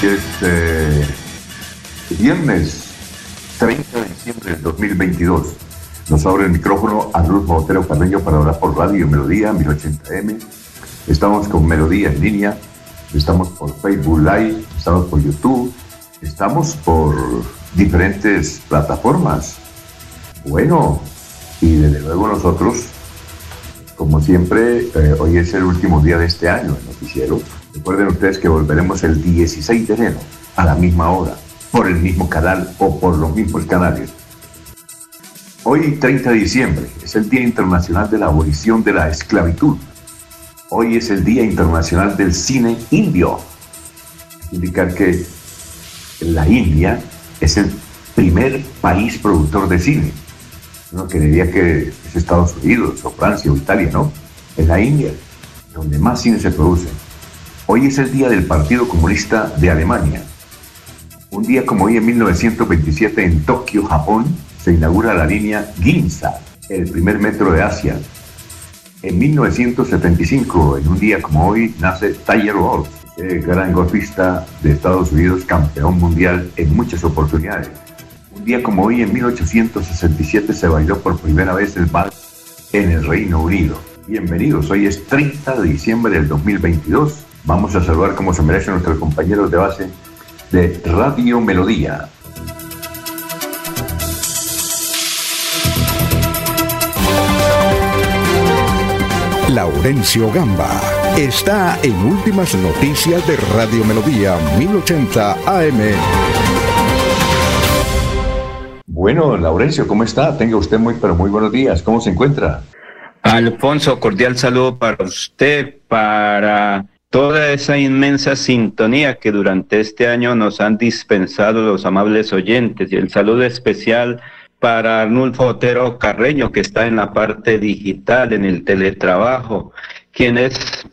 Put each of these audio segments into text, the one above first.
Hoy es eh, viernes 30 de diciembre del 2022. Nos abre el micrófono a Luz Botero Carreño para hablar por radio Melodía 1080M. Estamos con Melodía en línea, estamos por Facebook Live, estamos por YouTube, estamos por diferentes plataformas. Bueno, y desde luego nosotros, como siempre, eh, hoy es el último día de este año, el noticiero. Recuerden ustedes que volveremos el 16 de enero a la misma hora, por el mismo canal o por los mismos canales. Hoy, 30 de diciembre, es el Día Internacional de la Abolición de la Esclavitud. Hoy es el Día Internacional del Cine Indio. Indicar que la India es el primer país productor de cine. Uno creería que es Estados Unidos o Francia o Italia, ¿no? Es la India, donde más cine se produce. Hoy es el día del Partido Comunista de Alemania. Un día como hoy en 1927 en Tokio, Japón, se inaugura la línea Ginza, el primer metro de Asia. En 1975, en un día como hoy, nace Tiger Woods, gran golfista de Estados Unidos, campeón mundial en muchas oportunidades. Un día como hoy, en 1867, se bailó por primera vez el vals en el Reino Unido. Bienvenidos, hoy es 30 de diciembre del 2022 Vamos a saludar como se merecen nuestros compañeros de base de Radio Melodía. Laurencio Gamba está en Últimas Noticias de Radio Melodía 1080 AM. Bueno, Laurencio, ¿cómo está? Tenga usted muy, pero muy buenos días. ¿Cómo se encuentra? Alfonso, cordial saludo para usted, para toda esa inmensa sintonía que durante este año nos han dispensado los amables oyentes. Y el saludo especial para Arnulfo Otero Carreño, que está en la parte digital, en el teletrabajo, quien es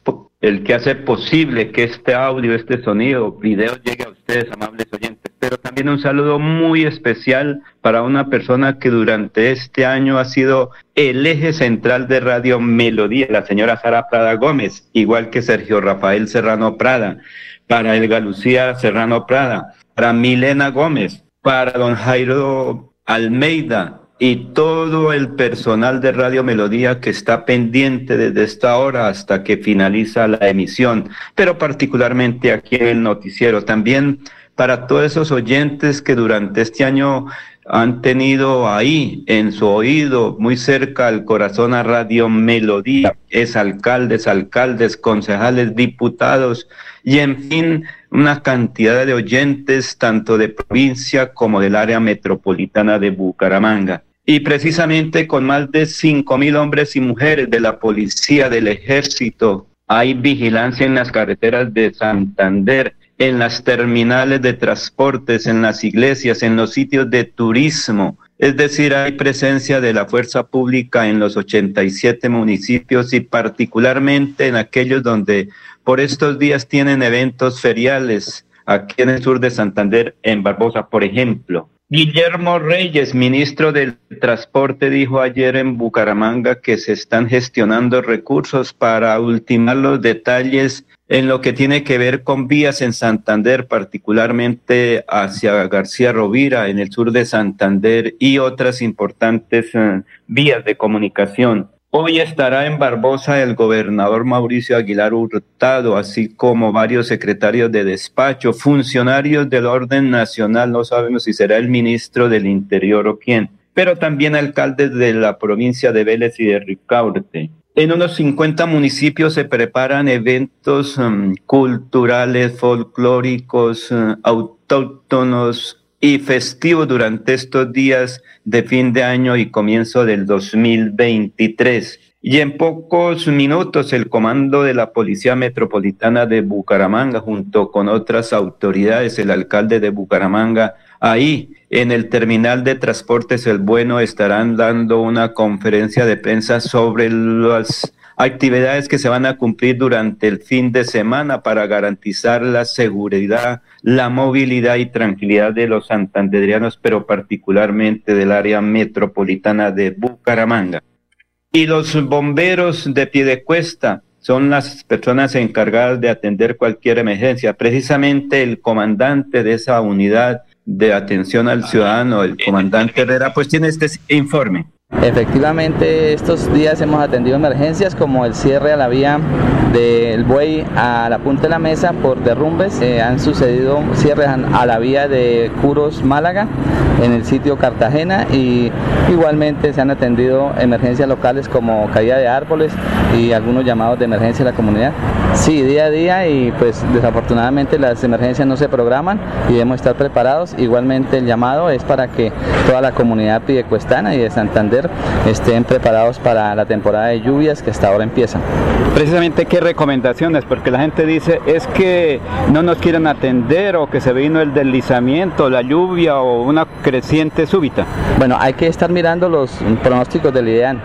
el que hace posible que este audio, este sonido, video llegue a ustedes, amables oyentes. Pero también un saludo muy especial para una persona que durante este año ha sido el eje central de Radio Melodía, la señora Sara Prada Gómez, igual que Sergio Rafael Serrano Prada, para Elga Lucía Serrano Prada, para Milena Gómez, para don Jairo Almeida, y todo el personal de Radio Melodía que está pendiente desde esta hora hasta que finaliza la emisión, pero particularmente aquí en el noticiero. También para todos esos oyentes que durante este año han tenido ahí en su oído, muy cerca al corazón a Radio Melodía, es alcaldes, alcaldes, concejales, diputados y en fin, una cantidad de oyentes tanto de provincia como del área metropolitana de Bucaramanga. Y precisamente con más de cinco mil hombres y mujeres de la policía, del ejército, hay vigilancia en las carreteras de Santander, en las terminales de transportes, en las iglesias, en los sitios de turismo. Es decir, hay presencia de la fuerza pública en los 87 municipios y particularmente en aquellos donde por estos días tienen eventos feriales, aquí en el sur de Santander, en Barbosa, por ejemplo. Guillermo Reyes, ministro del Transporte, dijo ayer en Bucaramanga que se están gestionando recursos para ultimar los detalles en lo que tiene que ver con vías en Santander, particularmente hacia García Rovira, en el sur de Santander, y otras importantes eh, vías de comunicación. Hoy estará en Barbosa el gobernador Mauricio Aguilar Hurtado, así como varios secretarios de despacho, funcionarios del orden nacional, no sabemos si será el ministro del Interior o quién, pero también alcaldes de la provincia de Vélez y de Ricaurte. En unos 50 municipios se preparan eventos um, culturales, folclóricos, uh, autóctonos y festivos durante estos días de fin de año y comienzo del 2023. Y en pocos minutos el comando de la Policía Metropolitana de Bucaramanga, junto con otras autoridades, el alcalde de Bucaramanga, ahí en el terminal de transportes El Bueno estarán dando una conferencia de prensa sobre las actividades que se van a cumplir durante el fin de semana para garantizar la seguridad, la movilidad y tranquilidad de los santanderianos, pero particularmente del área metropolitana de Bucaramanga. Y los bomberos de Piedecuesta son las personas encargadas de atender cualquier emergencia. Precisamente el comandante de esa unidad de atención al ciudadano, el comandante Herrera, pues tiene este informe. Efectivamente, estos días hemos atendido emergencias como el cierre a la vía del buey a la punta de la mesa por derrumbes. Eh, han sucedido cierres a la vía de Curos Málaga en el sitio Cartagena y igualmente se han atendido emergencias locales como caída de árboles y algunos llamados de emergencia a la comunidad. Sí, día a día y pues desafortunadamente las emergencias no se programan y debemos estar preparados. Igualmente el llamado es para que toda la comunidad pidecuestana y de Santander estén preparados para la temporada de lluvias que hasta ahora empieza. Precisamente qué recomendaciones, porque la gente dice es que no nos quieren atender o que se vino el deslizamiento, la lluvia o una creciente súbita. Bueno, hay que estar mirando los pronósticos del IDEAN.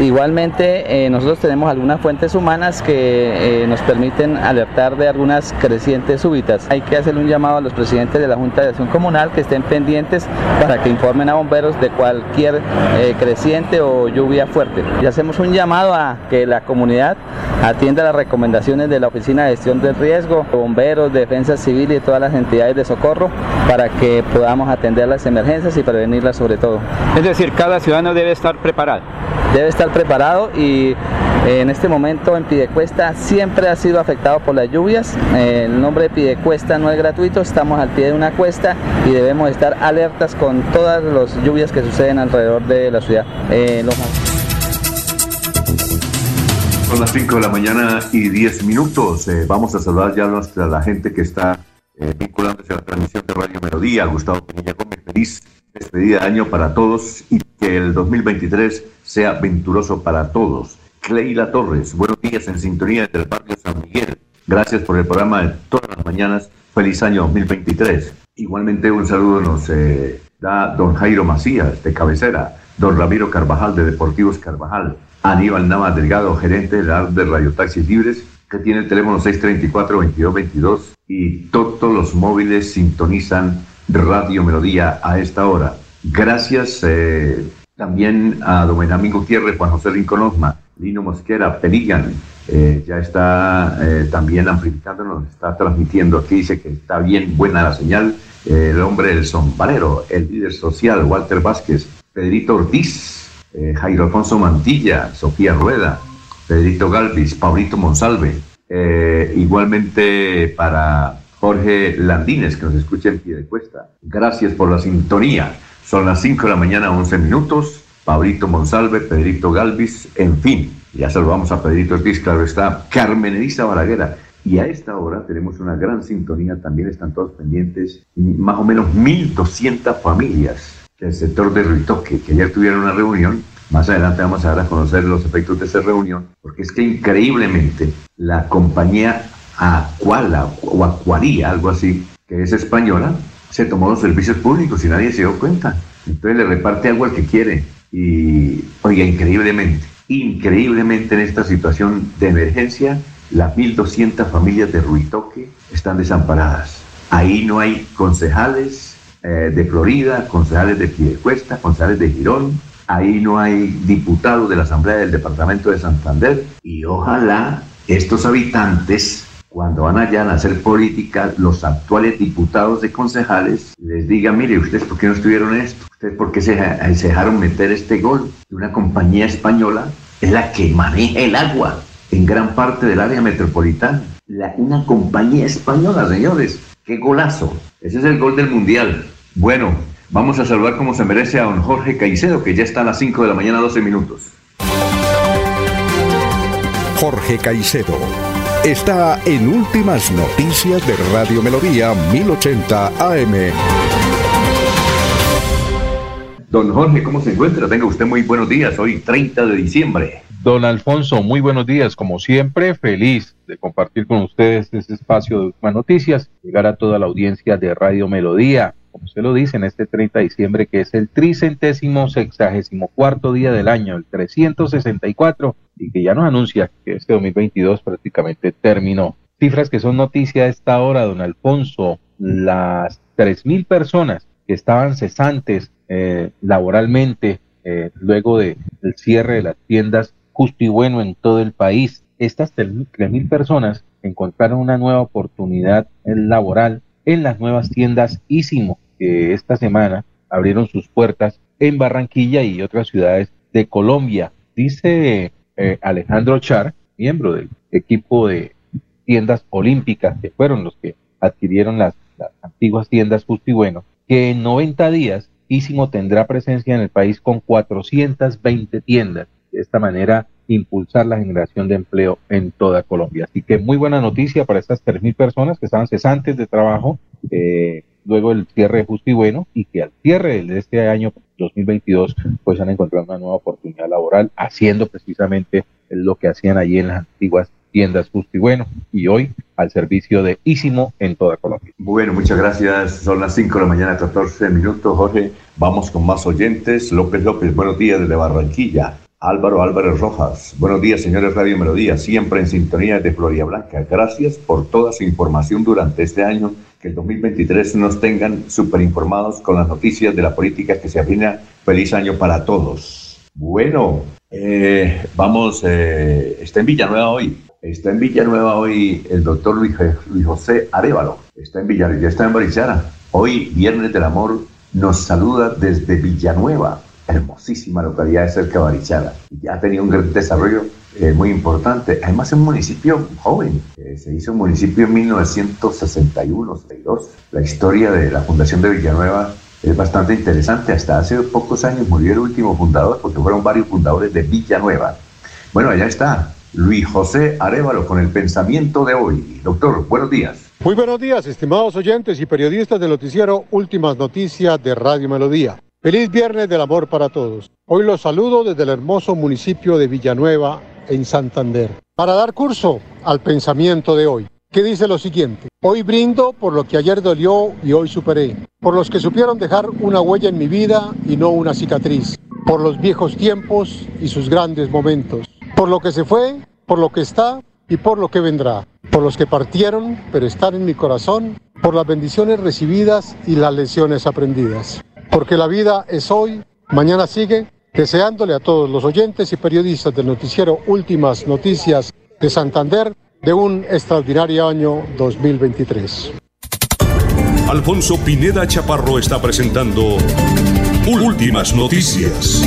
Igualmente, eh, nosotros tenemos algunas fuentes humanas que eh, nos permiten alertar de algunas crecientes súbitas. Hay que hacer un llamado a los presidentes de la Junta de Acción Comunal que estén pendientes para que informen a bomberos de cualquier eh, creciente o lluvia fuerte. Y hacemos un llamado a que la comunidad atienda las recomendaciones de la Oficina de Gestión del Riesgo, bomberos, defensa civil y todas las entidades de socorro para que podamos atender las emergencias y prevenirlas sobre todo. Es decir, cada ciudadano debe estar preparado. Debe estar preparado y eh, en este momento en Pidecuesta siempre ha sido afectado por las lluvias. Eh, el nombre de Pidecuesta no es gratuito, estamos al pie de una cuesta y debemos estar alertas con todas las lluvias que suceden alrededor de la ciudad. Eh, Son las 5 de la mañana y 10 minutos. vamos a saludar ya a la gente que está vinculándose a la transmisión de Radio Melodía. Gustavo Pinilla Gómez, feliz despedida de año para todos y que el 2023 sea venturoso para todos. Cleila Torres, buenos días en sintonía desde el barrio San Miguel. Gracias por el programa de todas las mañanas. Feliz año 2023. Igualmente un saludo nos eh, da don Jairo Macías de Cabecera, don Ramiro Carvajal de Deportivos Carvajal, Aníbal Nava Delgado, gerente de la de Radio Taxis Libres, que tiene el teléfono 634-2222 y todos los móviles sintonizan Radio Melodía a esta hora. Gracias eh, también a don Benjamín Gutiérrez, Juan José Rincón Osma, Lino Mosquera, Peligan, eh, ya está eh, también amplificándonos, está transmitiendo aquí, dice que está bien buena la señal, el hombre del sombrero, el líder social, Walter Vázquez, Pedrito Ortiz, Jairo Alfonso Mantilla, Sofía Rueda, Pedrito Galvis, Paulito Monsalve, igualmente para Jorge Landines, que nos escucha en pie de cuesta. Gracias por la sintonía. Son las 5 de la mañana, 11 minutos. Pablito Monsalve, Pedrito Galvis, en fin, ya saludamos a Pedrito Ortiz, claro está, Carmen Elisa Balaguera. Y a esta hora tenemos una gran sintonía, también están todos pendientes, más o menos 1.200 familias del sector de Ruitoque, que ayer tuvieron una reunión. Más adelante vamos a dar a conocer los efectos de esa reunión, porque es que increíblemente la compañía Acuala o Acuaría, algo así, que es española, se tomó los servicios públicos y nadie se dio cuenta. Entonces le reparte algo al que quiere y, oiga, increíblemente, increíblemente en esta situación de emergencia, las 1.200 familias de Ruitoque están desamparadas. Ahí no hay concejales eh, de Florida, concejales de Piedecuesta, concejales de Girón, ahí no hay diputados de la Asamblea del Departamento de Santander y ojalá estos habitantes cuando van allá a hacer política, los actuales diputados y concejales les digan, mire, ¿ustedes por qué no estuvieron esto? ¿Ustedes por qué se, dejaron meter este gol una compañía española es la que maneja el agua en gran parte del área metropolitana. una compañía española, señores. ¡Qué golazo! Ese es el gol del Mundial. Bueno, vamos a saludar como se merece a don Jorge Caicedo, que ya está a las 5 de la mañana, 12 minutos. Jorge Caicedo está en Últimas Noticias de Radio Melodía 1080 AM. Don Jorge, ¿cómo se encuentra? Tenga usted muy buenos días, hoy 30 de diciembre. Don Alfonso, muy buenos días. Como siempre, feliz de compartir con ustedes este espacio de Últimas Noticias, llegar a toda la audiencia de Radio Melodía, como se lo dice en este 30 de diciembre, que es el tricentésimo sexagésimo cuarto día del año, el 364, y que ya nos anuncia que este 2022 prácticamente terminó. Cifras que son noticia a esta hora, don Alfonso, las 3.000 personas que estaban cesantes eh, laboralmente eh, luego del cierre de las tiendas justo y bueno en todo el país. Estas 3.000 personas encontraron una nueva oportunidad laboral en las nuevas tiendas Ísimo, que esta semana abrieron sus puertas en Barranquilla y otras ciudades de Colombia. Dice eh, Alejandro Char, miembro del equipo de tiendas olímpicas, que fueron los que adquirieron las, antiguas tiendas Justo y Bueno, que en 90 días tendrá presencia en el país con 420 tiendas. De esta manera, impulsar la generación de empleo en toda Colombia. Así que muy buena noticia para estas 3.000 personas que estaban cesantes de trabajo eh, luego del cierre justo y bueno y que al cierre de este año 2022 pues han encontrado una nueva oportunidad laboral haciendo precisamente lo que hacían allí en las antiguas tiendas Justo y Bueno y hoy al servicio de Ísimo en toda Colombia. Bueno, muchas gracias. Son las 5 de la mañana, 14 minutos. Jorge, vamos con más oyentes. López López, buenos días desde Barranquilla. Álvaro Álvarez Rojas, buenos días, señores Radio Melodía, siempre en sintonía de Floria Blanca. Gracias por toda su información durante este año. Que el 2023 nos tengan súper informados con las noticias de la política que se avina. Feliz año para todos. Bueno, eh, vamos, eh, está en Villanueva hoy. Está en Villanueva hoy el doctor Luis, José Arevalo. Está en Villanueva, ya está en Barichara. Hoy, Viernes del Amor, nos saluda desde Villanueva, hermosísima localidad de cerca de Barichara. Ya ha tenido un gran desarrollo eh, muy importante. Además, es un municipio joven. se hizo un municipio en 1961-62. La historia de la fundación de Villanueva es bastante interesante. Hasta hace pocos años murió el último fundador, porque fueron varios fundadores de Villanueva. Bueno, allá está Luis José Arevalo con el pensamiento de hoy. Doctor, buenos días. Muy buenos días, estimados oyentes y periodistas del noticiero Últimas Noticias de Radio Melodía. Feliz Viernes del Amor para todos. Hoy los saludo desde el hermoso municipio de Villanueva, en Santander, para dar curso al pensamiento de hoy, que dice lo siguiente. Hoy brindo por lo que ayer dolió y hoy superé, por los que supieron dejar una huella en mi vida y no una cicatriz, por los viejos tiempos y sus grandes momentos por lo que se fue, por lo que está y por lo que vendrá, por los que partieron, pero están en mi corazón, por las bendiciones recibidas y las lecciones aprendidas. Porque la vida es hoy, mañana sigue, deseándole a todos los oyentes y periodistas del noticiero Últimas Noticias de Santander de un extraordinario año 2023. Alfonso Pineda Chaparro está presentando Últimas Noticias.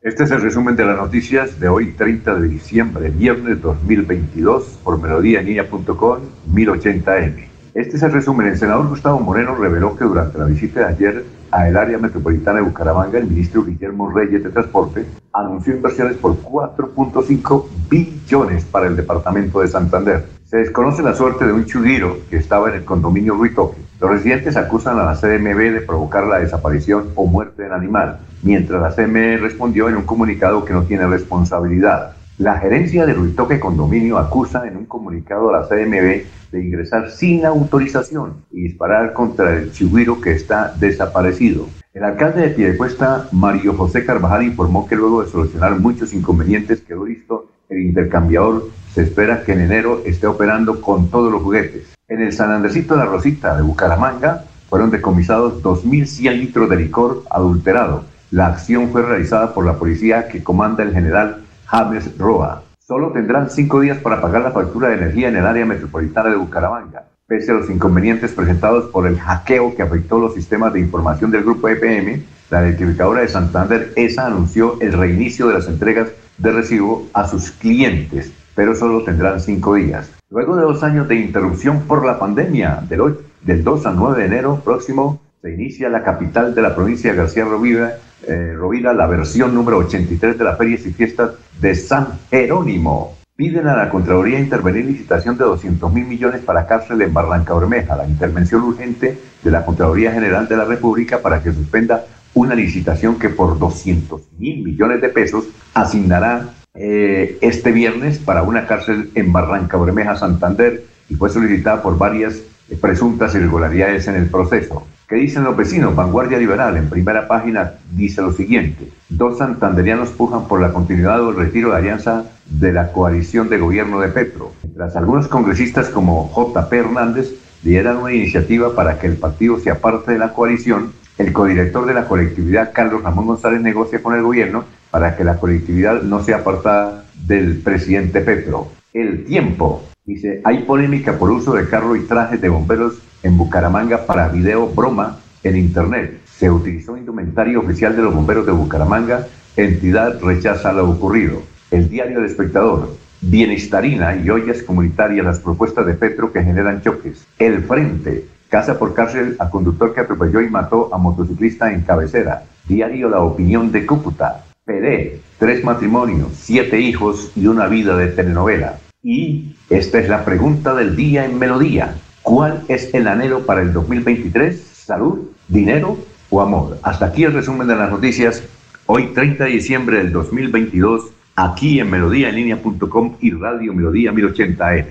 Este es el resumen de las noticias de hoy, 30 de diciembre, viernes 2022, por melodíaenlínea.com, 1080m. Este es el resumen. El senador Gustavo Moreno reveló que durante la visita de ayer a el área metropolitana de Bucaramanga, el ministro Guillermo Reyes de Transporte anunció inversiones por 4.5 billones para el departamento de Santander. Se desconoce la suerte de un chudiro que estaba en el condominio Ruitoque. Los residentes acusan a la CMB de provocar la desaparición o muerte del animal mientras la CME respondió en un comunicado que no tiene responsabilidad. La gerencia de Ruitoque Condominio acusa en un comunicado a la CMB de ingresar sin autorización y disparar contra el chihuiro que está desaparecido. El alcalde de Piedecuesta, Mario José Carvajal, informó que luego de solucionar muchos inconvenientes quedó listo el intercambiador. Se espera que en enero esté operando con todos los juguetes. En el San Andresito de la Rosita de Bucaramanga fueron decomisados 2.100 litros de licor adulterado la acción fue realizada por la policía que comanda el general James Roa. Solo tendrán cinco días para pagar la factura de energía en el área metropolitana de Bucaramanga. Pese a los inconvenientes presentados por el hackeo que afectó los sistemas de información del grupo EPM, la electrificadora de Santander, ESA, anunció el reinicio de las entregas de recibo a sus clientes, pero solo tendrán cinco días. Luego de dos años de interrupción por la pandemia, del, del 2 al 9 de enero próximo, se inicia la capital de la provincia de García Rovira, eh, la versión número 83 de las ferias y fiestas de San Jerónimo. Piden a la Contraloría intervenir licitación de 200 mil millones para cárcel en Barranca Bermeja. La intervención urgente de la Contraloría General de la República para que suspenda una licitación que por 200 mil millones de pesos asignará eh, este viernes para una cárcel en Barranca Bermeja, Santander, y fue solicitada por varias presuntas irregularidades en el proceso. ¿Qué dicen los vecinos? Vanguardia Liberal, en primera página, dice lo siguiente. Dos santanderianos pujan por la continuidad del retiro de alianza de la coalición de gobierno de Petro. Mientras algunos congresistas como J.P. Hernández lideran una iniciativa para que el partido sea parte de la coalición, el codirector de la colectividad, Carlos Ramón González, negocia con el gobierno para que la colectividad no sea apartada del presidente Petro. El tiempo. Dice, hay polémica por uso de carro y trajes de bomberos en Bucaramanga para video broma en Internet. Se utilizó indumentario oficial de los bomberos de Bucaramanga. Entidad rechaza lo ocurrido. El diario del espectador. Bienestarina y ollas comunitarias las propuestas de Petro que generan choques. El Frente. Casa por cárcel a conductor que atropelló y mató a motociclista en cabecera. Diario La Opinión de Cúcuta. Peré. Tres matrimonios, siete hijos y una vida de telenovela. Y esta es la pregunta del día en Melodía. ¿Cuál es el anhelo para el 2023? ¿Salud, dinero o amor? Hasta aquí el resumen de las noticias. Hoy 30 de diciembre del 2022, aquí en melodíaenlínea.com y Radio Melodía 1080M.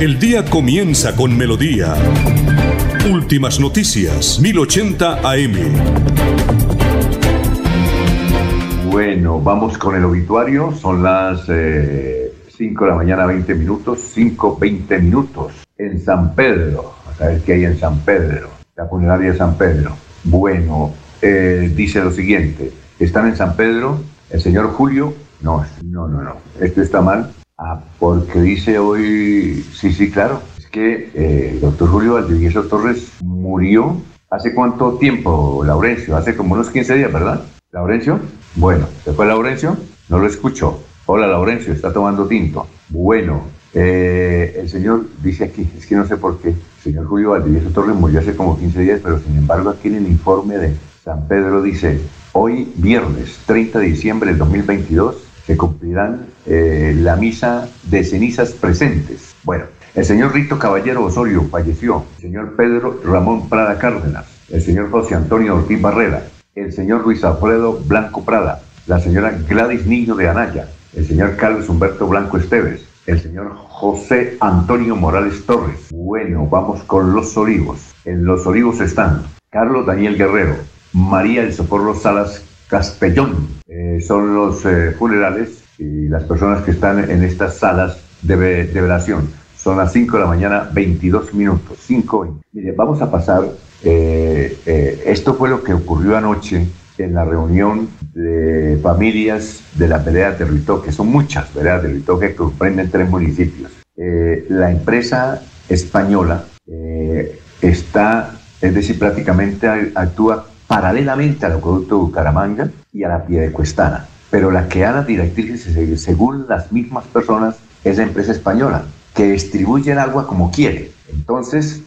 El día comienza con Melodía. Últimas noticias 1080 AM. Bueno, vamos con el obituario. Son las 5 eh, de la mañana, 20 minutos. 5, 20 minutos en San Pedro, a ver qué hay en San Pedro, la funeraria de San Pedro. Bueno, eh, dice lo siguiente, están en San Pedro, el señor Julio, no, no, no, no, esto está mal, ah, porque dice hoy, sí, sí, claro, es que eh, el doctor Julio Valdivieso Torres murió hace cuánto tiempo, Laurencio, hace como unos 15 días, ¿verdad? Laurencio, bueno, ¿se fue Laurencio? No lo escuchó. Hola Laurencio, está tomando tinto. Bueno, eh, el señor dice aquí, es que no sé por qué, el señor Julio Valdivieso Torres murió hace como 15 días, pero sin embargo aquí en el informe de San Pedro dice, hoy viernes 30 de diciembre del 2022 se cumplirán eh, la misa de cenizas presentes. Bueno, el señor Rito Caballero Osorio falleció, el señor Pedro Ramón Prada Cárdenas, el señor José Antonio Ortiz Barrera, el señor Luis Alfredo Blanco Prada, la señora Gladys Niño de Anaya, el señor Carlos Humberto Blanco Esteves, el señor José Antonio Morales Torres. Bueno, vamos con Los Olivos. En Los Olivos están Carlos Daniel Guerrero, María del Socorro Salas Castellón. Eh, son los eh, funerales y las personas que están en estas salas de, velación. Son las 5 de la mañana, 22 minutos. 5 Mire, vamos a pasar. Eh, esto fue lo que ocurrió anoche en la reunión de familias de la vereda de Ritoque. Son muchas veredas de Ritoque que comprenden tres municipios. Eh, la empresa española eh, está, es decir, prácticamente actúa paralelamente al acueducto de Bucaramanga y a la Piedecuestana. Pero la que da las directrices, según las mismas personas, es la empresa española, que distribuye el agua como quiere. Entonces,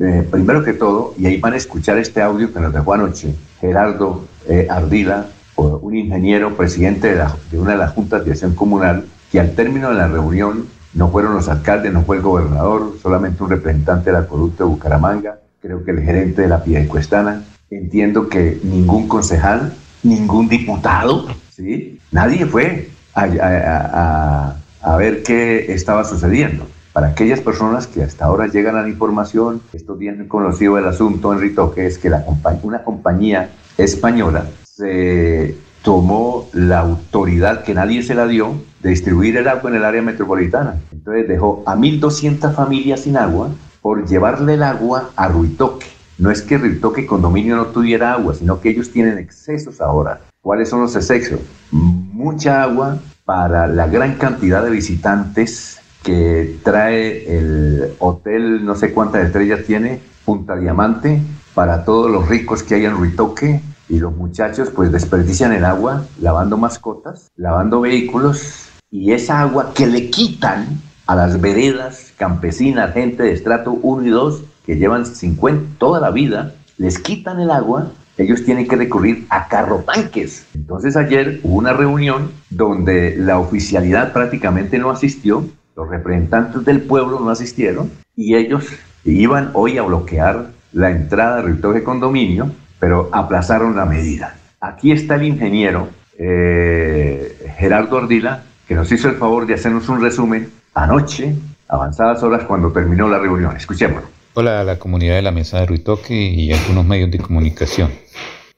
eh, primero que todo, y ahí van a escuchar este audio que nos dejó anoche Gerardo eh, Ardila, un ingeniero presidente de, una de las juntas de acción comunal, que al término de la reunión no fueron los alcaldes, no fue el gobernador, solamente un representante del acueducto de Bucaramanga, creo que el gerente de la Piedecuestana. Entiendo que ningún concejal, ningún diputado, ¿sí? nadie fue a, a ver qué estaba sucediendo. Para aquellas personas que hasta ahora llegan a la información, esto bien conocido el asunto, Enrito, que es que la una compañía española se tomó la autoridad que nadie se la dio de distribuir el agua en el área metropolitana. Entonces dejó a 1.200 familias sin agua por llevarle el agua a Ruitoque. No es que Ruitoque condominio no tuviera agua, sino que ellos tienen excesos ahora. ¿Cuáles son los excesos? Mucha agua para la gran cantidad de visitantes que trae el hotel, no sé cuántas estrellas tiene, Punta Diamante, para todos los ricos que hay en Ruitoque y los muchachos pues desperdician el agua lavando mascotas, lavando vehículos y esa agua que le quitan a las veredas campesinas, gente de estrato 1 y 2 que llevan 50 toda la vida, les quitan el agua ellos tienen que recurrir a carrotanques. Entonces ayer hubo una reunión donde la oficialidad prácticamente no asistió, los representantes del pueblo no asistieron y ellos iban hoy a bloquear la entrada del rector condominio, pero aplazaron la medida. Aquí está el ingeniero eh, Gerardo Ardila, que nos hizo el favor de hacernos un resumen anoche, avanzadas horas cuando terminó la reunión. Escuchémoslo. Hola a la comunidad de la Mesa de Ruitoque y algunos medios de comunicación.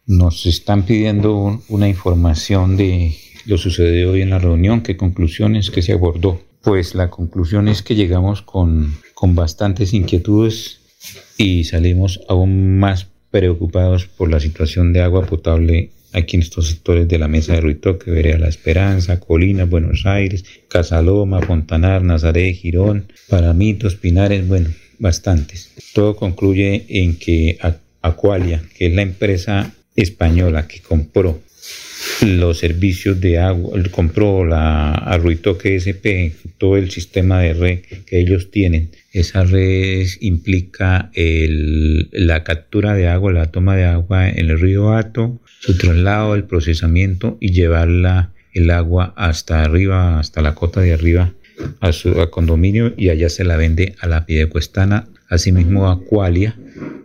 Nos están pidiendo una información de lo sucedido hoy en la reunión, qué conclusiones, qué se abordó. Pues la conclusión es que llegamos con, con bastantes inquietudes y salimos aún más preocupados por la situación de agua potable aquí en estos sectores de la mesa de Ruitoque, Verea La Esperanza, Colina, Buenos Aires, Casaloma, Fontanar, Nazaret, Girón, Paramitos, Pinares, bueno, bastantes. Todo concluye en que Aqualia, que es la empresa española que compró los servicios de agua, compró la Arruitoque SP, todo el sistema de red que ellos tienen. Esa red implica la captura de agua, la toma de agua en el río Ato, su traslado, el procesamiento y llevarla el agua hasta arriba, hasta la cota de arriba a su condominio y allá se la vende a la Piedecuestana. Asimismo, Aqualia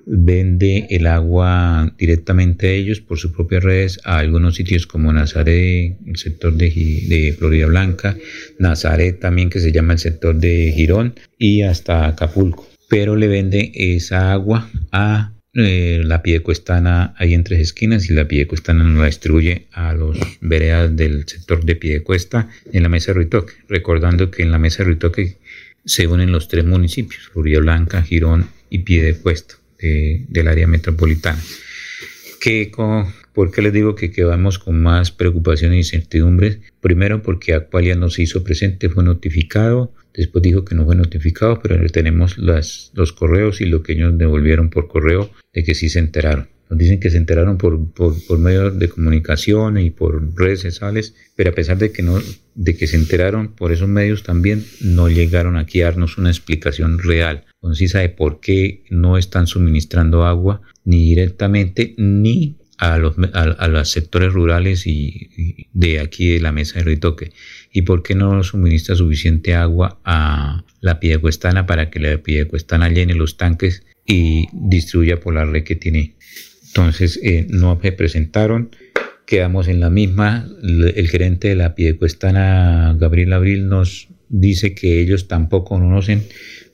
vende el agua directamente a ellos por sus propias redes a algunos sitios como Nazaret, el sector de, Florida Blanca, Nazaret también que se llama el sector de Girón y hasta Acapulco. Pero le vende esa agua a eh, la Piedecuestana hay en tres esquinas y la Piedecuestana nos la distribuye a los veredas del sector de Piedecuesta en la mesa de Ruitoque, recordando que en la mesa de Ruitoque se unen los tres municipios, Florida Blanca, Girón y Piedecuesta de, del área metropolitana. Que ¿Por qué les digo que quedamos con más preocupación e incertidumbres? Primero porque Aqualia no se hizo presente, fue notificado, Después dijo que no fue notificado, pero tenemos las, los correos y lo que ellos devolvieron por correo de que sí se enteraron. Nos dicen que se enteraron por, por, medio de comunicación y por redes sociales, pero a pesar de que, de que se enteraron por esos medios también, no llegaron aquí a darnos una explicación real, concisa de por qué no están suministrando agua ni directamente ni a los, a, los sectores rurales y, de aquí de la mesa de Ritoque y por qué no suministra suficiente agua a la Piedecuestana para que la Piedecuestana llene los tanques y distribuya por la red que tiene. Entonces eh, no se presentaron, quedamos en la misma. El gerente de la Piedecuestana, Gabriel Abril, nos dice que ellos tampoco conocen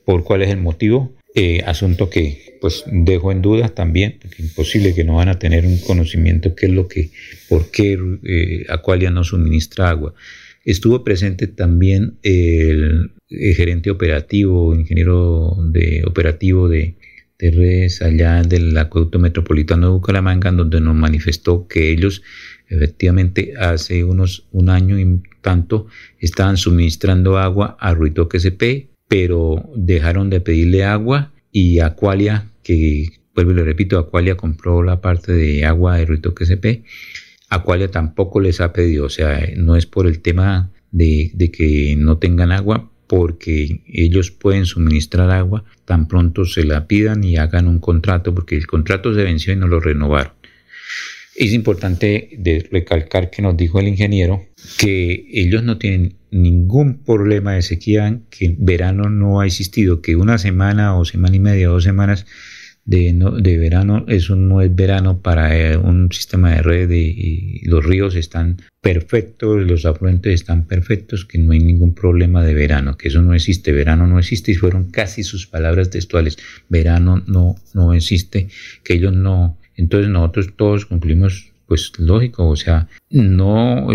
por cuál es el motivo. Eh, asunto que pues dejo en duda también, porque imposible que no van a tener un conocimiento qué es lo que, por qué eh, Aqualia no suministra agua. Estuvo presente también el, gerente operativo, ingeniero de operativo de, redes allá del acueducto metropolitano de Bucaramanga, donde nos manifestó que ellos efectivamente hace unos un año y tanto estaban suministrando agua a Ruitoque SP, pero dejaron de pedirle agua y Aqualia, que vuelvo y le repito, Aqualia compró la parte de agua de Ruitoque SP Aqualia tampoco les ha pedido, o sea, no es por el tema de, que no tengan agua, porque ellos pueden suministrar agua tan pronto se la pidan y hagan un contrato, porque el contrato se venció y no lo renovaron. Es importante de recalcar que nos dijo el ingeniero que ellos no tienen ningún problema de sequía, que verano no ha existido, que una semana o semana y media dos semanas de, de verano, eso no es verano para eh, un sistema de red y los ríos están perfectos, los afluentes están perfectos, que no hay ningún problema de verano, que eso no existe, verano no existe y fueron casi sus palabras textuales, verano no, no existe, que ellos no, entonces nosotros todos concluimos pues lógico, o sea, no,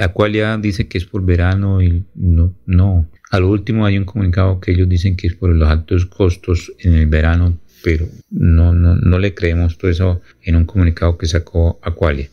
Aqualia dice que es por verano y no, no. Al último hay un comunicado que ellos dicen que es por los altos costos en el verano pero no, no, no le creemos todo eso en un comunicado que sacó Aqualia.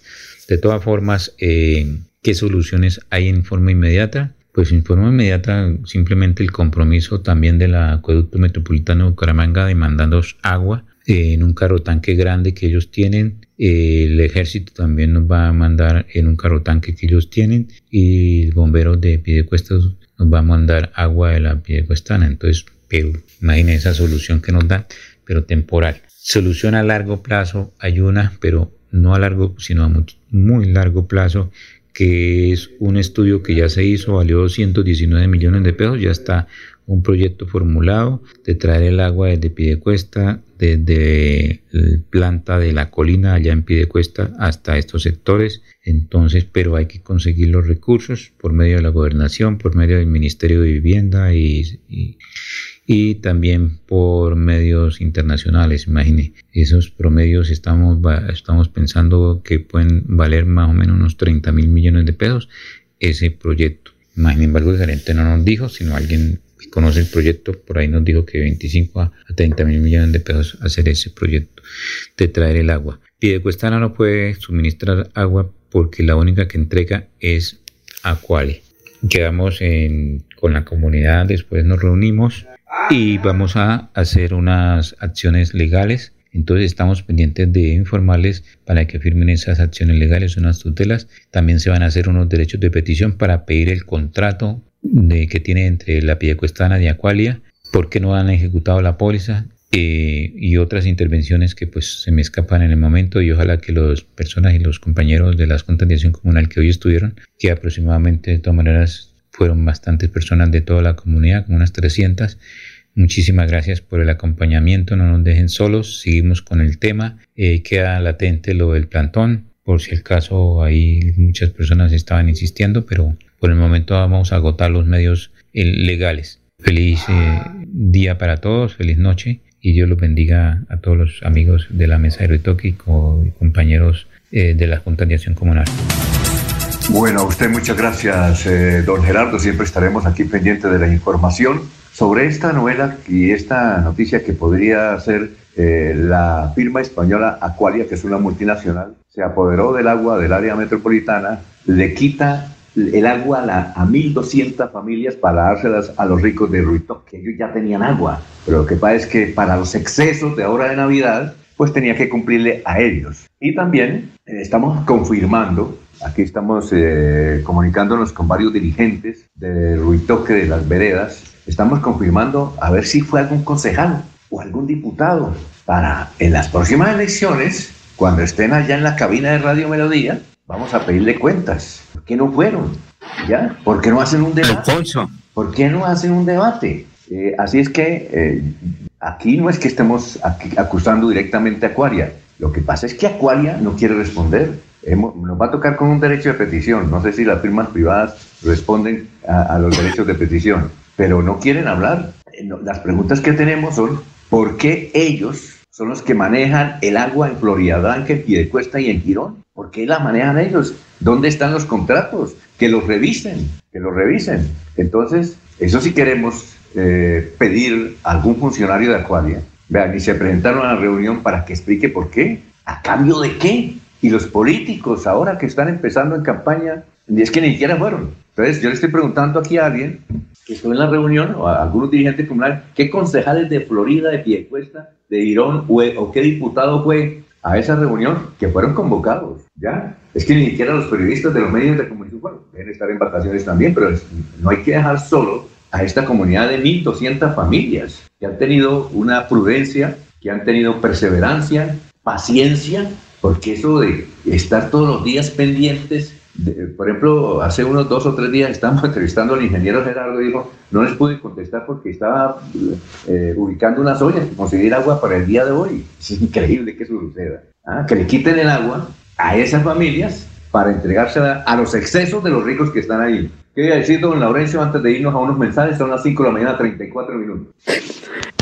De todas formas, eh, ¿qué soluciones hay en forma inmediata? Pues en forma inmediata simplemente el compromiso también del acueducto metropolitano de Bucaramanga demandando agua en un carro tanque grande que ellos tienen. El ejército también nos va a mandar en un carro tanque que ellos tienen y el bombero de Piedecuesta nos va a mandar agua de la Piedecuestana. Entonces, pero imaginen esa solución que nos dan, pero temporal. Solución a largo plazo hay una, pero no a largo, sino a muy, muy largo plazo, que es un estudio que ya se hizo, valió 219 millones de pesos, ya está un proyecto formulado de traer el agua desde Pidecuesta, desde la planta de la colina allá en Pidecuesta hasta estos sectores. Entonces, pero hay que conseguir los recursos por medio de la gobernación, por medio del Ministerio de Vivienda y, y, también por medios internacionales. Imagine, esos promedios estamos, estamos pensando que pueden valer más o menos unos 30 mil millones de pesos ese proyecto. Sin embargo, el gerente no nos dijo, sino alguien conoce el proyecto, por ahí nos dijo que 25 a 30 mil millones de pesos hacer ese proyecto de traer el agua. Piedecuestana no puede suministrar agua porque la única que entrega es Acuale. Quedamos con la comunidad, después nos reunimos y vamos a hacer unas acciones legales. Entonces estamos pendientes de informarles para que firmen esas acciones legales, unas tutelas. También se van a hacer unos derechos de petición para pedir el contrato de, que tiene entre la Piedecuestana y Acualia, por qué no han ejecutado la póliza eh, y otras intervenciones que pues se me escapan en el momento y ojalá que las personas y los compañeros de las juntas comunal que hoy estuvieron, que aproximadamente de todas maneras fueron bastantes personas de toda la comunidad, como unas 300, Muchísimas gracias por el acompañamiento, no nos dejen solos, seguimos con el tema, eh, queda latente lo del plantón, por si el caso ahí muchas personas estaban insistiendo, pero por el momento vamos a agotar los medios eh, legales. Feliz eh, día para todos, feliz noche y Dios los bendiga a todos los amigos de la mesa de y compañeros eh, de la Junta de Acción Comunal. Bueno, a usted muchas gracias, don Gerardo. Siempre estaremos aquí pendientes de la información sobre esta novela y esta noticia que podría ser la firma española Aqualia, que es una multinacional, se apoderó del agua del área metropolitana, le quita el agua a, la, a 1.200 familias para dárselas a los ricos de Ruito, que ellos ya tenían agua. Pero lo que pasa es que para los excesos de ahora de Navidad, pues tenía que cumplirle a ellos. Y también eh, estamos confirmando, aquí estamos eh, comunicándonos con varios dirigentes de Ruitoque, de las veredas, estamos confirmando a ver si fue algún concejal o algún diputado para en las próximas elecciones, cuando estén allá en la cabina de Radio Melodía, vamos a pedirle cuentas. ¿Por qué no fueron? ¿Ya? ¿Por qué no hacen un debate? ¿Por qué no hacen un debate? Eh, así es que eh, aquí no es que estemos acusando directamente a Acuaria. Lo que pasa es que Acuaria no quiere responder. Nos va a tocar con un derecho de petición. No sé si las firmas privadas responden a, los derechos de petición, pero no quieren hablar. Eh, las preguntas que tenemos son, ¿por qué ellos son los que manejan el agua en Florida Blanca, en Piedecuesta y en Girón? ¿Por qué la manejan ellos? ¿Dónde están los contratos? Que los revisen, que los revisen. Entonces, eso sí queremos eh, pedir a algún funcionario de Acuaria. Vean, y se presentaron a la reunión para que explique por qué. ¿A cambio de qué? Y los políticos ahora que están empezando en campaña, es que ni siquiera fueron. Entonces, yo le estoy preguntando aquí a alguien que estuvo en la reunión, o a algunos dirigentes comunales, qué concejales de Florida, de Piedecuesta, de Irón, o, qué diputado fue a esa reunión que fueron convocados, ¿ya? Es que ni siquiera los periodistas de los medios de comunicación, bueno, deben estar en vacaciones también, pero no hay que dejar solo a esta comunidad de 1.200 familias que han tenido una prudencia, que han tenido perseverancia, paciencia, porque eso de estar todos los días pendientes por ejemplo, hace unos dos o tres días estábamos entrevistando al ingeniero Gerardo y dijo, no les pude contestar porque estaba eh, ubicando unas ollas para conseguir agua para el día de hoy. Es increíble que eso suceda. ¿ah? Que le quiten el agua a esas familias para entregársela a los excesos de los ricos que están ahí. ¿Qué iba a decir, don Laurencio, antes de irnos a unos mensajes? Son las 5 de la mañana, 34 minutos.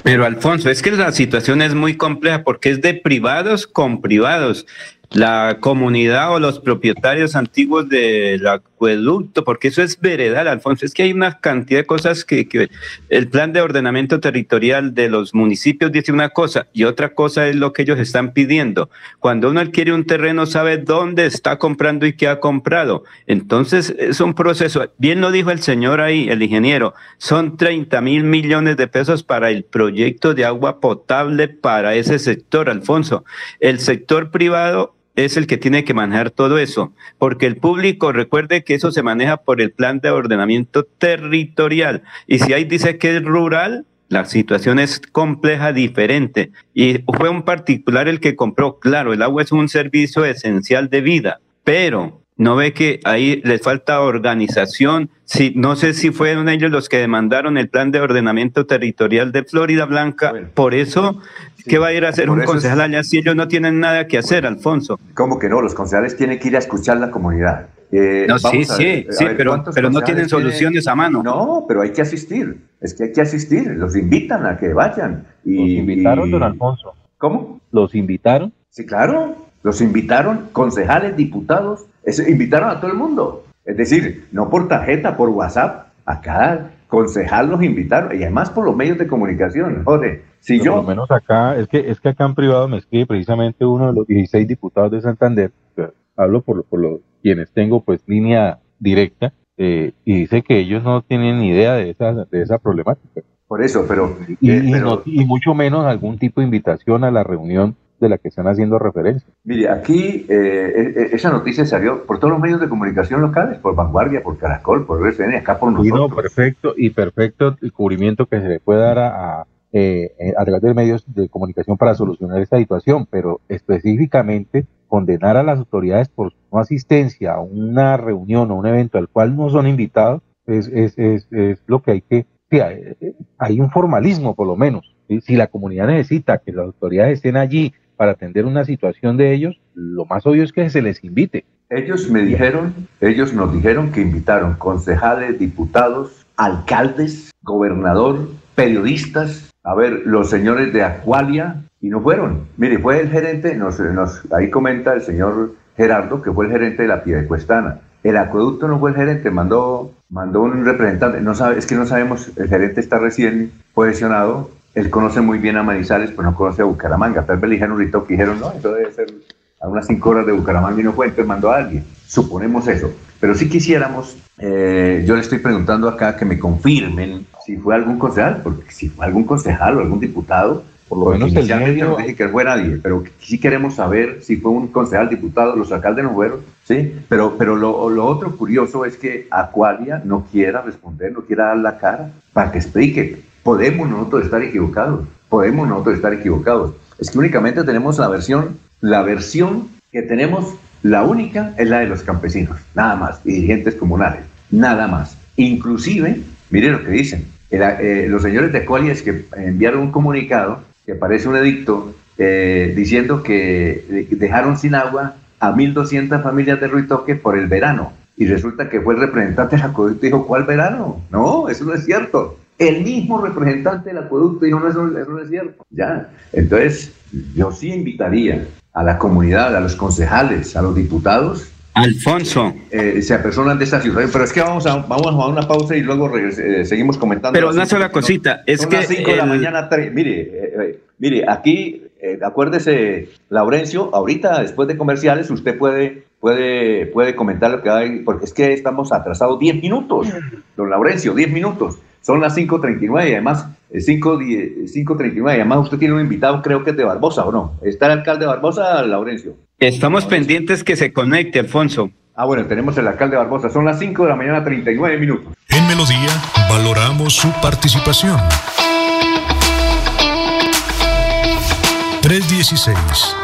Pero Alfonso, es que la situación es muy compleja porque es de privados con privados. La comunidad o los propietarios antiguos del porque eso es veredal, Alfonso. Es que hay una cantidad de cosas que el plan de ordenamiento territorial de los municipios dice una cosa y otra cosa es lo que ellos están pidiendo. Cuando uno adquiere un terreno, sabe dónde está comprando y qué ha comprado. Entonces, es un proceso. Bien lo dijo el señor ahí, el ingeniero, son 30 mil millones de pesos para el proyecto de agua potable para ese sector, Alfonso. El sector privado es el que tiene que manejar todo eso, porque el público recuerde que eso se maneja por el plan de ordenamiento territorial y si ahí dice que es rural, la situación es compleja, diferente. Y fue un particular el que compró, claro, el agua es un servicio esencial de vida, pero no ve que ahí les falta organización. Si, no sé si fueron ellos los que demandaron el plan de ordenamiento territorial de Florida Blanca. por eso, ¿qué va a ir a hacer un concejal allá si ellos no tienen nada que hacer, Alfonso? ¿Cómo que no? Los concejales tienen que ir a escuchar la comunidad. Eh, no, sí, sí, sí, pero, pero no tienen soluciones a mano. No, pero hay que asistir. Es que hay que asistir. Los invitan a que vayan. Y, ¿Los invitaron, don Alfonso? ¿Cómo? ¿Los invitaron? Sí, claro. Los invitaron concejales, diputados, invitaron a todo el mundo. Es decir, no por tarjeta, por WhatsApp. Acá concejal los invitaron y además por los medios de comunicación. Joder, si yo... Por lo menos acá, es que, es que acá en privado me escribe precisamente uno de los 16 diputados de Santander, hablo por, por los quienes tengo pues línea directa, eh, y dice que ellos no tienen ni idea de esa, de esa problemática. Por eso, pero... Y, eh, y mucho menos algún tipo de invitación a la reunión de la que están haciendo referencia. Mire, aquí eh, e, e, esa noticia salió por todos los medios de comunicación locales, por Vanguardia, por Caracol, por RCN, acá por nosotros. Y perfecto, y perfecto el cubrimiento que se le puede dar a, eh, a través de medios de comunicación para solucionar esta situación, pero específicamente condenar a las autoridades por no asistencia a una reunión o un evento al cual no son invitados es, es, es, es lo que hay que... hay, un formalismo por lo menos. Si la comunidad necesita que las autoridades estén allí para atender una situación de ellos, lo más obvio es que se les invite. Ellos me dijeron, ellos nos dijeron que invitaron concejales, diputados, alcaldes, gobernador, periodistas, a ver, los señores de Acualia, y no fueron. Mire, fue el gerente, nos, ahí comenta el señor Gerardo, que fue el gerente de la Piedecuestana. El acueducto no fue el gerente, mandó, mandó un representante, no sabe, es que no sabemos, el gerente está recién posicionado, él conoce muy bien a Manizales, pero no conoce a Bucaramanga. Tal vez le dijeron ahorita que dijeron, no, eso debe ser a unas cinco horas de Bucaramanga y no fue, entonces mandó a alguien. Suponemos eso. Pero si quisiéramos, eh, yo le estoy preguntando acá que me confirmen si fue algún concejal, porque si fue algún concejal o algún diputado, por lo menos inicialmente no dije que fue nadie, pero sí queremos saber si fue un concejal, diputado, los alcaldes no fueron, ¿sí? Pero, pero lo, lo otro curioso es que Acuaria no quiera responder, no quiera dar la cara para que explique podemos nosotros estar equivocados, podemos nosotros estar equivocados. Es que únicamente tenemos la versión, la versión que tenemos, la única es la de los campesinos, nada más, dirigentes comunales, nada más. Inclusive, mire lo que dicen, eh, los señores de Colias que enviaron un comunicado que parece un edicto eh, diciendo que dejaron sin agua a 1.200 familias de Ruitoque por el verano. Y resulta que fue el representante de la y dijo, ¿cuál verano? No, eso no es cierto. El mismo representante del acueducto dijo, no, eso, no es cierto. Ya. Entonces, yo sí invitaría a la comunidad, a los concejales, a los diputados. Alfonso. Eh, se apersonan de esta ciudad. Pero es que vamos a, vamos a una pausa y luego eh, seguimos comentando. Pero una sola cosita. Es que. Las de la mañana. Mire, eh, mire, aquí, acuérdese, Laurencio, ahorita, después de comerciales, usted puede puede, puede comentar lo que hay, porque es que estamos atrasados 10 minutos, don Laurencio, 10 minutos. Son las 5.39 y además, 5.39 y además usted tiene un invitado, creo que es de Barbosa, ¿o no? ¿Está el alcalde de Barbosa, Laurencio? Estamos pendientes que se conecte, Alfonso. Ah, bueno, tenemos el alcalde de Barbosa. Son las 5 de la mañana, 39 minutos. En Melodía valoramos su participación.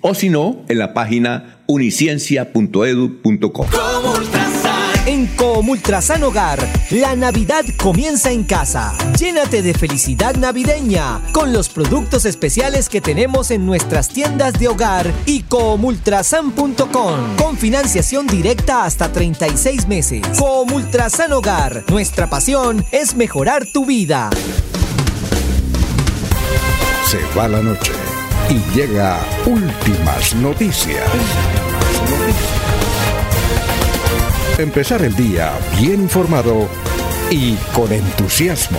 o si no, en la página uniciencia.edu.co. En Comultrasan Hogar, la Navidad comienza en casa. Llénate de felicidad navideña con los productos especiales que tenemos en nuestras tiendas de hogar y comultrasan.com con financiación directa hasta 36 meses. Comultrasan Hogar, nuestra pasión es mejorar tu vida. Se va la noche y llega últimas noticias. Empezar el día bien informado y con entusiasmo.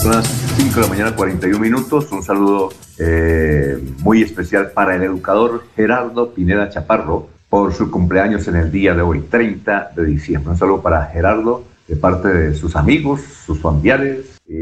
Son las 5 de la mañana, 41 minutos. Un saludo eh, muy especial para el educador Gerardo Pineda Chaparro por su cumpleaños en el día de hoy, 30 de diciembre. Un saludo para Gerardo de parte de sus amigos, sus familiares, y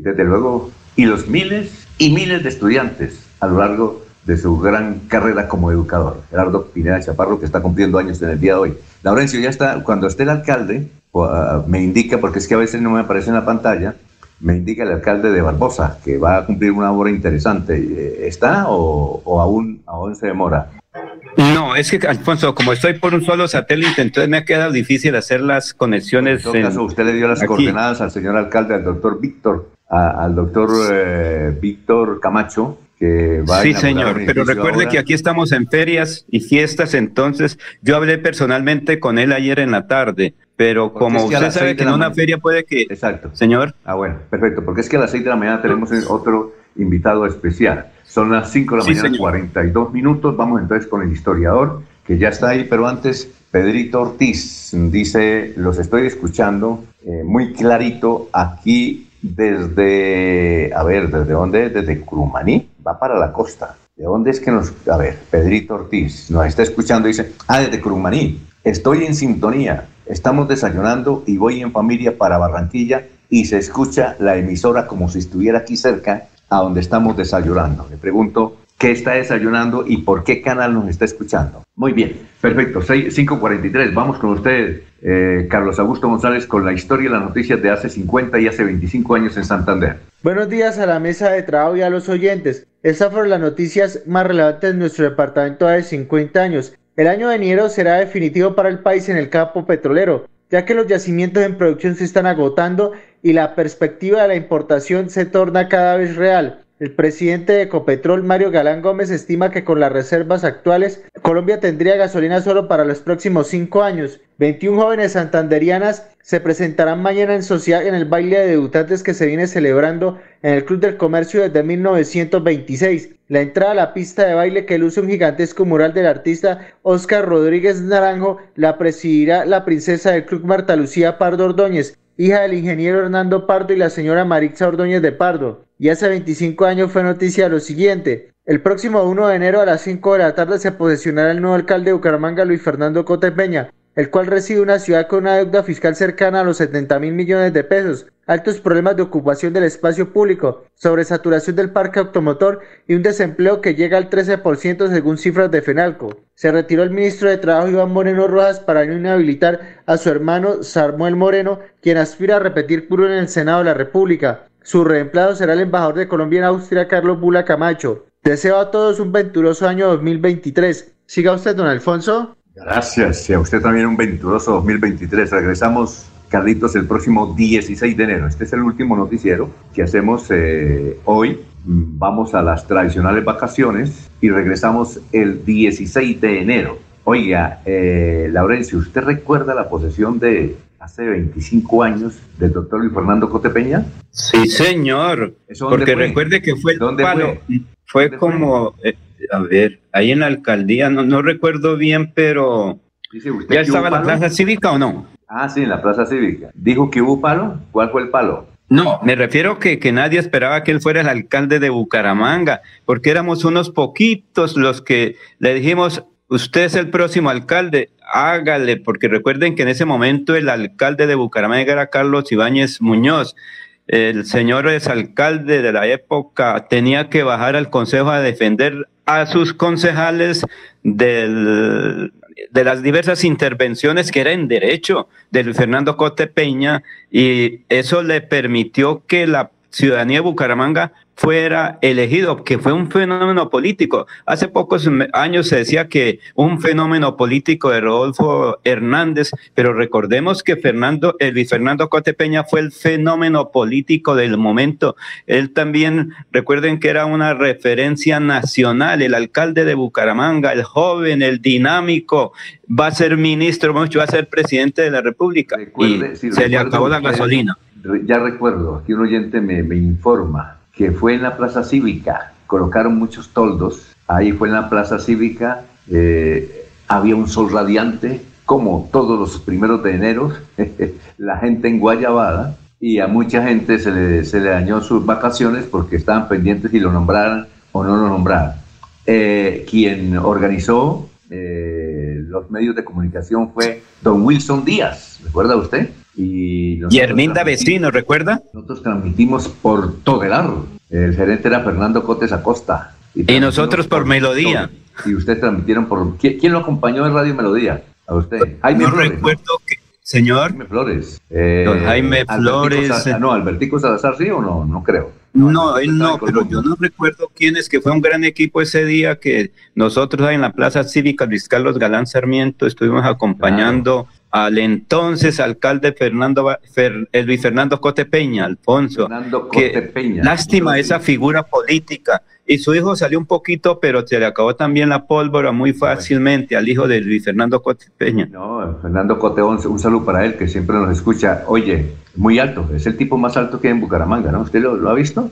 desde luego, y los miles y miles de estudiantes a lo largo de su gran carrera como educador. Gerardo Pineda Chaparro, que está cumpliendo años en el día de hoy. Laurencio, ya está, cuando esté el alcalde, uh, me indica, porque es que a veces no me aparece en la pantalla, me indica el alcalde de Barbosa, que va a cumplir una obra interesante. Eh, ¿Está o, o aún, aún se demora? No, es que, Alfonso, como estoy por un solo satélite, entonces me ha quedado difícil hacer las conexiones. En todo caso, usted le dio las aquí. coordenadas al señor alcalde, al doctor Víctor, a- al doctor eh, Víctor Camacho, que va Sí, señor, pero recuerde ahora. que aquí estamos en ferias y fiestas, entonces yo hablé personalmente con él ayer en la tarde, pero Porque como usted sabe seis que en una mañana- feria puede que... Exacto. Señor. Ah, bueno, perfecto, porque es que a las 6 de la mañana tenemos otro invitado especial. Son las 5 de la Sí, mañana, señor. 42 minutos. Vamos entonces con el historiador, que ya está ahí, pero antes, Pedrito Ortiz dice, los estoy escuchando eh, muy clarito aquí desde, a ver, ¿desde dónde? Desde Curumaní, va para la costa. ¿De dónde es que nos, a ver, Pedrito Ortiz nos está escuchando, dice, ah, desde Curumaní, estoy en sintonía, estamos desayunando y voy en familia para Barranquilla y se escucha la emisora como si estuviera aquí cerca a donde estamos desayunando. Le pregunto, ¿qué está desayunando y por qué canal nos está escuchando? Muy bien, perfecto, seis- 5.43, vamos con usted, eh, Carlos Augusto González, con la historia y las noticias de hace 50 y hace 25 años en Santander. Buenos días a la mesa de trabajo y a los oyentes. Estas fueron las noticias más relevantes de nuestro departamento de 50 años. El año venidero será definitivo para el país en el campo petrolero, ya que los yacimientos en producción se están agotando y la perspectiva de la importación se torna cada vez real. El presidente de Ecopetrol, Mario Galán Gómez, estima que con las reservas actuales, Colombia tendría gasolina solo para los próximos cinco años. 21 jóvenes santanderianas se presentarán mañana en sociedad en el baile de debutantes que se viene celebrando en el Club del Comercio desde 1926. La entrada a la pista de baile que luce un gigantesco mural del artista Oscar Rodríguez Naranjo la presidirá la princesa del Club Marta Lucía Pardo Ordóñez, hija del ingeniero Hernando Pardo y la señora Marixa Ordóñez de Pardo. Y hace 25 años fue noticia lo siguiente. El próximo 1 de enero a las 5 de la tarde se posesionará el nuevo alcalde de Bucaramanga, Luis Fernando Cote Peña, el cual reside una ciudad con una deuda fiscal cercana a los 70 mil millones de pesos, altos problemas de ocupación del espacio público, sobresaturación del parque automotor y un desempleo que llega al 13% según cifras de FENALCO. Se retiró el ministro de Trabajo Iván Moreno Rojas para no inhabilitar a su hermano Samuel Moreno, quien aspira a repetir curul en el Senado de la República. Su reemplazo será el embajador de Colombia en Austria, Carlos Bula Camacho. Deseo a todos un venturoso año 2023. Siga usted, don Alfonso. Gracias, y a usted también un venturoso 2023. Regresamos, Carlitos, el próximo 16 de enero. Este es el último noticiero que hacemos eh, hoy. Vamos a las tradicionales vacaciones y regresamos el 16 de enero. Oiga, eh, Laurencio, ¿usted recuerda la posesión de hace 25 años del doctor Luis Fernando Cotepeña? Sí, señor. ¿Eso Porque fue? recuerde que fue el ¿Dónde palo. Fue, como, eh, a ver, ahí en la alcaldía, no, no recuerdo bien, pero Dice usted ¿ya estaba la palo? plaza cívica o no? Ah, sí, en la Plaza Cívica. ¿Dijo que hubo palo? ¿Cuál fue el palo? No, me refiero que, que nadie esperaba que él fuera el alcalde de Bucaramanga, porque éramos unos poquitos los que le dijimos, usted es el próximo alcalde, hágale, porque recuerden que en ese momento el alcalde de Bucaramanga era Carlos Ibáñez Muñoz. El señor exalcalde de la época tenía que bajar al consejo a defender a sus concejales del, de las diversas intervenciones que era en derecho de Fernando Cote Peña y eso le permitió que la ciudadanía de Bucaramanga fuera elegido, que fue un fenómeno político. Hace pocos años se decía que un fenómeno político de Rodolfo Hernández, pero recordemos que Fernando, Luis Fernando Cotepeña fue el fenómeno político del momento. Él también, recuerden que era una referencia nacional, el alcalde de Bucaramanga, el joven, el dinámico, va a ser ministro, va a ser presidente de la República. y se le acabó la gasolina. Ya recuerdo, aquí un oyente me, informa que fue en la Plaza Cívica. Colocaron muchos toldos. Ahí fue en la Plaza Cívica. Eh, había un sol radiante, como todos los primeros de enero. la gente en Guayabada. Y a mucha gente se le, se le dañó sus vacaciones porque estaban pendientes si lo nombraran o no lo nombraran. Eh, quien organizó eh, los medios de comunicación fue don Wilson Díaz, ¿recuerda usted? Y, y Herminda Vecino, ¿recuerda? Nosotros transmitimos por Todelar. El gerente era Fernando Cotes Acosta. Y, nosotros por Melodía. Y ustedes transmitieron por... ¿Quién, lo acompañó en Radio Melodía? A usted. Jaime no recuerdo que... Señor. Jaime Flores. Eh, Don Jaime Flores. no, Albertico Salazar sí o no, no creo. No, él no, pero yo no recuerdo quién es, que fue un gran equipo ese día que nosotros en la Plaza Cívica Luis Carlos Galán Sarmiento estuvimos acompañando al entonces alcalde Fernando Luis Fernando Cotepeña, Alfonso. Fernando Cotepeña. lástima esa figura política. Y su hijo salió un poquito, pero se le acabó también la pólvora muy fácilmente al hijo de Luis Fernando Cotepeña. No, Fernando Coteón, un saludo para él que siempre nos escucha. Oye, muy alto, es el tipo más alto que hay en Bucaramanga, ¿no? ¿Usted lo, ha visto?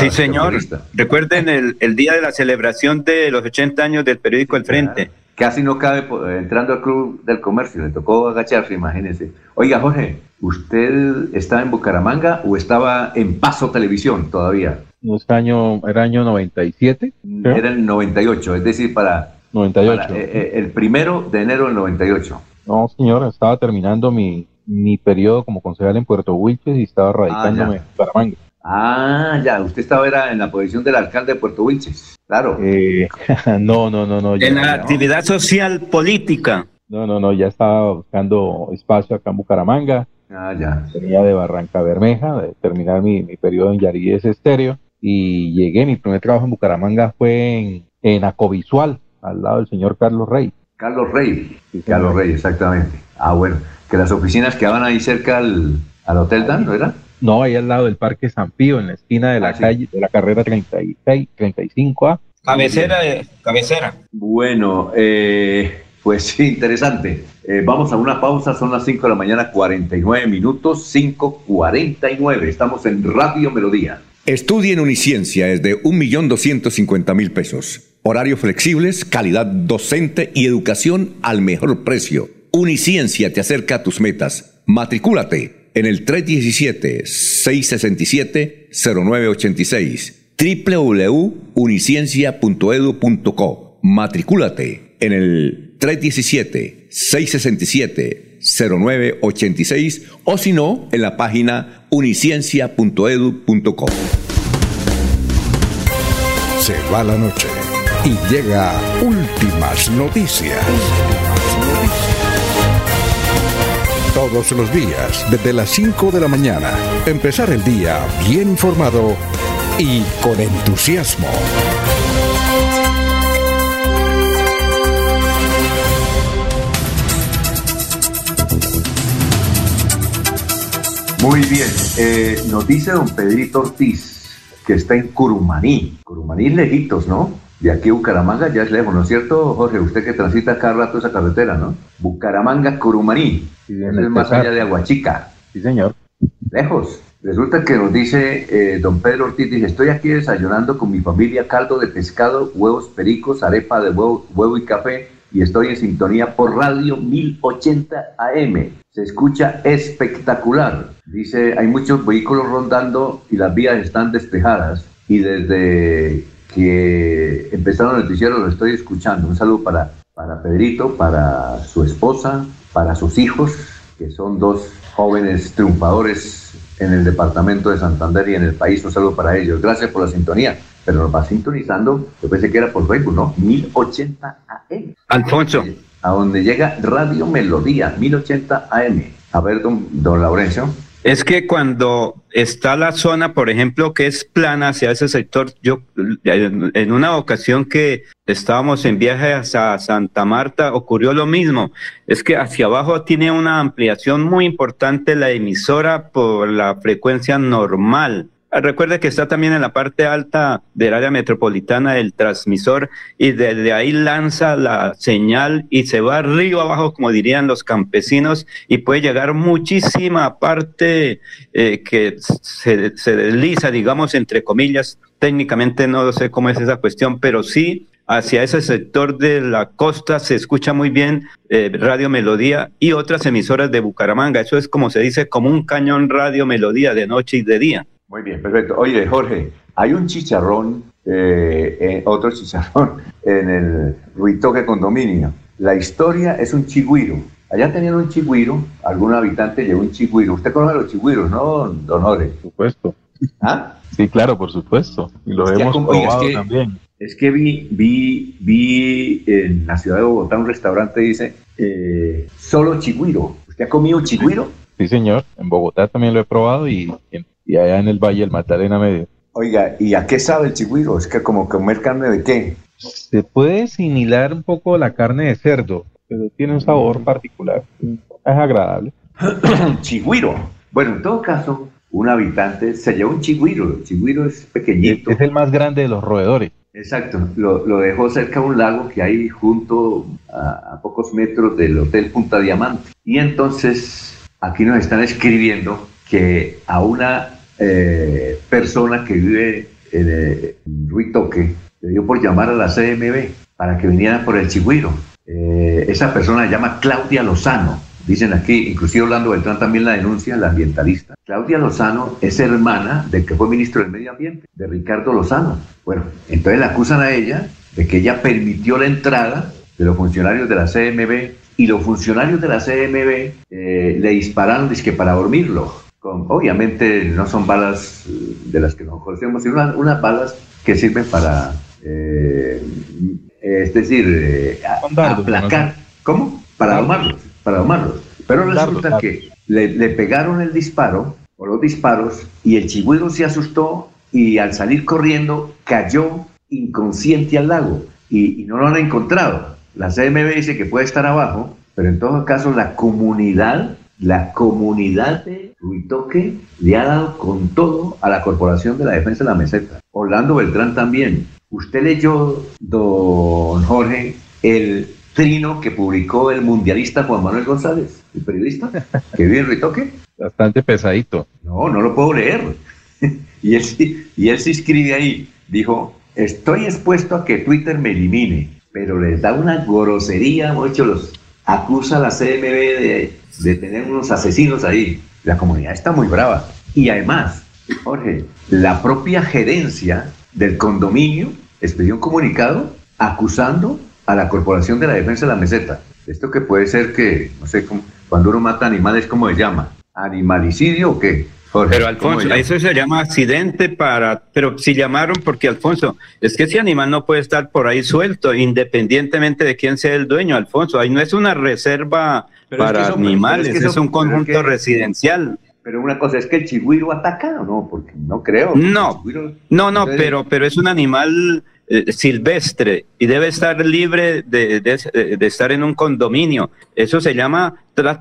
sí, señor. Recuerden el, el, día de la celebración de los 80 años del periódico El Frente casi no cabe entrando al club del comercio, le tocó agacharse, imagínense. Oiga, Jorge, ¿usted estaba en Bucaramanga o estaba en Paso Televisión todavía? No, año, era año 97. Era el 98, es decir, para, 98. Eh, eh, el primero de enero del 98. No, señor, estaba terminando mi, mi periodo como concejal en Puerto Wilches y estaba radicándome en Bucaramanga. Ah, ya, usted estaba era en la posición del alcalde de Puerto Wilches, claro. Eh, no, no, no, no. en la actividad social política. No, no, no, ya estaba buscando espacio acá en Bucaramanga. Ah, ya. Venía de Barranca Bermeja, de terminar mi, periodo en Yaríes Estéreo, y llegué, mi primer trabajo en Bucaramanga fue en, en Acovisual, al lado del señor Carlos Rey. Carlos Rey, Carlos Rey, exactamente. Ah, bueno, que las oficinas quedaban ahí cerca al, al Hotel Dan, ¿no era? No, ahí al lado del Parque San Pío, en la esquina de la ah, calle, de la carrera 36, 35A. Cabecera de cabecera. Bueno, eh, pues sí, interesante. Eh, vamos a una pausa, son las 5 de la mañana, 49 minutos, 5.49. Estamos en Radio Melodía. Estudie en Uniciencia es de 1.250.000 pesos. Horarios flexibles, calidad docente y educación al mejor precio. Uniciencia te acerca a tus metas. Matricúlate en el 317-667-0986 www.uniciencia.edu.co. Matricúlate en el 317-667-0986 o si no, en la página uniciencia.edu.co. Se va la noche y llega últimas noticias. Todos los días, desde las 5 de la mañana. Empezar el día bien informado y con entusiasmo. Muy bien, eh, nos dice don Pedrito Ortiz que está en Curumaní. Curumaní lejitos, ¿no? De aquí a Bucaramanga ya es lejos, ¿no es cierto, Jorge? Usted que transita cada rato esa carretera, ¿no? Bucaramanga, Curumaní. Es más allá de Aguachica. Sí, señor. Lejos. Resulta que nos dice eh, don Pedro Ortiz, dice, estoy aquí desayunando con mi familia caldo de pescado, huevos pericos, arepa de huevo, huevo y café y estoy en sintonía por radio 1080 AM. Se escucha espectacular. Dice, hay muchos vehículos rondando y las vías están despejadas y desde que empezaron el noticiero lo estoy escuchando. Un saludo para, para Pedrito, para su esposa, para sus hijos, que son dos jóvenes triunfadores en el departamento de Santander y en el país. Un saludo para ellos. Gracias por la sintonía. Pero nos va sintonizando, yo pensé que era por Facebook, ¿no? 1080 AM. Alfonso. A donde llega Radio Melodía, 1080 AM. A ver, don, don Laurencio. Es que cuando está la zona, por ejemplo, que es plana hacia ese sector, yo en una ocasión que estábamos en viaje hacia Santa Marta, ocurrió lo mismo. Es que hacia abajo tiene una ampliación muy importante la emisora por la frecuencia normal. Recuerde que está también en la parte alta del área metropolitana el transmisor y desde ahí lanza la señal y se va arriba abajo, como dirían los campesinos, y puede llegar muchísima parte eh, que se, se desliza, digamos, entre comillas. Técnicamente no sé cómo es esa cuestión, pero sí hacia ese sector de la costa se escucha muy bien eh, Radio Melodía y otras emisoras de Bucaramanga. Eso es como se dice, como un cañón Radio Melodía de noche y de día. Muy bien, perfecto. Oye, Jorge, hay un chicharrón, eh, eh, otro chicharrón en el Ruitoque Condominio. La historia es un chigüiro. Allá tenían un chigüiro, algún habitante llevó un chigüiro. Usted conoce los chigüiros, ¿no, don Jorge? Por supuesto. ¿Ah? Sí, claro, por supuesto. Y lo Es que hemos como- oye, es probado que- también. Es que vi, vi, vi en la ciudad de Bogotá un restaurante dice eh, solo chigüiro. ¿Usted ha comido chigüiro? Sí, señor. En Bogotá también lo he probado y, y allá en el Valle del Magdalena medio. Oiga, ¿y a qué sabe el chigüiro? Es que como comer carne de qué? Se puede similar un poco a la carne de cerdo, pero tiene un sabor particular. Es agradable. chigüiro. Bueno, en todo caso, un habitante se llevó un chigüiro. El chigüiro es pequeñito. Es el más grande de los roedores. Exacto, lo, dejó cerca de un lago que hay junto a, a pocos metros del Hotel Punta Diamante. Y entonces aquí nos están escribiendo que a una eh, persona que vive en, eh, en Ruitoque le dio por llamar a la CMB para que vinieran por el chigüiro. Eh, esa persona se llama Claudia Lozano. Dicen aquí, inclusive Orlando Beltrán también la denuncia, la ambientalista. Claudia Lozano es hermana del que fue ministro del Medio Ambiente, de Ricardo Lozano. Bueno, entonces la acusan a ella de que ella permitió la entrada de los funcionarios de la CMB y los funcionarios de la CMB eh, le dispararon dizque para dormirlo. Con, obviamente no son balas eh, de las que nos conocemos, sino unas, unas balas que sirven para, eh, es decir, eh, a- aplacar. ¿Cómo? Para domarlos, para domarlos. Pero resulta que le, le pegaron el disparo, o los disparos, y el chigüiro se asustó y al salir corriendo cayó inconsciente al lago y, y no lo han encontrado. La CMB dice que puede estar abajo, pero en todo caso la comunidad, la comunidad de Ruitoque le ha dado con todo a la Corporación de la Defensa de la Meseta. Orlando Beltrán también. Usted leyó, don Jorge, el trino que publicó el mundialista Juan Manuel González, el periodista que vive en Ruitoque. Bastante pesadito. No, no lo puedo leer. y, él, sí- y él sí escribe ahí, dijo, estoy expuesto a que Twitter me elimine, pero les da una grosería, mucho los acusa a la CMB de, de tener unos asesinos ahí. La comunidad está muy brava. Y además, Jorge, la propia gerencia del condominio expidió un comunicado acusando a la Corporación de la Defensa de la Meseta. Esto que puede ser que, no sé, cómo- cuando uno mata animales, ¿cómo se llama? ¿Animalicidio o qué? Jorge, Pero ¿cómo Alfonso, eso se llama accidente para, pero si llamaron porque Alfonso, es que ese animal no puede estar por ahí suelto, independientemente de quién sea el dueño, Alfonso. Ahí no es una reserva Pero es que para animales, es que es, un conjunto que- residencial. Pero una cosa es que el chigüiro ataca o no, porque no creo. No, chigüiro- no, no, Entonces, pero, pero es un animal eh, silvestre y debe estar libre de, de- estar en un condominio. Eso se llama,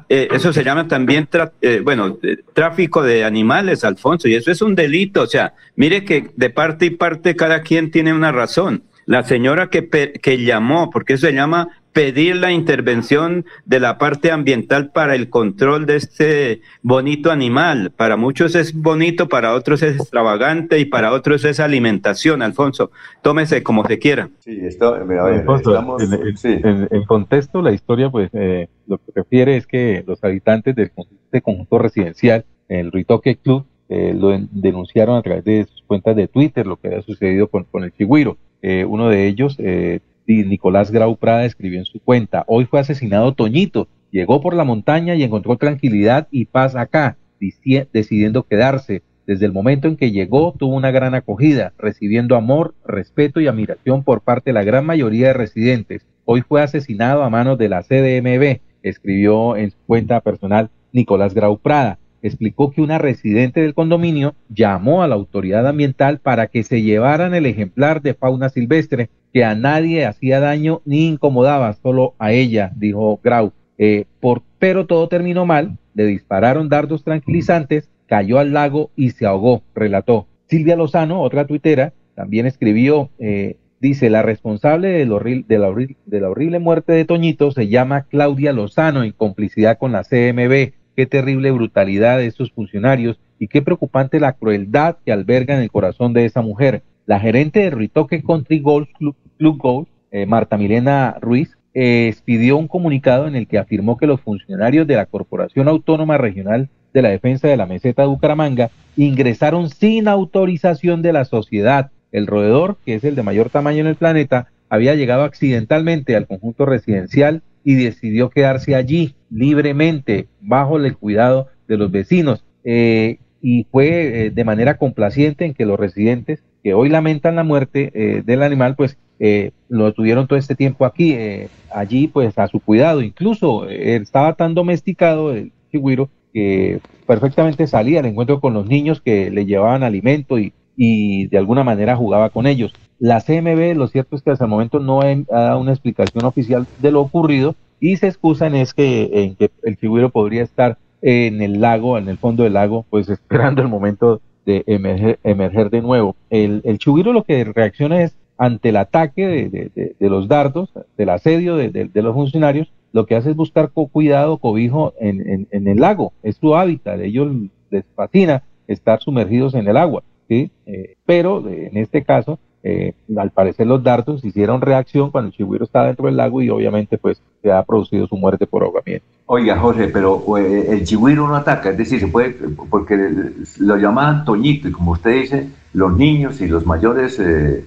eh, eso se llama también, eh, bueno, tráfico de animales, Alfonso, y eso es un delito. O sea, mire que de parte y parte cada quien tiene una razón. La señora que, que llamó, porque eso se llama pedir la intervención de la parte ambiental para el control de este bonito animal. Para muchos es bonito, para otros es extravagante y para otros es alimentación, Alfonso. Tómese como se quiera. Sí, esto, a ver, Alfonso, estamos- en, en- sí. en- en contexto, la historia, pues, eh, lo que refiere es que los habitantes del este conjunto residencial el Ritoque Club, eh, lo denunciaron a través de sus cuentas de Twitter lo que había sucedido con, con el Chigüiro. Eh, uno de ellos, eh, Nicolás Grau Prada, escribió en su cuenta, hoy fue asesinado Toñito, llegó por la montaña y encontró tranquilidad y paz acá, decidiendo quedarse. Desde el momento en que llegó tuvo una gran acogida, recibiendo amor, respeto y admiración por parte de la gran mayoría de residentes. Hoy fue asesinado a manos de la CDMB, escribió en su cuenta personal Nicolás Grau Prada explicó que una residente del condominio llamó a la autoridad ambiental para que se llevaran el ejemplar de fauna silvestre que a nadie hacía daño ni incomodaba, solo a ella, dijo Grau. Eh, por, pero todo terminó mal, le dispararon dardos tranquilizantes, cayó al lago y se ahogó, relató. Silvia Lozano, otra tuitera, también escribió, eh, dice, la responsable de, la, de la horrible muerte de Toñito se llama Claudia Lozano en complicidad con la CMB qué terrible brutalidad de esos funcionarios y qué preocupante la crueldad que alberga en el corazón de esa mujer. La gerente de Ritoque Country Golf Club, Golf, eh, Marta Milena Ruiz, eh, expidió un comunicado en el que afirmó que los funcionarios de la Corporación Autónoma Regional de la Defensa de la Meseta de Bucaramanga ingresaron sin autorización de la sociedad. El roedor, que es el de mayor tamaño en el planeta, había llegado accidentalmente al conjunto residencial y decidió quedarse allí libremente bajo el cuidado de los vecinos. Eh, y fue eh, de manera complaciente en que los residentes que hoy lamentan la muerte eh, del animal, pues lo tuvieron todo este tiempo aquí, allí pues a su cuidado. Incluso estaba tan domesticado el chihuiro que perfectamente salía al encuentro con los niños que le llevaban alimento y, y de alguna manera jugaba con ellos. La CMB, lo cierto es que hasta el momento no ha dado una explicación oficial de lo ocurrido y se excusan es que, en que el figuro podría estar en el lago, en el fondo del lago, pues esperando el momento de emerger, de nuevo. El, el lo que reacciona es ante el ataque de, los dardos, del asedio de, los funcionarios, lo que hace es buscar cuidado, cobijo en, en, el lago, es su hábitat, ellos les fascina estar sumergidos en el agua. Eh, pero en este caso eh, al parecer los dardos hicieron reacción cuando el chigüiro estaba dentro del lago y obviamente pues se ha producido su muerte por ahogamiento. Oiga Jorge, pero eh, el chigüiro no ataca, es decir, se puede, porque lo llamaban Toñito y como usted dice, los niños y los mayores eh,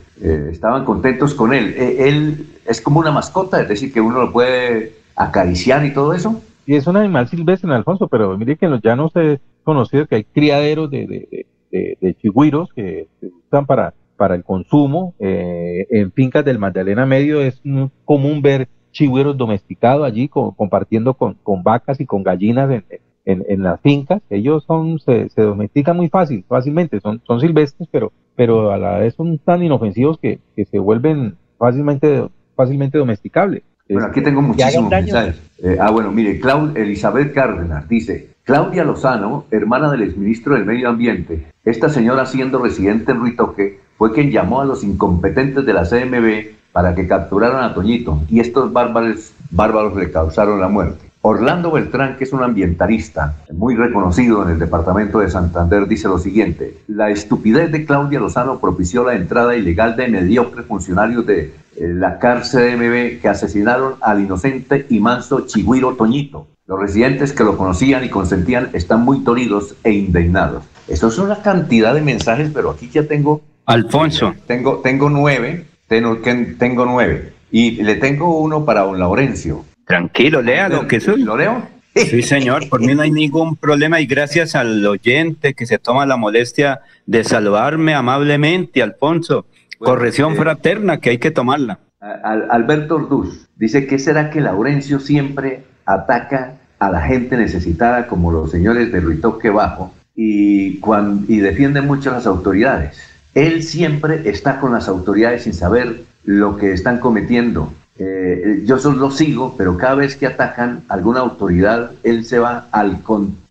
estaban contentos con él. él es como una mascota, es decir, que uno lo puede acariciar y todo eso. Y es un animal silvestre, en Alfonso, pero mire que en los llanos he conocido que hay criaderos de, de, de, de chigüiros que se usan para para el consumo. Eh, en fincas del Magdalena Medio es común ver chigüeros domesticados allí compartiendo con, vacas y con gallinas en, las fincas. Ellos son se, domestican muy fácil, fácilmente, son, son silvestres, pero, pero a la vez son tan inofensivos que, se vuelven fácilmente, fácilmente domesticables. Bueno, aquí tengo muchísimos mensajes. Eh, ah, bueno, mire, Elizabeth Cárdenas dice, Claudia Lozano, hermana del exministro del Medio Ambiente, esta señora siendo residente en Ruitoque, fue quien llamó a los incompetentes de la CMB para que capturaran a Toñito y estos bárbaros, bárbaros le causaron la muerte. Orlando Beltrán, que es un ambientalista muy reconocido en el departamento de Santander, dice lo siguiente, la estupidez de Claudia Lozano propició la entrada ilegal de mediocres funcionarios de eh, la cárcel CMB que asesinaron al inocente y manso Chigüiro Toñito. Los residentes que lo conocían y consentían están muy dolidos e indignados. Eso es una cantidad de mensajes, pero aquí ya tengo Alfonso. Tengo, tengo nueve, tengo, tengo nueve. Y le tengo uno para don Laurencio. Tranquilo, léalo, que soy. ¿Lo leo? Sí, señor, por mí no hay ningún problema y gracias al oyente que se toma la molestia de salvarme amablemente, Alfonso. Corrección eh, fraterna que hay que tomarla. Alberto Orduz dice, ¿qué será que Laurencio siempre ataca a la gente necesitada como los señores de Ruitoque Bajo y, cuando, y defiende mucho a las autoridades? Él siempre está con las autoridades sin saber lo que están cometiendo. Eh, yo solo lo sigo, pero cada vez que atacan alguna autoridad, él se va al,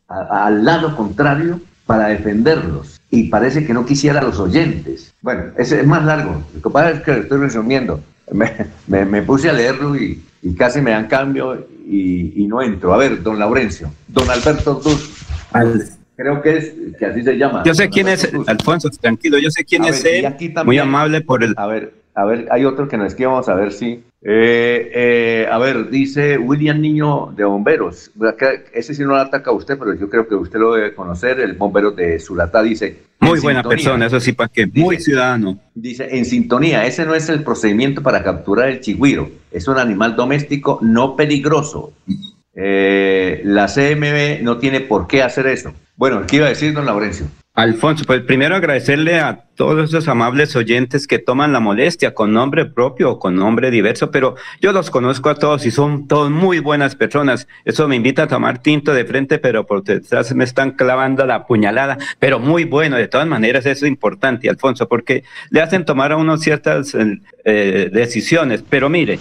al lado contrario para defenderlos. Y parece que no quisiera a los oyentes. Bueno, ese es más largo. Lo que pasa es que lo estoy resumiendo. Me, puse a leerlo y, casi me dan cambio y, no entro. A ver, don Laurencio, don Alberto Duz. Creo que es que así se llama. Yo sé quién es, Alfonso, tranquilo, yo sé quién es él. Muy amable por el. A ver, a ver, hay otro que nos escribe, vamos a ver si. Eh, eh, a ver, dice William Niño de Bomberos. Ese sí no lo ataca a usted, pero yo creo que usted lo debe conocer. El bombero de Suratá dice. Muy buena persona, eso sí, para que muy ciudadano. Dice, en sintonía, ese no es el procedimiento para capturar el chigüiro. Es un animal doméstico no peligroso. Eh, la CMB no tiene por qué hacer eso. Bueno, ¿qué iba a decir, don Laurencio? Alfonso, pues primero agradecerle a todos esos amables oyentes que toman la molestia con nombre propio o con nombre diverso, pero yo los conozco a todos y son todos muy buenas personas. Eso me invita a tomar tinto de frente, pero por detrás me están clavando la puñalada, pero muy bueno. De todas maneras, eso es importante, Alfonso, porque le hacen tomar a uno ciertas eh, decisiones. Pero mire,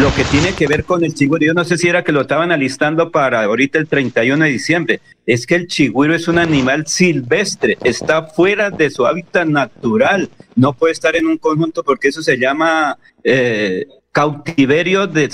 lo que tiene que ver con el chigüiro, yo no sé si era que lo estaban alistando para ahorita el 31 de diciembre, es que el chigüiro es un animal silvestre, está fuera de su hábitat natural, no puede estar en un conjunto porque eso se llama eh, cautiverio de,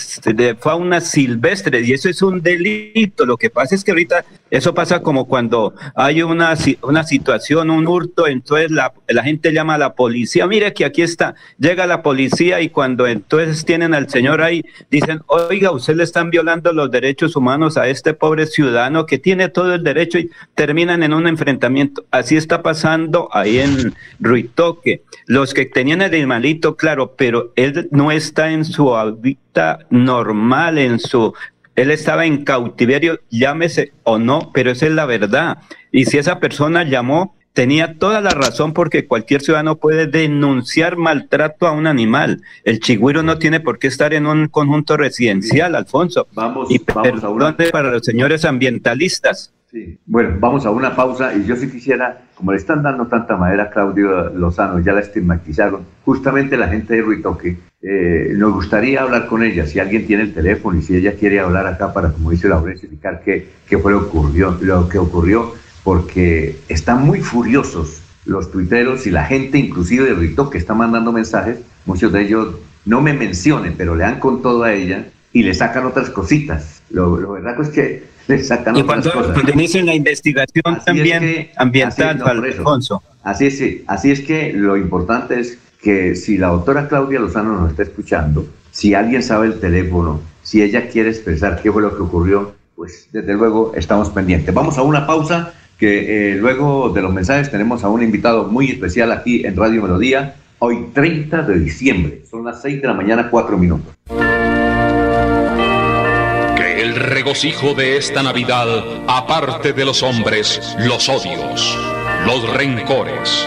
fauna silvestre y eso es un delito. Lo que pasa es que ahorita eso pasa como cuando hay una, una situación, un hurto, entonces la, la, gente llama a la policía, mire que aquí está, llega la policía y cuando entonces tienen al señor ahí, dicen, oiga, usted le están violando los derechos humanos a este pobre ciudadano que tiene todo el derecho y terminan en un enfrentamiento. Así está pasando ahí en Ruitoque. Los que tenían el animalito, claro, pero él no está en su hábitat normal, en su él estaba en cautiverio, llámese o no, pero esa es la verdad. Y si esa persona llamó, tenía toda la razón porque cualquier ciudadano puede denunciar maltrato a un animal. El chigüiro no tiene por qué estar en un conjunto residencial, Alfonso. Vamos, y vamos a una... para los señores ambientalistas. Sí. Bueno, vamos a una pausa y yo sí quisiera, como le están dando tanta madera a Claudio Lozano, ya la estigmatizaron, justamente la gente de Ruitoque, eh, nos gustaría hablar con ella, si alguien tiene el teléfono y si ella quiere hablar acá para, como dice Laura, explicar qué, qué fue lo, ocurrió, lo que ocurrió, porque están muy furiosos los tuiteros y la gente inclusive de Ruitoque está mandando mensajes, muchos de ellos no me mencionen, pero le dan con todo a ella y le sacan otras cositas. Lo, lo verdad es que y cuando, cuando inician la investigación así también es que, ambiental, así, no, Alfonso. Así es, así es que lo importante es que si la doctora Claudia Lozano nos está escuchando, si alguien sabe el teléfono, si ella quiere expresar qué fue lo que ocurrió, pues desde luego estamos pendientes. Vamos a una pausa que eh, luego de los mensajes tenemos a un invitado muy especial aquí en Radio Melodía, hoy 30 de diciembre. Son las 6 de la mañana, 4 minutos el regocijo de esta Navidad aparte de los hombres los odios, los rencores,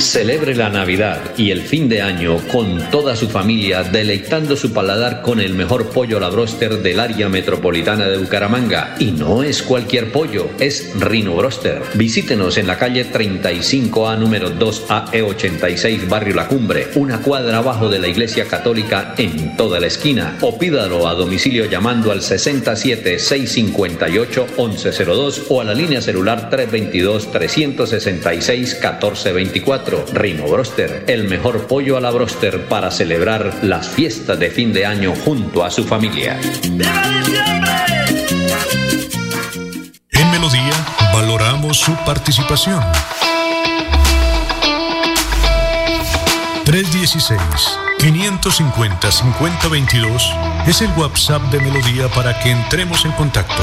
Celebre la Navidad y el fin de año con toda su familia, deleitando su paladar con el mejor pollo a la broster del área metropolitana de Bucaramanga. Y no es cualquier pollo, es Rino Broster. Visítenos en la calle 35A número 2AE86 Barrio La Cumbre, una cuadra abajo de la Iglesia Católica en toda la esquina. O pídalo a domicilio llamando al 67 658 1102 o a la línea celular 322 366 1424. Rino Broster, el mejor pollo a la broster para celebrar las fiestas de fin de año junto a su familia. En Melodía valoramos su participación. 316 550 5022 es el WhatsApp de Melodía para que entremos en contacto.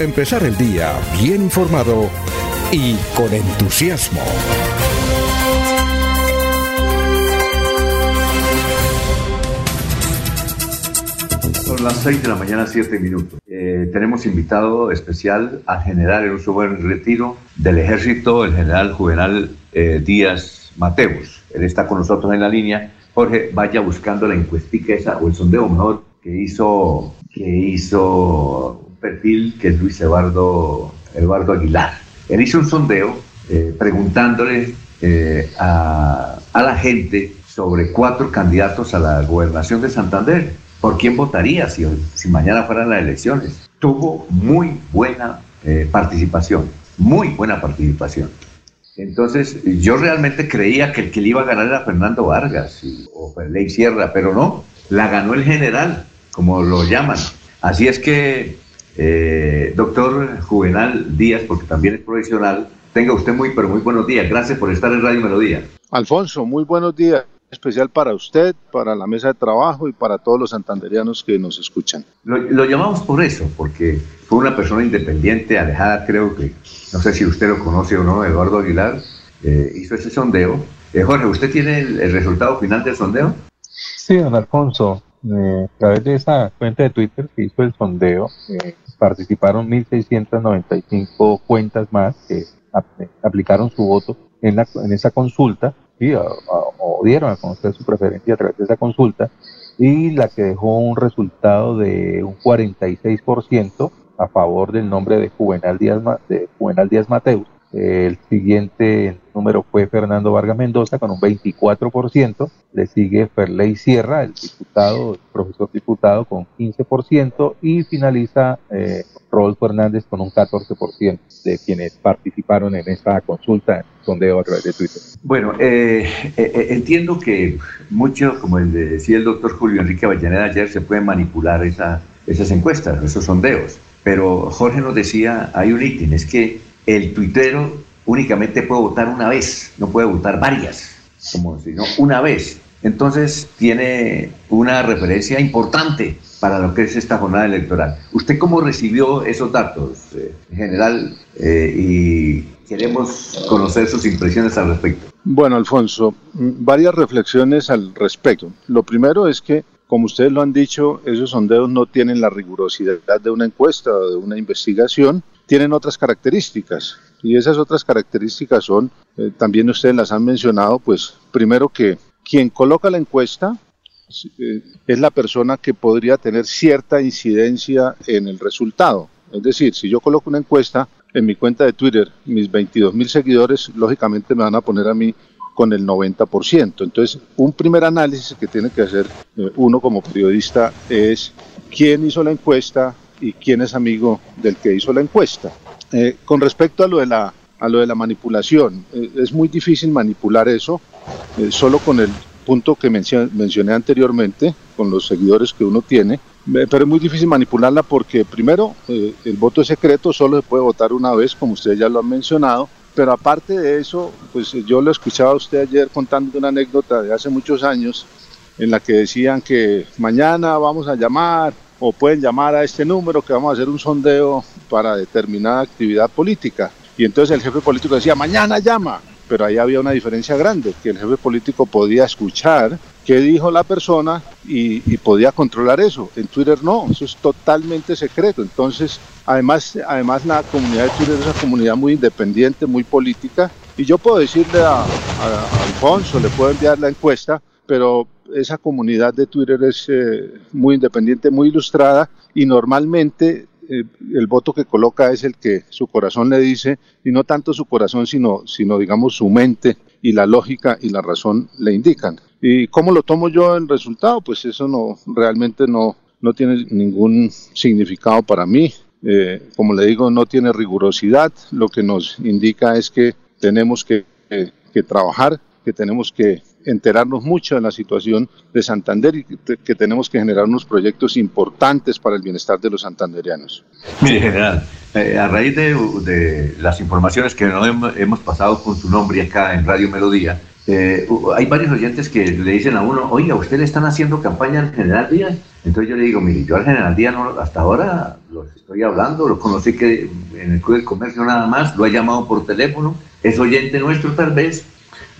Empezar el día bien informado y con entusiasmo. Son las 6 de la mañana, 7 minutos. eh, tenemos invitado especial al general en un buen retiro del ejército, el general Juvenal eh, Díaz Mateus. Él está con nosotros en la línea. Jorge, vaya buscando la encuestica esa, o el sondeo mejor, que hizo, que hizo perfil que es Luis Eduardo, Eduardo Aguilar. Él hizo un sondeo eh, preguntándole a, a la gente sobre cuatro candidatos a la gobernación de Santander. ¿Por quién votaría si, si mañana fueran las elecciones? Tuvo muy buena eh, participación, muy buena participación. Entonces, yo realmente creía que el que le iba a ganar era Fernando Vargas o Ley Sierra, pero no, la ganó el general, como lo llaman. Así es que, eh, doctor Juvenal Díaz, porque también es profesional, tenga usted muy, pero muy buenos días. Gracias por estar en Radio Melodía. Alfonso, muy buenos días especial para usted, para la mesa de trabajo y para todos los santanderianos que nos escuchan. Lo, llamamos por eso, porque fue una persona independiente, alejada, creo que, no sé si usted lo conoce o no, Eduardo Aguilar, eh, hizo ese sondeo. Eh, Jorge, ¿usted tiene el, resultado final del sondeo? Sí, don Alfonso, eh, a través de esa cuenta de Twitter que hizo el sondeo, participaron 1.695 cuentas más que aplicaron su voto en, la, en esa consulta o, dieron a conocer su preferencia a través de esa consulta y la que dejó un resultado de un 46% a favor del nombre de Juvenal Díaz, de Juvenal Díaz Mateus. El siguiente número fue Fernando Vargas Mendoza con un 24%, le sigue Ferley Sierra, el diputado, el profesor diputado con 15% y finaliza eh, Rodolfo Hernández con un 14% de quienes participaron en esta consulta, sondeo a través de Twitter. Bueno, eh, eh, eh, entiendo que mucho, como decía el doctor Julio Enrique Avellaneda ayer, se pueden manipular esa, esas encuestas, esos sondeos. Pero Jorge nos decía, hay un ítem, es que el tuitero únicamente puede votar una vez, no puede votar varias, como si no, una vez. Entonces tiene una referencia importante para lo que es esta jornada electoral. ¿Usted cómo recibió esos datos, eh, en general? Eh, y queremos conocer sus impresiones al respecto. Bueno, Alfonso, varias reflexiones al respecto. Lo primero es que, como ustedes lo han dicho, esos sondeos no tienen la rigurosidad de una encuesta o de una investigación, tienen otras características. Y esas otras características son, eh, también ustedes las han mencionado, pues primero que quien coloca la encuesta es la persona que podría tener cierta incidencia en el resultado. Es decir, si yo coloco una encuesta en mi cuenta de Twitter, mis 22 mil seguidores, lógicamente me van a poner a mí con el 90%. Entonces, un primer análisis que tiene que hacer eh, uno como periodista es quién hizo la encuesta y quién es amigo del que hizo la encuesta. Eh, con respecto a lo de la, a lo de la manipulación, eh, es muy difícil manipular eso solo con el punto que mencioné anteriormente, con los seguidores que uno tiene, pero es muy difícil manipularla porque primero eh, el voto es secreto, solo se puede votar una vez, como ustedes ya lo han mencionado, pero aparte de eso, pues yo lo escuchaba a usted ayer contando una anécdota de hace muchos años en la que decían que mañana vamos a llamar o pueden llamar a este número que vamos a hacer un sondeo para determinada actividad política. Y entonces el jefe político decía, mañana llama pero ahí había una diferencia grande, que el jefe político podía escuchar qué dijo la persona y, podía controlar eso. En Twitter no, eso es totalmente secreto. Entonces, además, además la comunidad de Twitter es una comunidad muy independiente, muy política, y yo puedo decirle a, Alfonso, le puedo enviar la encuesta, pero esa comunidad de Twitter es eh, muy independiente, muy ilustrada y normalmente eh, el voto que coloca es el que su corazón le dice, y no tanto su corazón, sino, sino digamos su mente y la lógica y la razón le indican. ¿Y cómo lo tomo yo el resultado? Pues eso no realmente no, no tiene ningún significado para mí. Eh, como le digo, no tiene rigurosidad. Lo que nos indica es que tenemos que, que trabajar, que tenemos que enterarnos mucho de la situación de Santander y que, tenemos que generar unos proyectos importantes para el bienestar de los santanderianos. Mire, general, eh, a raíz de, las informaciones que hemos, pasado con su nombre acá en Radio Melodía, eh, hay varios oyentes que le dicen a uno, oiga, ¿usted le están haciendo campaña al General Díaz? Entonces yo le digo, mire, yo al General Díaz no, hasta ahora lo estoy hablando, lo conocí que en el Club del Comercio nada más, lo ha llamado por teléfono, es oyente nuestro tal vez,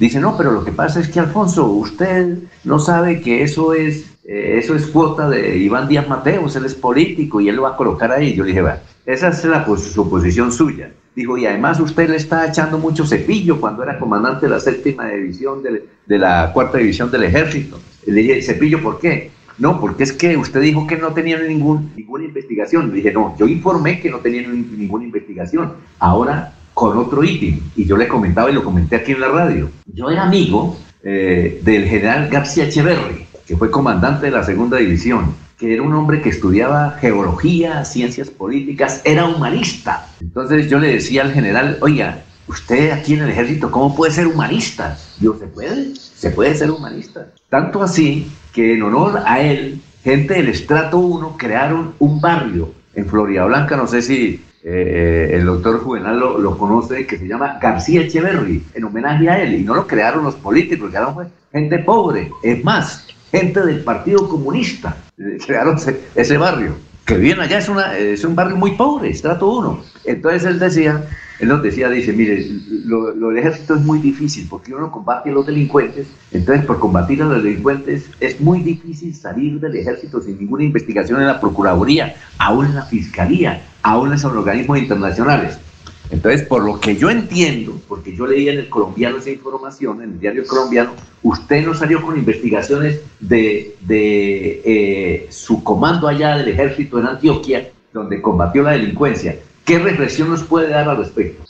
Dice, no, pero lo que pasa es que Alfonso, usted no sabe que eso es eh, eso es cuota de Iván Díaz Mateos, él es político y él lo va a colocar ahí. Yo le dije, bueno, esa es la suposición suya. Dijo, y además usted le está echando mucho cepillo cuando era comandante de la séptima división de, de la cuarta división del ejército. Le dije, cepillo, ¿por qué? No, porque es que usted dijo que no tenía ningún, ninguna investigación. Le dije, no, yo informé que no tenía ninguna investigación. Ahora con otro ítem. Y yo le comentaba y lo comenté aquí en la radio. Yo era amigo eh, del general García Echeverri, que fue comandante de la segunda división que era un hombre que estudiaba geología, ciencias políticas, era humanista. Entonces yo le decía al general, oiga, usted aquí en el ejército, ¿cómo puede ser humanista? Yo, ¿se puede? Se puede ser humanista. Tanto así que en honor a él, gente del estrato 1 crearon un barrio en Florida Blanca, no sé si eh, el doctor Juvenal lo, conoce, que se llama García Echeverry, en homenaje a él, y no lo crearon los políticos, crearon fue gente pobre, es más, gente del Partido Comunista, eh, crearon ese, barrio, que bien allá es, una, es un barrio muy pobre, estrato uno. Entonces él decía, él nos decía, dice, mire, lo, del ejército es muy difícil porque uno combate a los delincuentes, entonces por combatir a los delincuentes es muy difícil salir del ejército sin ninguna investigación en la Procuraduría, aún en la Fiscalía, aún los organismos internacionales. Entonces, por lo que yo entiendo, porque yo leía en el colombiano esa información, en el diario colombiano, usted no salió con investigaciones de, de eh, su comando allá del ejército en Antioquia, donde combatió la delincuencia. ¿Qué reflexión nos puede dar al respecto?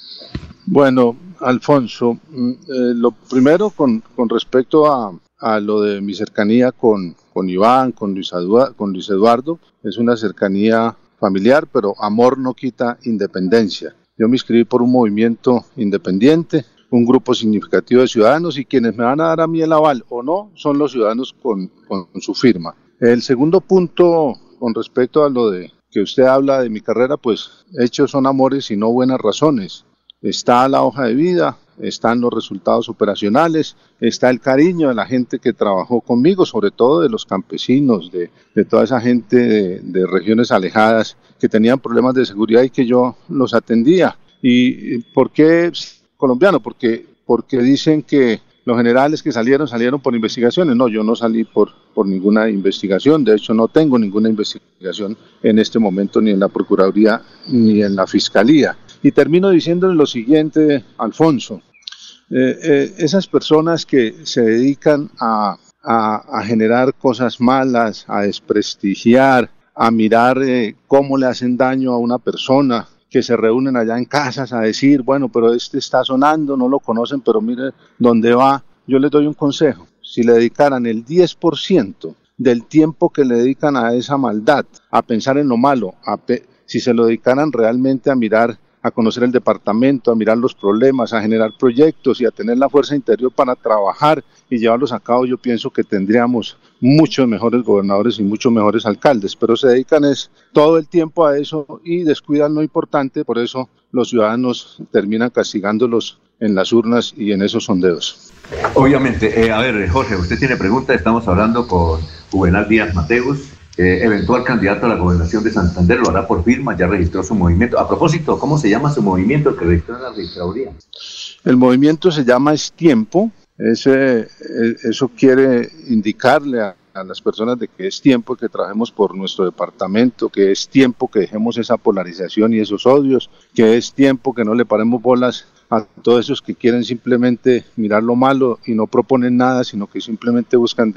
Bueno, Alfonso, mm, eh, lo primero con, con respecto a, a, lo de mi cercanía con, con Iván, con Luis, con Luis Eduardo, es una cercanía familiar, pero amor no quita independencia. Yo me inscribí por un movimiento independiente, un grupo significativo de ciudadanos y quienes me van a dar a mí el aval o no son los ciudadanos con, con su firma. El segundo punto con respecto a lo de que usted habla de mi carrera, pues hechos son amores y no buenas razones. Está la hoja de vida, están los resultados operacionales, está el cariño de la gente que trabajó conmigo, sobre todo de los campesinos, de, toda esa gente de, de, regiones alejadas que tenían problemas de seguridad y que yo los atendía. ¿Y por qué colombiano? Porque, porque dicen que los generales que salieron salieron por investigaciones. No, yo no salí por, por ninguna investigación. De hecho, no tengo ninguna investigación en este momento ni en la Procuraduría ni en la Fiscalía. Y termino diciéndole lo siguiente, Alfonso. Eh, eh, esas personas que se dedican a, a, generar cosas malas, a desprestigiar, a mirar eh, cómo le hacen daño a una persona, que se reúnen allá en casas a decir, bueno, pero este está sonando, no lo conocen, pero mire dónde va. Yo les doy un consejo, si le dedicaran el 10% del tiempo que le dedican a esa maldad, a pensar en lo malo, a si se lo dedicaran realmente a mirar a conocer el departamento, a mirar los problemas, a generar proyectos y a tener la fuerza interior para trabajar y llevarlos a cabo, yo pienso que tendríamos muchos mejores gobernadores y muchos mejores alcaldes, pero se dedican es todo el tiempo a eso y descuidan lo importante, por eso los ciudadanos terminan castigándolos en las urnas y en esos sondeos. Obviamente, eh, a ver, Jorge, usted tiene pregunta, estamos hablando con Juvenal Díaz Mateus, eh, eventual candidato a la gobernación de Santander, lo hará por firma, ya registró su movimiento. A propósito, ¿cómo se llama su movimiento que registró en la registraduría? El movimiento se llama Es Tiempo. Ese, eh, eso quiere indicarle a, a las personas de que es tiempo que trabajemos por nuestro departamento, que es tiempo que dejemos esa polarización y esos odios, que es tiempo que no le paremos bolas a todos esos que quieren simplemente mirar lo malo y no proponen nada, sino que simplemente buscan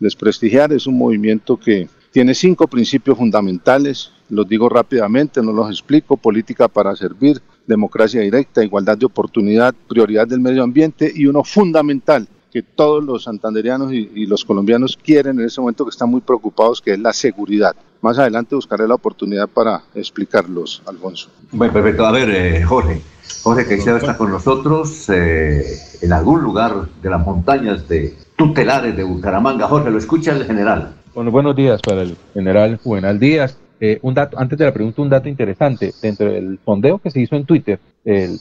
desprestigiar. Es un movimiento que tiene cinco principios fundamentales, los digo rápidamente, no los explico, política para servir, democracia directa, igualdad de oportunidad, prioridad del medio ambiente y uno fundamental que todos los santanderianos y, los colombianos quieren en ese momento que están muy preocupados, que es la seguridad. Más adelante buscaré la oportunidad para explicarlos, Alfonso. Bueno, perfecto. A ver, eh, Jorge, Jorge Caicedo está con nosotros eh, en algún lugar de las montañas de tutelares de Bucaramanga. Jorge, lo escucha el general. Bueno, buenos días para el general Juvenal Díaz. Eh, un dato, antes de la pregunta, un dato interesante. Dentro del sondeo que se hizo en Twitter, el,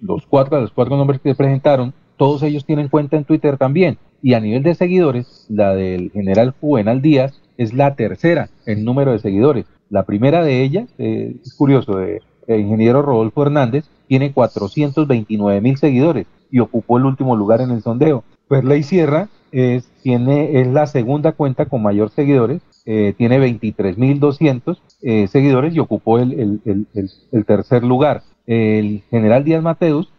los cuatro, los cuatro nombres que se presentaron, todos ellos tienen cuenta en Twitter también. Y a nivel de seguidores, la del general Juvenal Díaz es la tercera en número de seguidores. La primera de ellas, eh, es curioso, de, el ingeniero Rodolfo Hernández, tiene 429 mil seguidores y ocupó el último lugar en el sondeo. Pues Ley Sierra es, tiene, es la segunda cuenta con mayor seguidores, eh, tiene 23.200 eh, seguidores y ocupó el, el, el, tercer lugar. El general Díaz Mateus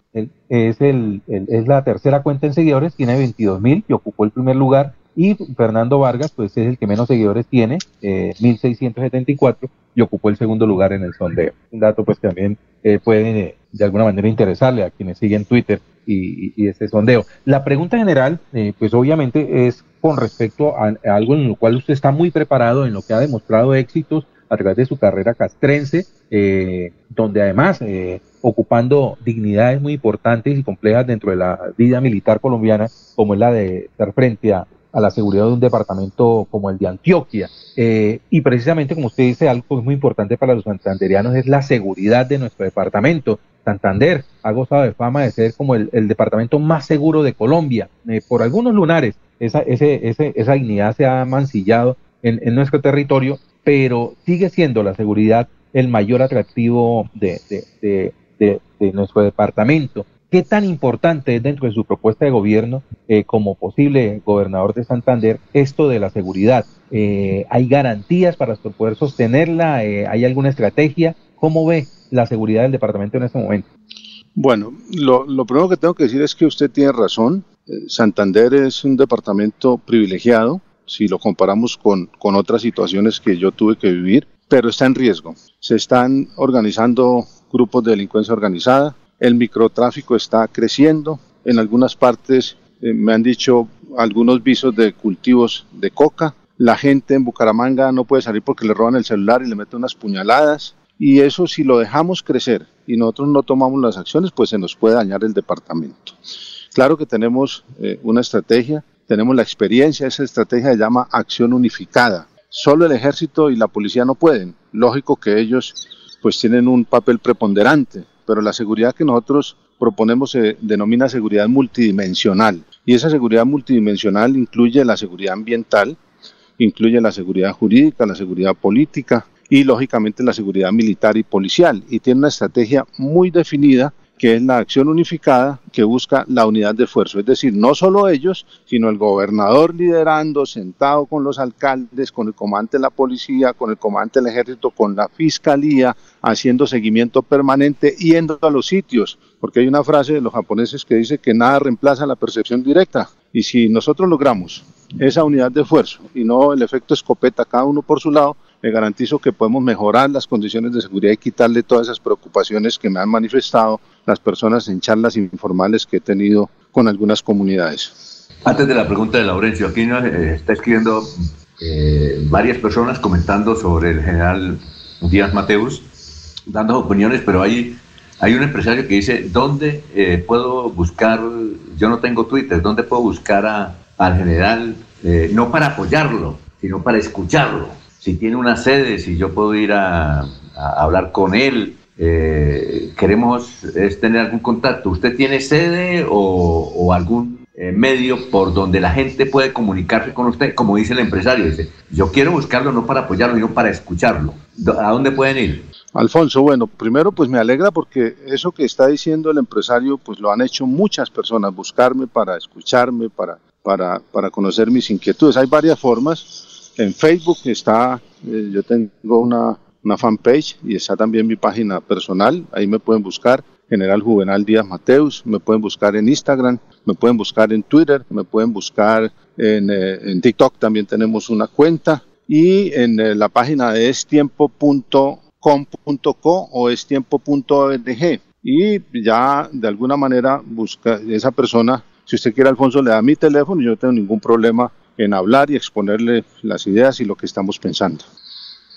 es, el, es la tercera cuenta en seguidores, tiene 22.000 y ocupó el primer lugar. Y Fernando Vargas, pues es el que menos seguidores tiene, eh, 1.674, y ocupó el segundo lugar en el sondeo. Un dato pues también eh, puede de alguna manera interesarle a quienes siguen Twitter y, y, ese sondeo. La pregunta general, eh, pues obviamente es con respecto a, a, algo en lo cual usted está muy preparado, en lo que ha demostrado éxitos a través de su carrera castrense, eh, donde además eh, ocupando dignidades muy importantes y complejas dentro de la vida militar colombiana, como es la de estar frente a, a la seguridad de un departamento como el de Antioquia. Eh, y precisamente, como usted dice, algo que es muy importante para los santanderianos es la seguridad de nuestro departamento. Santander ha gozado de fama de ser como el, departamento más seguro de Colombia. Eh, por algunos lunares, esa, ese, esa dignidad se ha mancillado en, en, nuestro territorio, pero sigue siendo la seguridad el mayor atractivo de, de, de, nuestro departamento. ¿Qué tan importante es dentro de su propuesta de gobierno eh, como posible gobernador de Santander esto de la seguridad? Eh, ¿Hay garantías para poder sostenerla? ¿Hay alguna estrategia? ¿Cómo ve la seguridad del departamento en este momento? Bueno, lo, lo primero que tengo que decir es que usted tiene razón. Santander es un departamento privilegiado si lo comparamos con, con otras situaciones que yo tuve que vivir, pero está en riesgo. Se están organizando grupos de delincuencia organizada, el microtráfico está creciendo, en algunas partes eh, me han dicho algunos visos de cultivos de coca, la gente en Bucaramanga no puede salir porque le roban el celular y le meten unas puñaladas, y eso si lo dejamos crecer y nosotros no tomamos las acciones, pues se nos puede dañar el departamento. Claro que tenemos eh, una estrategia, tenemos la experiencia, esa estrategia se llama acción unificada. Solo el ejército y la policía no pueden. Lógico que ellos pues tienen un papel preponderante, pero la seguridad que nosotros proponemos se denomina seguridad multidimensional. Y esa seguridad multidimensional incluye la seguridad ambiental, incluye la seguridad jurídica, la seguridad política y lógicamente la seguridad militar y policial. Y tiene una estrategia muy definida que es la acción unificada que busca la unidad de esfuerzo. Es decir, no solo ellos, sino el gobernador liderando, sentado con los alcaldes, con el comandante de la policía, con el comandante del ejército, con la fiscalía, haciendo seguimiento permanente, yendo a los sitios, porque hay una frase de los japoneses que dice que nada reemplaza la percepción directa. Y si nosotros logramos esa unidad de esfuerzo y no el efecto escopeta, cada uno por su lado, le garantizo que podemos mejorar las condiciones de seguridad y quitarle todas esas preocupaciones que me han manifestado las personas en charlas informales que he tenido con algunas comunidades. Antes de la pregunta de Laurencio, aquí eh, está escribiendo eh, varias personas comentando sobre el general Díaz Mateus, dando opiniones, pero hay, hay un empresario que dice, ¿dónde eh, puedo buscar, yo no tengo Twitter, ¿dónde puedo buscar al general, no para apoyarlo, sino para escucharlo? Si tiene una sede, si yo puedo ir a, hablar con él. Eh, queremos es tener algún contacto. ¿Usted tiene sede o, o algún eh, medio por donde la gente puede comunicarse con usted? Como dice el empresario, dice, yo quiero buscarlo no para apoyarlo, sino para escucharlo. ¿A dónde pueden ir? Alfonso, bueno, primero pues me alegra porque eso que está diciendo el empresario pues lo han hecho muchas personas, buscarme para escucharme, para, para, para conocer mis inquietudes. Hay varias formas en Facebook está, eh, yo tengo una, una fanpage y está también mi página personal, ahí me pueden buscar. General Juvenal Díaz Mateus, me pueden buscar en Instagram, me pueden buscar en Twitter, me pueden buscar en, eh, TikTok, también tenemos una cuenta y en eh, la página de estiempo.com.co o estiempo.org y ya de alguna manera busca esa persona, si usted quiere Alfonso le da mi teléfono, yo no tengo ningún problema en hablar y exponerle las ideas y lo que estamos pensando.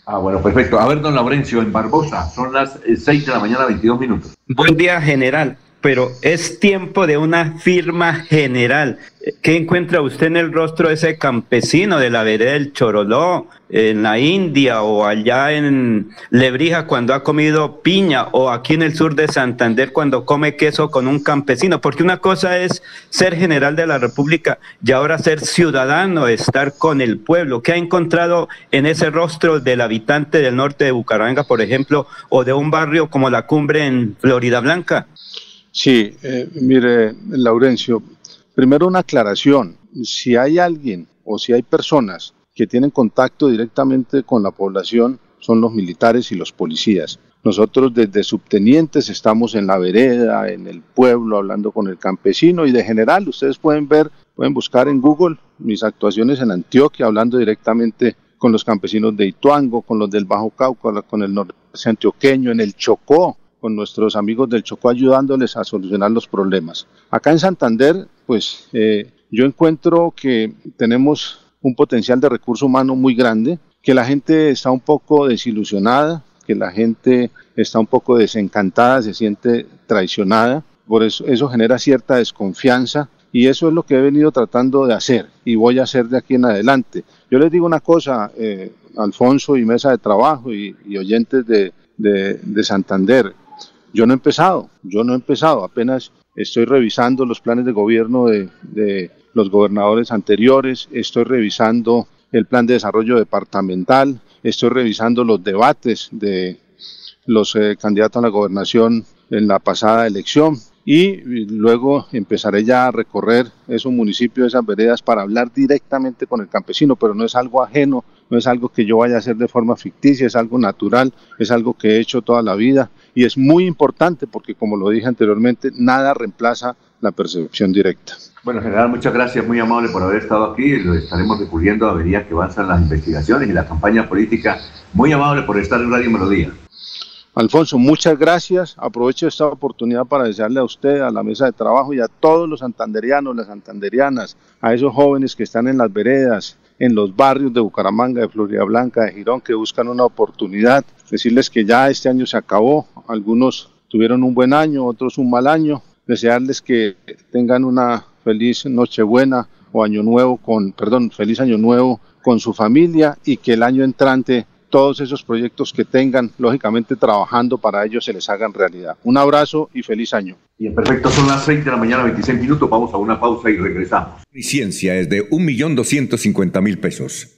Ah, bueno, perfecto. A ver, don Laurencio, en Barbosa, son las 6 de la mañana, 22 minutos. Buen día, general pero es tiempo de una firma general. ¿Qué encuentra usted en el rostro de ese campesino de la vereda del Choroló, en la India o allá en Lebrija cuando ha comido piña o aquí en el sur de Santander cuando come queso con un campesino? Porque una cosa es ser general de la República y ahora ser ciudadano, estar con el pueblo. ¿Qué ha encontrado en ese rostro del habitante del norte de Bucaramanga, por ejemplo, o de un barrio como la Cumbre en Florida Blanca? Sí, eh, mire, Laurencio, primero una aclaración. Si hay alguien o si hay personas que tienen contacto directamente con la población, son los militares y los policías. Nosotros desde subtenientes estamos en la vereda, en el pueblo, hablando con el campesino y de general, ustedes pueden ver, pueden buscar en Google mis actuaciones en Antioquia, hablando directamente con los campesinos de Ituango, con los del Bajo Cauca, con el norte antioqueño, en el Chocó, con nuestros amigos del Chocó ayudándoles a solucionar los problemas. Acá en Santander, pues eh, yo encuentro que tenemos un potencial de recurso humano muy grande, que la gente está un poco desilusionada, que la gente está un poco desencantada, se siente traicionada, por eso eso genera cierta desconfianza y eso es lo que he venido tratando de hacer y voy a hacer de aquí en adelante. Yo les digo una cosa, eh, Alfonso y mesa de trabajo y, oyentes de, de, Santander, yo no he empezado, yo no he empezado, apenas estoy revisando los planes de gobierno de, los gobernadores anteriores, estoy revisando el plan de desarrollo departamental, estoy revisando los debates de los eh, candidatos a la gobernación en la pasada elección y luego empezaré ya a recorrer esos municipios, esas veredas para hablar directamente con el campesino, pero no es algo ajeno, no es algo que yo vaya a hacer de forma ficticia, es algo natural, es algo que he hecho toda la vida y es muy importante porque como lo dije anteriormente, nada reemplaza la percepción directa. Bueno, general, muchas gracias, muy amable por haber estado aquí. Lo estaremos descubriendo a medida que avanzan las investigaciones y la campaña política. Muy amable por estar en Radio Melodía. Alfonso, muchas gracias. Aprovecho esta oportunidad para desearle a usted, a la mesa de trabajo y a todos los santanderianos, las santanderianas, a esos jóvenes que están en las veredas, en los barrios de Bucaramanga, de Florida Blanca, de Girón, que buscan una oportunidad. Decirles que ya este año se acabó. Algunos tuvieron un buen año, otros un mal año. Desearles que tengan una feliz Nochebuena o Año Nuevo con, perdón, feliz Año Nuevo con su familia y que el año entrante todos esos proyectos que tengan, lógicamente trabajando para ellos se les hagan realidad. Un abrazo y feliz año. Y en perfecto, son las 6 de la mañana, 26 minutos. Vamos a una pausa y regresamos. Mi ciencia es de 1.250.000 pesos.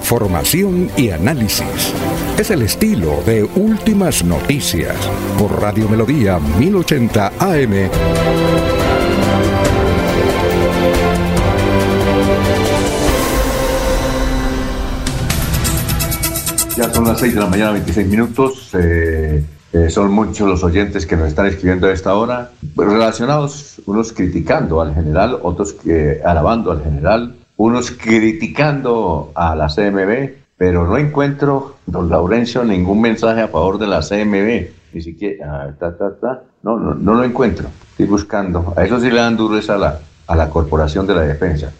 Información y análisis. Es el estilo de Últimas Noticias por Radio Melodía 1080 AM. Ya son las 6 de la mañana, 26 minutos. Eh, eh, son muchos los oyentes que nos están escribiendo a esta hora, relacionados, unos criticando al general, otros que alabando al general, unos criticando a la CMB, pero no encuentro, don Laurencio, ningún mensaje a favor de la CMB, ni siquiera, ah, No, no, no lo encuentro, estoy buscando, a eso sí le dan duro a la, a la Corporación de la Defensa.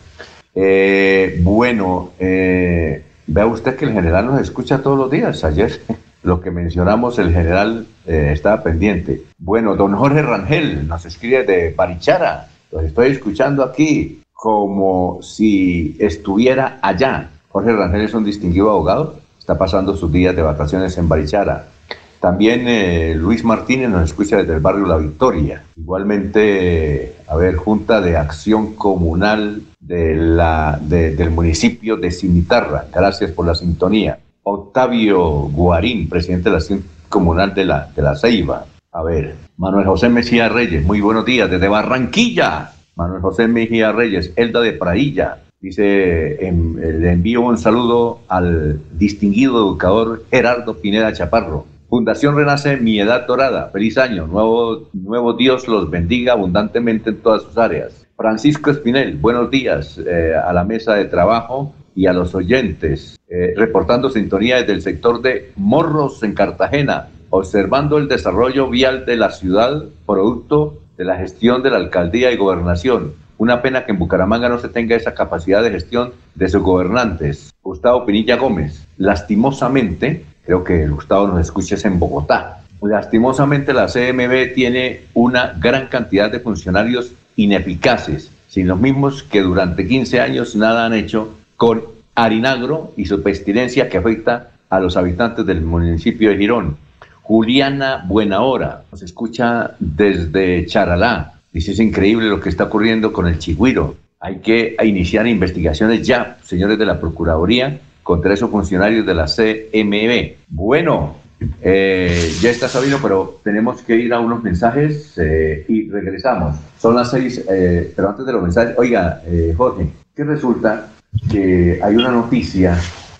Eh, bueno, eh, Vea usted que el general nos escucha todos los días. Ayer lo que mencionamos, el general eh, estaba pendiente. Bueno, don Jorge Rangel nos escribe de Barichara. Los estoy escuchando aquí como si estuviera allá. Jorge Rangel es un distinguido abogado. Está pasando sus días de vacaciones en Barichara. También eh, Luis Martínez nos escucha desde el barrio La Victoria. Igualmente, a ver, Junta de Acción Comunal del municipio de Cimitarra. Gracias por la sintonía. Octavio Guarín, presidente de la Acción Comunal de la, de la Ceiba. A ver, Manuel José Mejía Reyes, muy buenos días, desde Barranquilla. Manuel José Mejía Reyes, Elda de Prailla. Dice, le envío un saludo al distinguido educador Gerardo Pineda Chaparro. Fundación Renace Mi Edad Dorada. Feliz año. Nuevo, nuevo Dios los bendiga abundantemente en todas sus áreas. Francisco Espinel, buenos días eh, a la mesa de trabajo y a los oyentes, eh, reportando sintonía desde el sector de Morros en Cartagena, observando el desarrollo vial de la ciudad, producto de la gestión de la alcaldía y gobernación. Una pena que en Bucaramanga no se tenga esa capacidad de gestión de sus gobernantes. Gustavo Pinilla Gómez, lastimosamente, creo que Gustavo nos escucha en Bogotá. Lastimosamente la CMB tiene una gran cantidad de funcionarios ineficaces, sin los mismos que durante 15 años nada han hecho con Arinagro y su pestilencia que afecta a los habitantes del municipio de Girón. Juliana Buenahora nos escucha desde Charalá. Dice, es increíble lo que está ocurriendo con el chigüiro. Hay que iniciar investigaciones ya, señores de la Procuraduría, contra esos funcionarios de la CMB. Bueno, eh, ya está Sabino, pero tenemos que ir a unos mensajes eh, y regresamos. Son las seis, eh, pero antes de los mensajes, oiga, Jorge, ¿qué resulta que hay una noticia,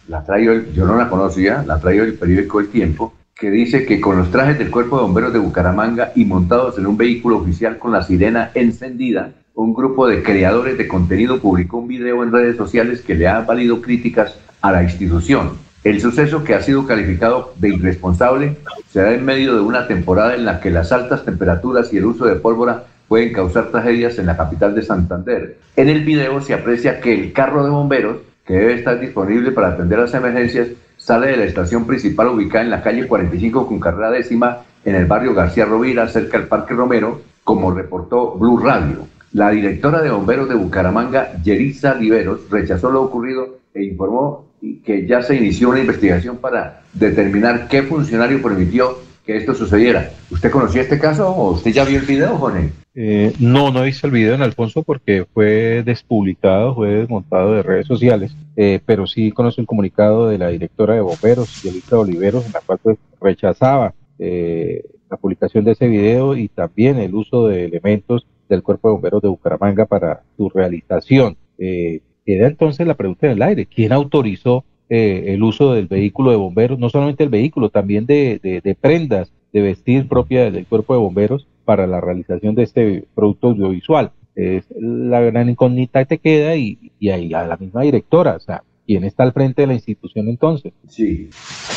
la traigo, yo no la conocía, la traigo el periódico El Tiempo, que dice que con los trajes del Cuerpo de Bomberos de Bucaramanga y montados en un vehículo oficial con la sirena encendida, un grupo de creadores de contenido publicó un video en redes sociales que le ha valido críticas a la institución. El suceso que ha sido calificado de irresponsable se da en medio de una temporada en la que las altas temperaturas y el uso de pólvora pueden causar tragedias en la capital de Santander. En el video se aprecia que el carro de bomberos, que debe estar disponible para atender las emergencias, sale de la estación principal ubicada en la calle 45 con carrera décima en el barrio García Rovira, cerca del Parque Romero, como reportó Blue Radio. La directora de bomberos de Bucaramanga, Yerisa Liberos, rechazó lo ocurrido e informó que ya se inició una investigación para determinar qué funcionario permitió esto sucediera. ¿Usted conocía este caso o usted ya vio el video, Jorge? Eh, no, no visto el video en Alfonso porque fue despublicado, fue desmontado de redes sociales, eh, pero sí conozco un comunicado de la directora de bomberos, Yelita Oliveros, en la cual pues, rechazaba eh, la publicación de ese video y también el uso de elementos del Cuerpo de Bomberos de Bucaramanga para su realización. queda entonces la pregunta en el aire, ¿quién autorizó el uso del vehículo de bomberos? No solamente el vehículo, también de, de prendas de vestir propia del Cuerpo de Bomberos para la realización de este producto audiovisual. Es la gran incógnita que te queda y, y ahí a la misma directora, o sea, ¿quién está al frente de la institución entonces? Sí.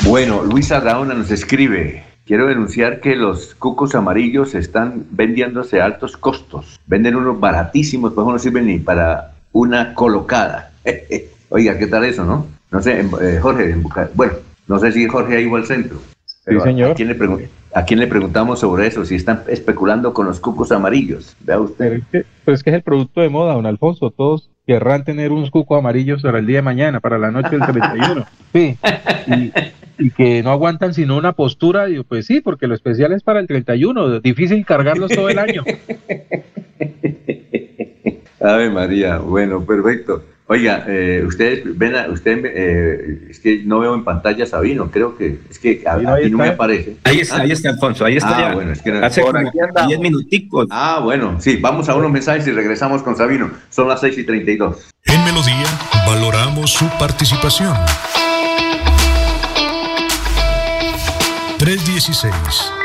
Bueno, Luisa Raona nos escribe, quiero denunciar que los cucos amarillos están vendiéndose a altos costos. Venden unos baratísimos, pues no sirven ni para una colocada. Oiga, ¿qué tal eso, no? No sé, eh, Jorge, bueno, no sé si Jorge ha ido al centro. sí, señor. ¿a quién, le ¿A quién le preguntamos sobre eso? Si están especulando con los cucos amarillos. Vea usted. Pero es, que, es el producto de moda, don Alfonso. Todos querrán tener unos cucos amarillos para el día de mañana, para la noche del 31. Sí. Y, que no aguantan sino una postura. Digo, pues sí, porque lo especial es para el 31. Difícil cargarlos todo el año. Ave María. Bueno, perfecto. Oiga, eh, ustedes ven, a, usted, eh, es que no veo en pantalla Sabino, creo que es que a, mí no me aparece. Ahí está, ahí está Alfonso, ahí está. Ah, bueno, es que hace por aquí 10 minuticos. Ah, bueno, sí, vamos a unos mensajes y regresamos con Sabino. Son las 6 y 32. En Melodía valoramos su participación. 316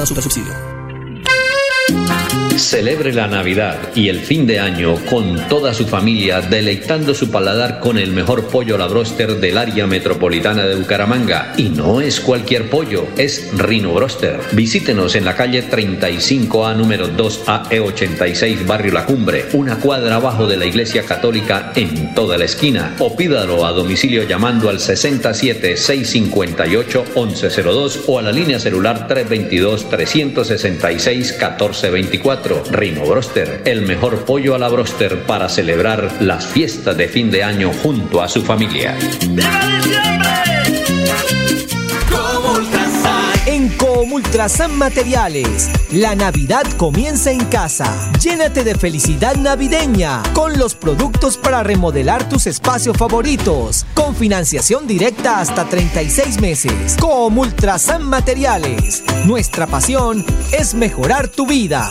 Vigilado Super Subsidio. Celebre la Navidad y el fin de año con toda su familia, deleitando su paladar con el mejor pollo la broster del área metropolitana de Bucaramanga. Y no es cualquier pollo, es Rino Broster. Visítenos en la calle 35A número 2AE86 Barrio La Cumbre, una cuadra abajo de la Iglesia Católica en toda la esquina. O pídalo a domicilio llamando al 67 658 1102 o a la línea celular 322 366 1424. Rino Broster, el mejor pollo a la broster para celebrar las fiestas de fin de año junto a su familia. En Comultrasan Materiales, la Navidad comienza en casa. Llénate de felicidad navideña con los productos para remodelar tus espacios favoritos. Con financiación directa hasta 36 meses. Comultrasan Materiales. Nuestra pasión es mejorar tu vida.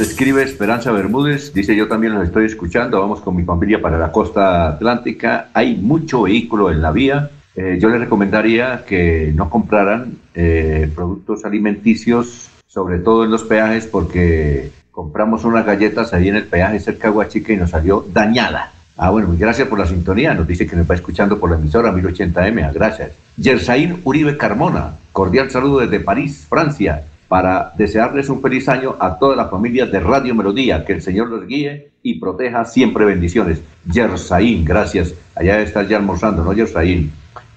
Escribe Esperanza Bermúdez, dice yo también los estoy escuchando, vamos con mi familia para la costa atlántica, hay mucho vehículo en la vía, eh, yo les recomendaría que no compraran eh, productos alimenticios, sobre todo en los peajes, porque compramos unas galletas ahí en el peaje cerca de Huachica y nos salió dañada. Ah, bueno, gracias por la sintonía. Nos dice que nos va escuchando por la emisora 1080M. Gracias. Yersaín Uribe Carmona, cordial saludo desde París, Francia, para desearles un feliz año a toda la familia de Radio Melodía. Que el Señor los guíe y proteja siempre bendiciones. Yersaín, gracias. Allá está ya almorzando, ¿no, Yersaín?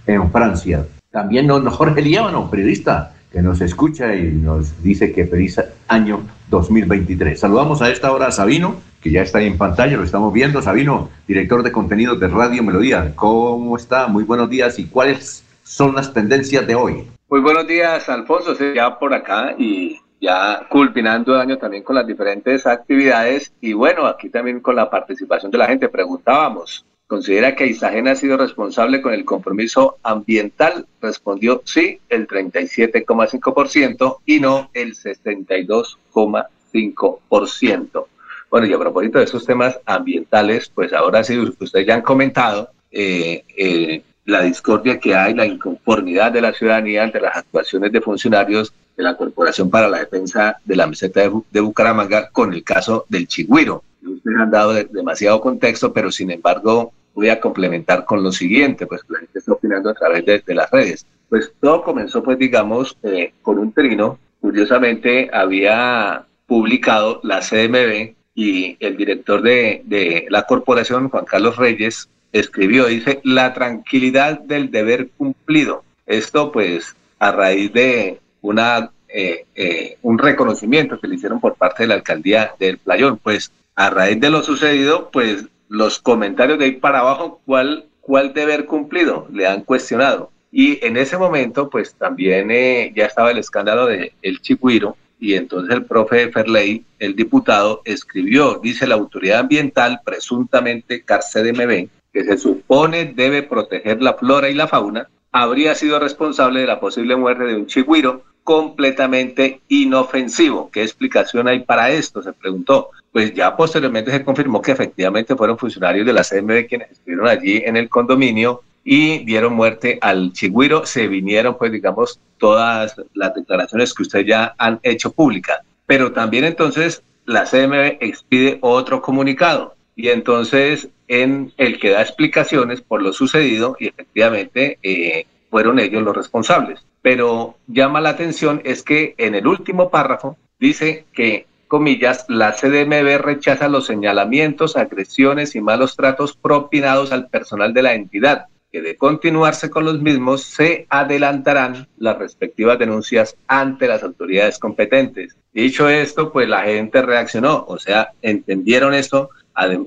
En Francia. También don Jorge Líbano, periodista, que nos escucha y nos dice que feliz año 2023. Saludamos a esta hora a Sabino, que ya está en pantalla, lo estamos viendo. Sabino, director de contenidos de Radio Melodía. ¿Cómo está? Muy buenos días. ¿Y cuáles son las tendencias de hoy? Muy buenos días, Alfonso. Ya por acá y ya culminando el año también con las diferentes actividades y bueno, aquí también con la participación de la gente. Preguntábamos, ¿considera que Isagen ha sido responsable con el compromiso ambiental? Respondió sí, el 37,5% y no el 62,5%. Bueno, y a propósito de esos temas ambientales, pues ahora sí, ustedes ya han comentado eh, eh, la discordia que hay, la inconformidad de la ciudadanía ante las actuaciones de funcionarios de la Corporación para la Defensa de la Meseta de, Bu- de Bucaramanga con el caso del Chigüiro. Ustedes han dado de- demasiado contexto, pero sin embargo voy a complementar con lo siguiente, pues la gente está opinando a través de, de las redes. Pues todo comenzó, pues digamos, eh, con un trino. Curiosamente había publicado la CMB y el director de, de la corporación, Juan Carlos Reyes, escribió, dice, la tranquilidad del deber cumplido. Esto pues a raíz de una, eh, eh, un reconocimiento que le hicieron por parte de la alcaldía del Playón. Pues a raíz de lo sucedido, pues los comentarios de ahí para abajo, ¿cuál, cuál deber cumplido? Le han cuestionado. Y en ese momento, pues también eh, ya estaba el escándalo de El Chicuiro, y entonces el profe Ferley, el diputado, escribió, dice la autoridad ambiental, presuntamente CARCEDMB, que se supone debe proteger la flora y la fauna, habría sido responsable de la posible muerte de un chigüiro completamente inofensivo. ¿Qué explicación hay para esto? Se preguntó. Pues ya posteriormente se confirmó que efectivamente fueron funcionarios de la CMB quienes estuvieron allí en el condominio y dieron muerte al chigüiro. Se vinieron, pues digamos, todas las declaraciones que ustedes ya han hecho públicas. Pero también entonces la CMB expide otro comunicado y entonces en el que da explicaciones por lo sucedido y efectivamente eh, fueron ellos los responsables. Pero llama la atención es que en el último párrafo dice que, comillas, la CDMB rechaza los señalamientos, agresiones y malos tratos propinados al personal de la entidad, que de continuarse con los mismos se adelantarán las respectivas denuncias ante las autoridades competentes. Dicho esto, pues la gente reaccionó, o sea, entendieron esto,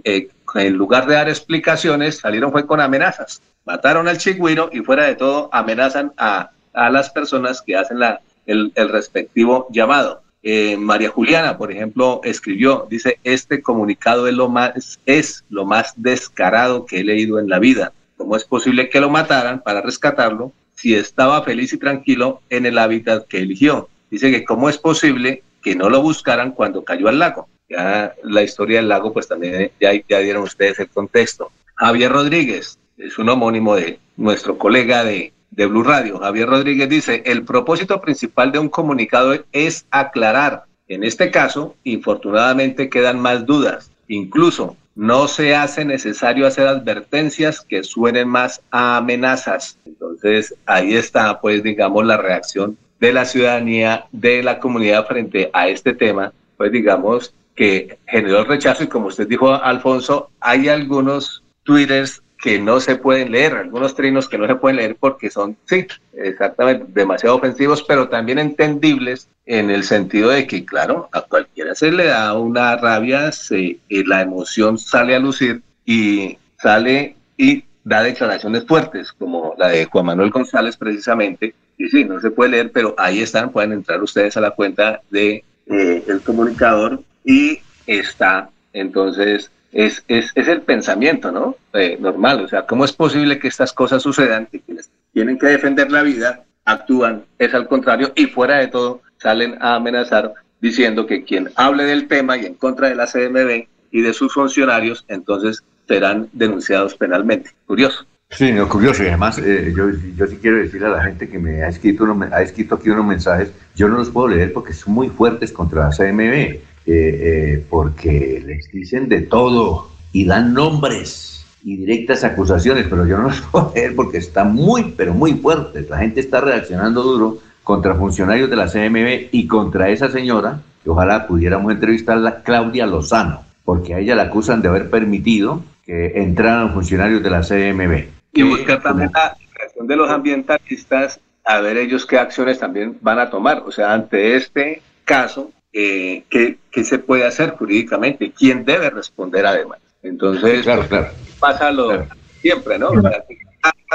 eh, en lugar de dar explicaciones, salieron fue con amenazas. Mataron al chigüiro y fuera de todo amenazan a, a las personas que hacen la, el, el respectivo llamado. Eh, María Juliana, por ejemplo, escribió, dice, este comunicado es lo, más, es lo más descarado que he leído en la vida. ¿Cómo es posible que lo mataran para rescatarlo si estaba feliz y tranquilo en el hábitat que eligió? Dice que cómo es posible que no lo buscaran cuando cayó al lago. Ya la historia del lago, pues también ya, ya dieron ustedes el contexto. Javier Rodríguez es un homónimo de nuestro colega de, de Blue Radio. Javier Rodríguez dice, el propósito principal de un comunicado es aclarar. En este caso, infortunadamente quedan más dudas. Incluso no se hace necesario hacer advertencias que suenen más a amenazas. Entonces, ahí está, pues, digamos, la reacción de la ciudadanía, de la comunidad frente a este tema, pues, digamos, que generó el rechazo y como usted dijo, Alfonso, hay algunos twitters que no se pueden leer, algunos trinos que no se pueden leer porque son, sí, exactamente, demasiado ofensivos, pero también entendibles en el sentido de que, claro, a cualquiera se le da una rabia, se, y la emoción sale a lucir y sale y da declaraciones fuertes, como la de Juan Manuel González precisamente, y sí, no se puede leer, pero ahí están, pueden entrar ustedes a la cuenta de eh, el comunicador y está entonces es, es, es el pensamiento, ¿no? Eh, normal, o sea, ¿cómo es posible que estas cosas sucedan, que quienes tienen que defender la vida actúan, es al contrario, y fuera de todo salen a amenazar diciendo que quien hable del tema y en contra de la CMB y de sus funcionarios, entonces serán denunciados penalmente. Curioso. Sí, no, curioso. Y además, eh, yo, yo sí quiero decirle a la gente que me ha escrito, uno, ha escrito aquí unos mensajes, yo no los puedo leer porque son muy fuertes contra la CMB. Eh, eh, porque les dicen de todo y dan nombres y directas acusaciones, pero yo no los puedo leer porque está muy, pero muy fuerte. La gente está reaccionando duro contra funcionarios de la CMB y contra esa señora, que ojalá pudiéramos entrevistarla, Claudia Lozano, porque a ella la acusan de haber permitido que entraran funcionarios de la CMB. Y buscar también la reacción de los ambientalistas a ver ellos qué acciones también van a tomar. O sea, ante este caso, eh, ¿qué, ¿qué, se puede hacer jurídicamente, quién debe responder además. Entonces, claro, claro. pasa lo claro. siempre, ¿no?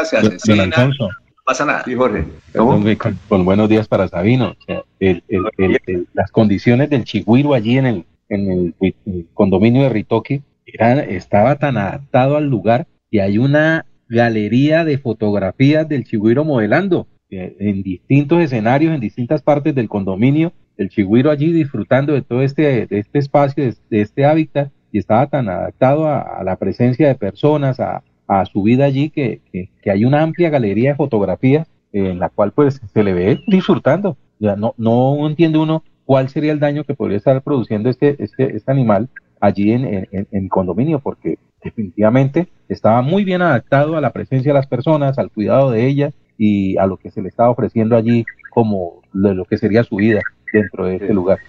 Se asesina, no pasa nada. Sí, Jorge. Con, con, buenos días para Sabino. O sea, el, el, el, las condiciones del chigüiro allí en el, en el, condominio de Ritoque eran, estaba tan adaptado al lugar que hay una galería de fotografías del chigüiro modelando eh, en distintos escenarios, en distintas partes del condominio, el chigüiro allí disfrutando de todo este, de este espacio, de, este hábitat, y estaba tan adaptado a, la presencia de personas, a, su vida allí, que, hay una amplia galería de fotografías eh, en la cual pues se le ve disfrutando. No, no entiende uno cuál sería el daño que podría estar produciendo este, este, este animal allí en, en, en, el condominio, porque definitivamente estaba muy bien adaptado a la presencia de las personas, al cuidado de ellas y a lo que se le estaba ofreciendo allí como de lo que sería su vida dentro de este lugar.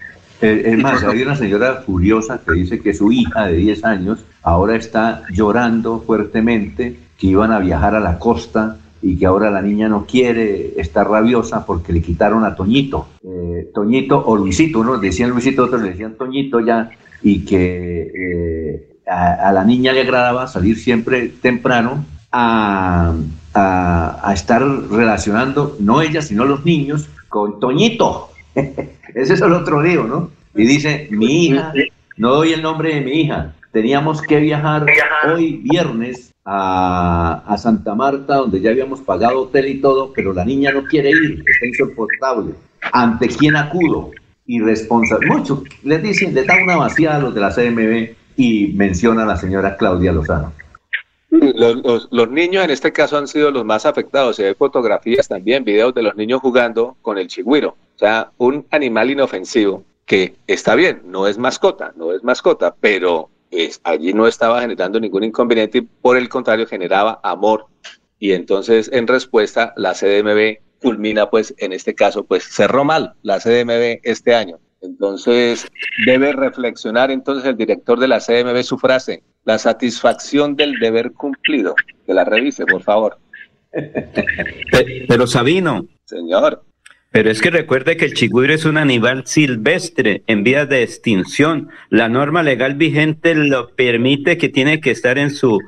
Es más, hay una señora furiosa que dice que su hija de 10 años ahora está llorando fuertemente, que iban a viajar a la costa y que ahora la niña no quiere, está rabiosa porque le quitaron a Toñito. Eh, Toñito o Luisito, unos decían Luisito, otros le decían Toñito ya, y que eh, a, a, la niña le agradaba salir siempre temprano a, a, a estar relacionando, no ella, sino los niños, con Toñito. Ese es el otro lío, ¿no? Y dice, mi hija, no doy el nombre de mi hija, teníamos que viajar hoy viernes a, a, Santa Marta, donde ya habíamos pagado hotel y todo, pero la niña no quiere ir, está insoportable. ¿Ante quién acudo? Irresponsable. Mucho, les dicen, le da una vacía a los de la CMB y menciona a la señora Claudia Lozano. Los, niños en este caso han sido los más afectados. Se ven fotografías también, videos de los niños jugando con el chigüiro. O sea, un animal inofensivo que está bien, no es mascota, no es mascota, pero es, allí no estaba generando ningún inconveniente y por el contrario generaba amor. Y entonces, en respuesta, la CDMB culmina, pues, en este caso, pues cerró mal la CDMB este año. Entonces, debe reflexionar entonces el director de la CMB su frase, la satisfacción del deber cumplido. Que la revise, por favor. Pero Sabino. Señor. Pero es que recuerde que el chigüiro es un animal silvestre en vías de extinción. La norma legal vigente lo permite que tiene que estar en su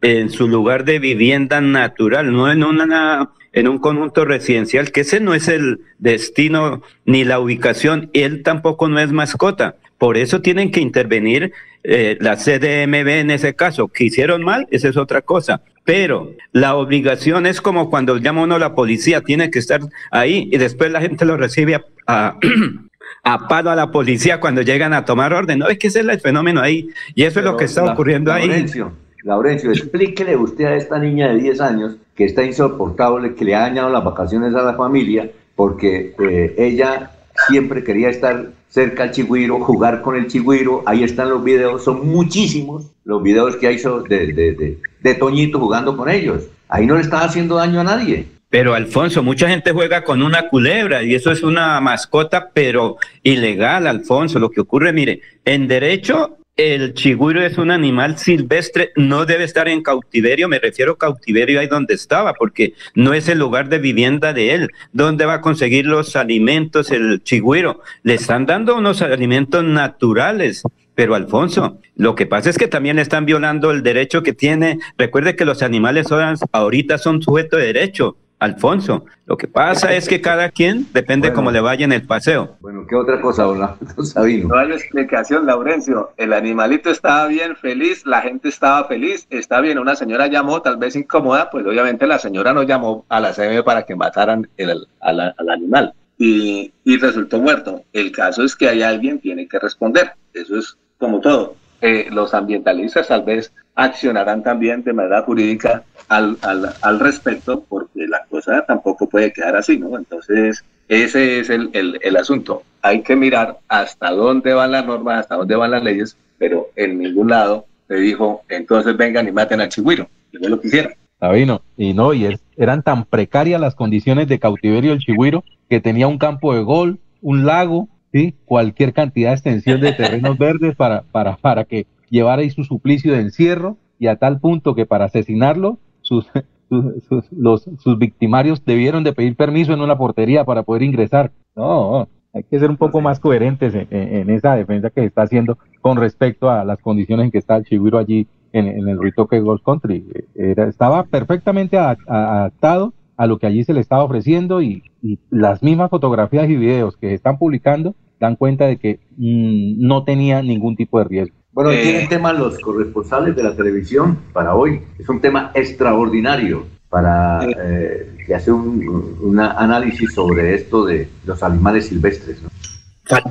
en su lugar de vivienda natural, no en una en un conjunto residencial, que ese no es el destino ni la ubicación, él tampoco no es mascota. Por eso tienen que intervenir eh, la CDMB en ese caso. Que hicieron mal, esa es otra cosa. Pero la obligación es como cuando llama uno a la policía, tiene que estar ahí y después la gente lo recibe a, a, a palo a la policía cuando llegan a tomar orden. No, es que ese es el fenómeno ahí. Y eso Pero es lo que está la, ocurriendo ahí. Laurencio, Laurencio, explíquele usted a esta niña de 10 años que está insoportable, que le ha dañado las vacaciones a la familia, porque eh, ella siempre quería estar cerca al chigüiro, jugar con el chigüiro, ahí están los videos, son muchísimos los videos que hizo de, de, de, de, Toñito jugando con ellos. Ahí no le estaba haciendo daño a nadie. Pero Alfonso, mucha gente juega con una culebra y eso es una mascota, pero ilegal, Alfonso. Lo que ocurre, mire, en derecho el chigüiro es un animal silvestre, no debe estar en cautiverio, me refiero a cautiverio ahí donde estaba, porque no es el lugar de vivienda de él. ¿Dónde va a conseguir los alimentos el chigüiro? Le están dando unos alimentos naturales. Pero Alfonso, lo que pasa es que también están violando el derecho que tiene. Recuerde que los animales ahorita son sujetos de derecho. Alfonso. Lo que pasa es que cada quien depende cómo le vaya en el paseo. Bueno, ¿qué otra cosa, don Sabino? No hay explicación, Laurencio. El animalito estaba bien, feliz, la gente estaba feliz, está bien. Una señora llamó, tal vez incómoda, pues obviamente la señora no llamó a la CM para que mataran el, al, animal. Y, y resultó muerto. El caso es que hay alguien que tiene que responder. Eso es como todo. Eh, los ambientalistas tal vez accionarán también de manera jurídica al, al, al, respecto, porque la cosa tampoco puede quedar así, ¿no? Entonces, ese es el, el, el, asunto. Hay que mirar hasta dónde van las normas, hasta dónde van las leyes, pero en ningún lado se dijo, entonces vengan y maten al chigüiro, que no lo quisieran. Sabino, y no, y eran tan precarias las condiciones de cautiverio del chigüiro que tenía un campo de gol, un lago, ¿sí? cualquier cantidad de extensión de terrenos verdes para, para, para que llevara ahí su suplicio de encierro y a tal punto que para asesinarlo sus, sus, los, sus victimarios debieron de pedir permiso en una portería para poder ingresar. No, hay que ser un poco más coherentes en, esa defensa que se está haciendo con respecto a las condiciones en que está el Chigüiro allí en, en el Ritoque Golf Country. Era, estaba perfectamente adaptado a lo que allí se le estaba ofreciendo y, las mismas fotografías y videos que se están publicando dan cuenta de que mm, no tenía ningún tipo de riesgo. Bueno, eh, tienen tema los corresponsales de la televisión para hoy. Es un tema extraordinario para eh, que hace un, análisis sobre esto de los animales silvestres.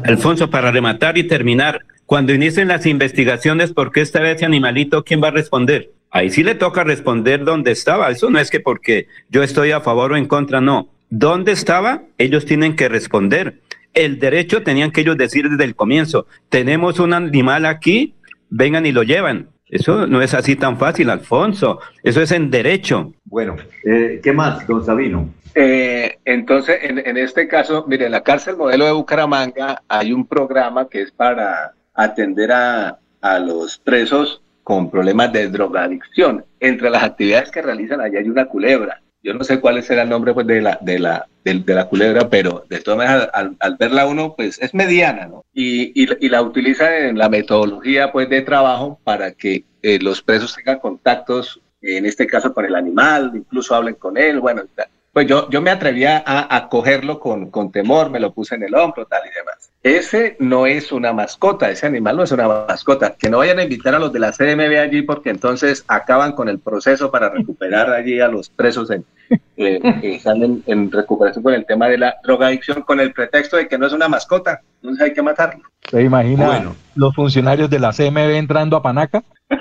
Alfonso, para rematar y terminar, cuando inicien las investigaciones, ¿por qué está ese animalito? ¿Quién va a responder? Ahí sí le toca responder dónde estaba. Eso no es que porque yo estoy a favor o en contra, no. ¿Dónde estaba? Ellos tienen que responder. El derecho tenían que ellos decir desde el comienzo, tenemos un animal aquí, vengan y lo llevan. Eso no es así tan fácil, Alfonso. Eso es en derecho. Bueno, eh, ¿qué más, don Sabino? Eh, entonces, en, en, este caso, mire, en la cárcel modelo de Bucaramanga hay un programa que es para atender a, a los presos con problemas de drogadicción. Entre las actividades que realizan allí hay una culebra. Yo no sé cuál será el nombre pues, de, la, de, la, de, la culebra, pero de todas maneras, al, verla uno, pues es mediana, ¿no? Y, y, la utiliza en la metodología pues, de trabajo para que eh, los presos tengan contactos, en este caso con el animal, incluso hablen con él, bueno, pues yo, yo me atrevía a, a cogerlo con, con temor, me lo puse en el hombro, tal y demás. Ese no es una mascota, ese animal no es una mascota. Que no vayan a invitar a los de la CMB allí porque entonces acaban con el proceso para recuperar allí a los presos en, eh, que están en, recuperación con el tema de la drogadicción con el pretexto de que no es una mascota, entonces hay que matarlo. ¿Se imagina los funcionarios de la CMB entrando a Panaca?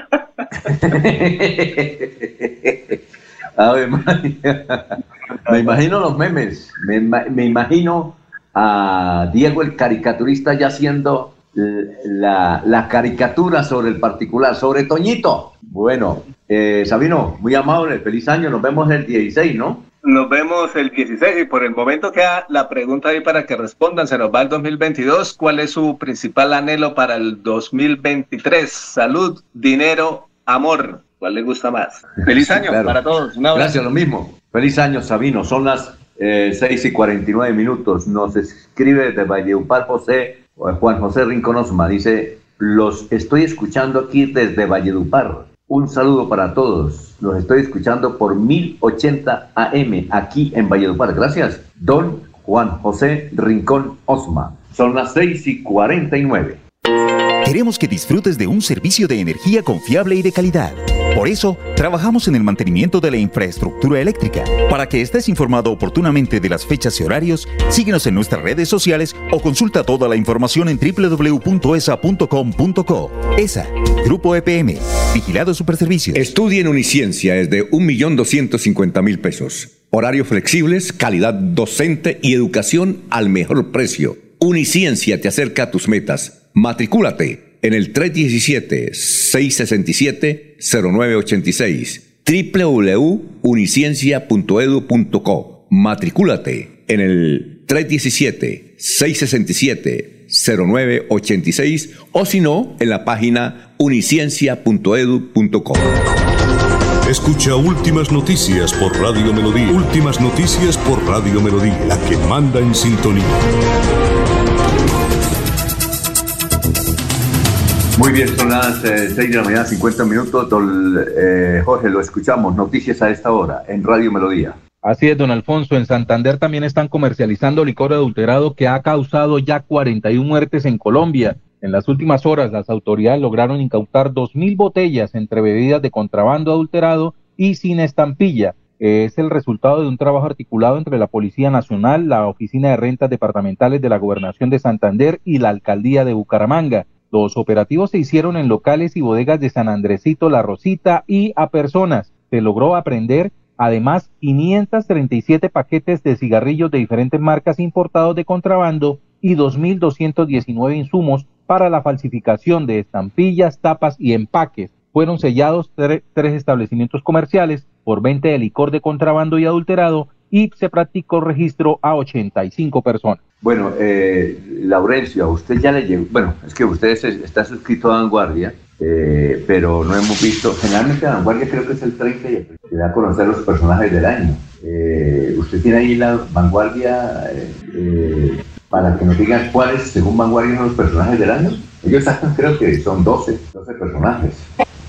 me imagino los memes, me imagino a Diego el caricaturista ya haciendo la, caricatura sobre el particular, sobre Toñito. Bueno, eh, Sabino, muy amable, feliz año, nos vemos el 16, ¿no? Nos vemos el 16 y por el momento queda la pregunta ahí para que respondan. Se nos va el 2022. ¿Cuál es su principal anhelo para el 2023? Salud, dinero, amor. ¿Cuál le gusta más? Feliz año para todos. Gracias, lo mismo. Feliz año, Sabino. Son las eh, 6 y 49 minutos. Nos escribe de Valledupar José, Juan José Rincón Osma. Dice, los estoy escuchando aquí desde Valledupar. Un saludo para todos. Los estoy escuchando por 1080 AM aquí en Valledupar. Gracias, don Juan José Rincón Osma. Son las 6 y 49. Queremos que disfrutes de un servicio de energía confiable y de calidad. Por eso, trabajamos en el mantenimiento de la infraestructura eléctrica. Para que estés informado oportunamente de las fechas y horarios, síguenos en nuestras redes sociales o consulta toda la información en www.esa.com.co. ESA, Grupo EPM, Vigilado Superservicios. Estudia en Uniciencia es de 1.250.000 pesos. Horarios flexibles, calidad docente y educación al mejor precio. Uniciencia te acerca a tus metas. Matricúlate en el 317-667-0986. www.uniciencia.edu.co. Matricúlate en el 317-667-0986 o si no, en la página uniciencia.edu.co. Escucha Últimas Noticias por Radio Melodía. Últimas Noticias por Radio Melodía, la que manda en sintonía. Muy bien, son las 6 de la mañana, 50 minutos. Don eh, Jorge, lo escuchamos. Noticias a esta hora en Radio Melodía. Así es, don Alfonso. En Santander también están comercializando licor adulterado que ha causado ya 41 muertes en Colombia. En las últimas horas, las autoridades lograron incautar 2.000 botellas entre bebidas de contrabando adulterado y sin estampilla. Es el resultado de un trabajo articulado entre la Policía Nacional, la Oficina de Rentas Departamentales de la Gobernación de Santander y la Alcaldía de Bucaramanga. Los operativos se hicieron en locales y bodegas de San Andresito, La Rosita y a personas. Se logró aprender además 537 paquetes de cigarrillos de diferentes marcas importados de contrabando y 2.219 insumos para la falsificación de estampillas, tapas y empaques. Fueron sellados tres establecimientos comerciales por venta de licor de contrabando y adulterado y se practicó registro a 85 personas. Bueno, eh, Laurencio, a usted ya le llegó, bueno, es que usted está suscrito a Vanguardia, eh, pero no hemos visto, generalmente Vanguardia creo que es el 30 y se da a conocer los personajes del año. Eh, usted tiene ahí la Vanguardia para que nos digan cuáles, según Vanguardia, son los personajes del año. Ellos sacan, creo que son 12, 12 personajes.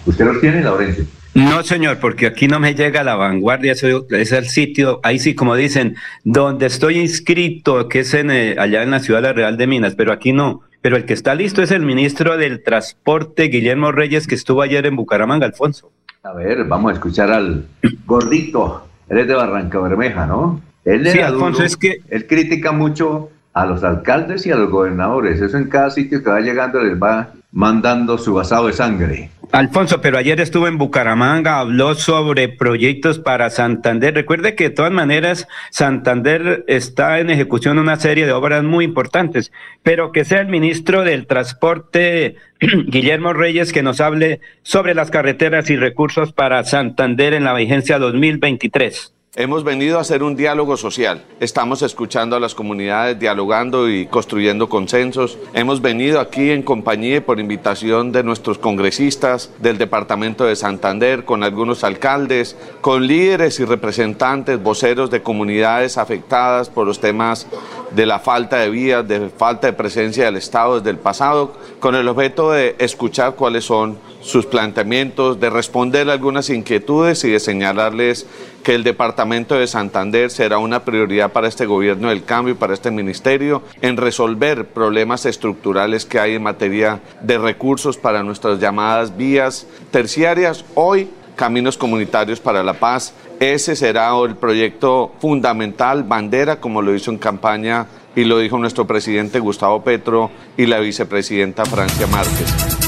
¿Usted los tiene, Laurencio? No, señor, porque aquí no me llega la vanguardia, es el sitio, ahí sí, como dicen, donde estoy inscrito, que es en, eh, allá en la ciudad de la Real de Minas, pero aquí no. Pero el que está listo es el ministro del Transporte, Guillermo Reyes, que estuvo ayer en Bucaramanga, Alfonso. A ver, vamos a escuchar al gordito, él es de Barranca Bermeja, ¿no? Él sí, Alfonso, es que... Él critica mucho a los alcaldes y a los gobernadores, eso en cada sitio que va llegando les va mandando su vasado de sangre. Alfonso, pero ayer estuvo en Bucaramanga, habló sobre proyectos para Santander. Recuerde que de todas maneras Santander está en ejecución una serie de obras muy importantes, pero que sea el ministro del Transporte, Guillermo Reyes, que nos hable sobre las carreteras y recursos para Santander en la vigencia 2023. Hemos venido a hacer un diálogo social. Estamos escuchando a las comunidades, dialogando y construyendo consensos. Hemos venido aquí en compañía por invitación de nuestros congresistas del Departamento de Santander, con algunos alcaldes, con líderes y representantes, voceros de comunidades afectadas por los temas de la falta de vías, de falta de presencia del Estado desde el pasado, con el objeto de escuchar cuáles son sus planteamientos, de responder algunas inquietudes y de señalarles que el Departamento de Santander será una prioridad para este gobierno del cambio y para este ministerio en resolver problemas estructurales que hay en materia de recursos para nuestras llamadas vías terciarias. Hoy, Caminos Comunitarios para la Paz, ese será el proyecto fundamental, bandera, como lo hizo en campaña y lo dijo nuestro presidente Gustavo Petro y la vicepresidenta Francia Márquez.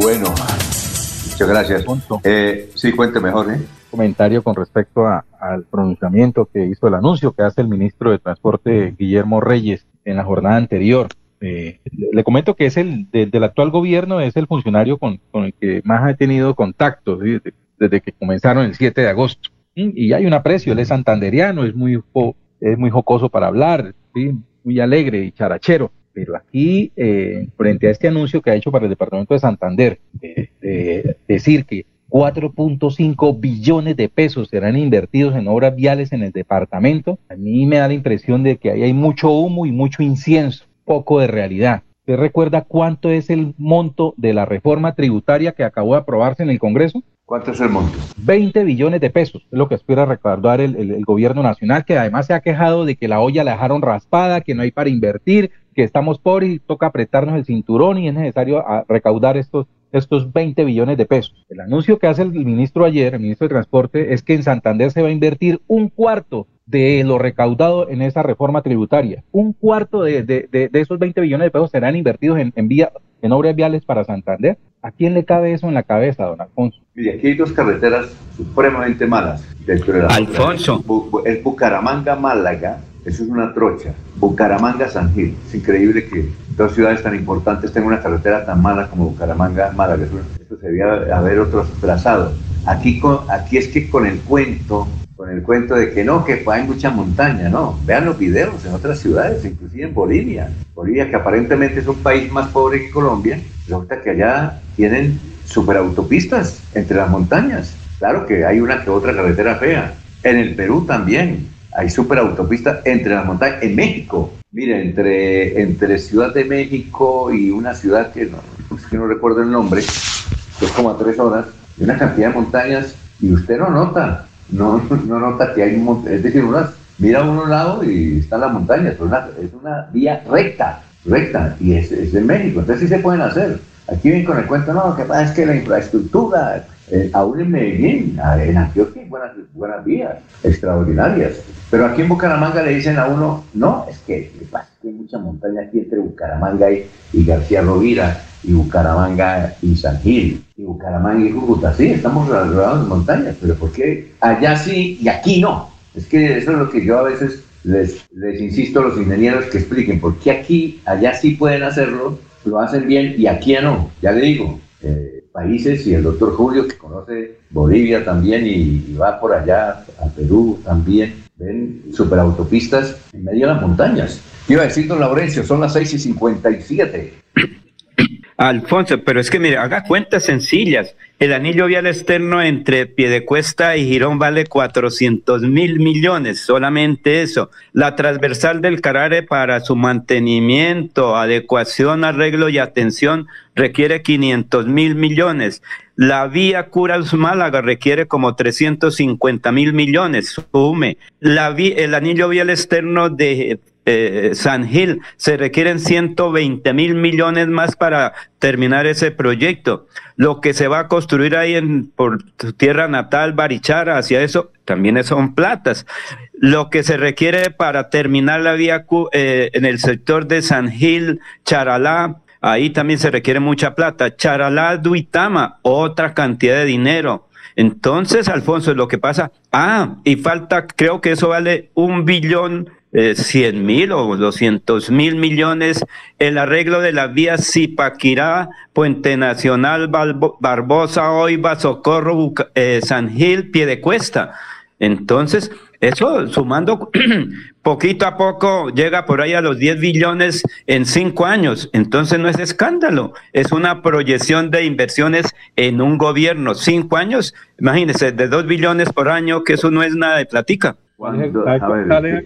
Bueno, muchas gracias. Eh, sí, cuente mejor, ¿eh? Comentario con respecto al pronunciamiento que hizo el anuncio que hace el ministro de Transporte Guillermo Reyes en la jornada anterior. Eh, le comento que es el del actual gobierno, es el funcionario con, el que más ha tenido contacto desde, que comenzaron el 7 de agosto. Y hay un aprecio, él es santanderiano, es muy, es muy jocoso para hablar, muy alegre y charachero pero aquí, eh, frente a este anuncio que ha hecho para el Departamento de Santander, de decir que 4.5 billones de pesos serán invertidos en obras viales en el departamento, a mí me da la impresión de que ahí hay mucho humo y mucho incienso, poco de realidad. ¿Usted recuerda cuánto es el monto de la reforma tributaria que acabó de aprobarse en el Congreso? ¿Cuánto es el monto? 20 billones de pesos, es lo que espera recaudar el, el, gobierno nacional, que además se ha quejado de que la olla la dejaron raspada, que no hay para invertir, que estamos pobres y toca apretarnos el cinturón y es necesario ah, recaudar estos, estos 20 billones de pesos. El anuncio que hace el ministro ayer, el ministro de Transporte, es que en Santander se va a invertir un cuarto de lo recaudado en esa reforma tributaria. Un cuarto de, de, de, esos 20 billones de pesos serán invertidos en, en, vía, en obras viales para Santander. ¿A quién le cabe eso en la cabeza, don Alfonso? Y aquí hay dos carreteras supremamente malas dentro de la Alfonso. Es Bucaramanga-Málaga eso es una trocha. Bucaramanga, San Gil. Es increíble que dos ciudades tan importantes tengan una carretera tan mala como Bucaramanga, Málaga. Eso se debía haber otros trazados. Aquí, es que con el cuento, con el cuento de que no, que hay mucha montaña, no. Vean los videos en otras ciudades, inclusive en Bolivia. Bolivia, que aparentemente es un país más pobre que Colombia, resulta que allá tienen superautopistas entre las montañas. Claro que hay una que otra carretera fea. En el Perú también hay superautopistas entre las montañas. En México, mire, entre, entre Ciudad de México y una ciudad que no, que no recuerdo el nombre, que es como a tres horas, hay una cantidad de montañas y usted no nota, no, no nota que hay un es decir, unas, mira a un lado y está la montaña, es una, es una vía recta, recta, y es, es de México, entonces sí se pueden hacer. Aquí ven con el cuento, no, que pasa es que la infraestructura, eh, aún en Medellín, en Antioquia hay buenas, buenas vías, extraordinarias. Pero aquí en Bucaramanga le dicen a uno, no, es que, pasa? que hay mucha montaña aquí entre Bucaramanga y, García Rovira, y Bucaramanga y San Gil, y Bucaramanga y Cúcuta. Sí, estamos rodeados de montañas, pero ¿por qué allá sí y aquí no? Es que eso es lo que yo a veces les, les insisto a los ingenieros que expliquen, ¿por qué aquí, allá sí pueden hacerlo lo hacen bien y aquí no, ya le digo, eh, países y el doctor Julio que conoce Bolivia también y, va por allá a Perú también, ven superautopistas en medio de las montañas. Iba a decir, don Laurencio, son las 6 y 57. Alfonso, pero es que mire, haga cuentas sencillas. El anillo vial externo entre Piedecuesta y Girón vale 400 mil millones, solamente eso. La transversal del Carare para su mantenimiento, adecuación, arreglo y atención requiere 500 mil millones. La vía Curas Málaga requiere como 350 mil millones, sume. La el anillo vial externo de eh, San Gil, se requieren 120 mil millones más para terminar ese proyecto. Lo que se va a construir ahí en, por tu tierra natal, Barichara, hacia eso, también son platas. Lo que se requiere para terminar la vía eh, en el sector de San Gil, Charalá, ahí también se requiere mucha plata. Charalá, Duitama, otra cantidad de dinero. Entonces, Alfonso, lo que pasa, ah, y falta, creo que eso vale un billón eh, 100 mil o 200 mil millones, el arreglo de las vías Zipaquirá, Puente Nacional, Barbosa, Oiva, Socorro, eh, San Gil, Piedecuesta. Entonces, eso sumando poquito a poco llega por ahí a los 10 billones en cinco años. Entonces no es escándalo, es una proyección de inversiones en un gobierno. Cinco años, imagínense, de 2 billones por año, que eso no es nada de platica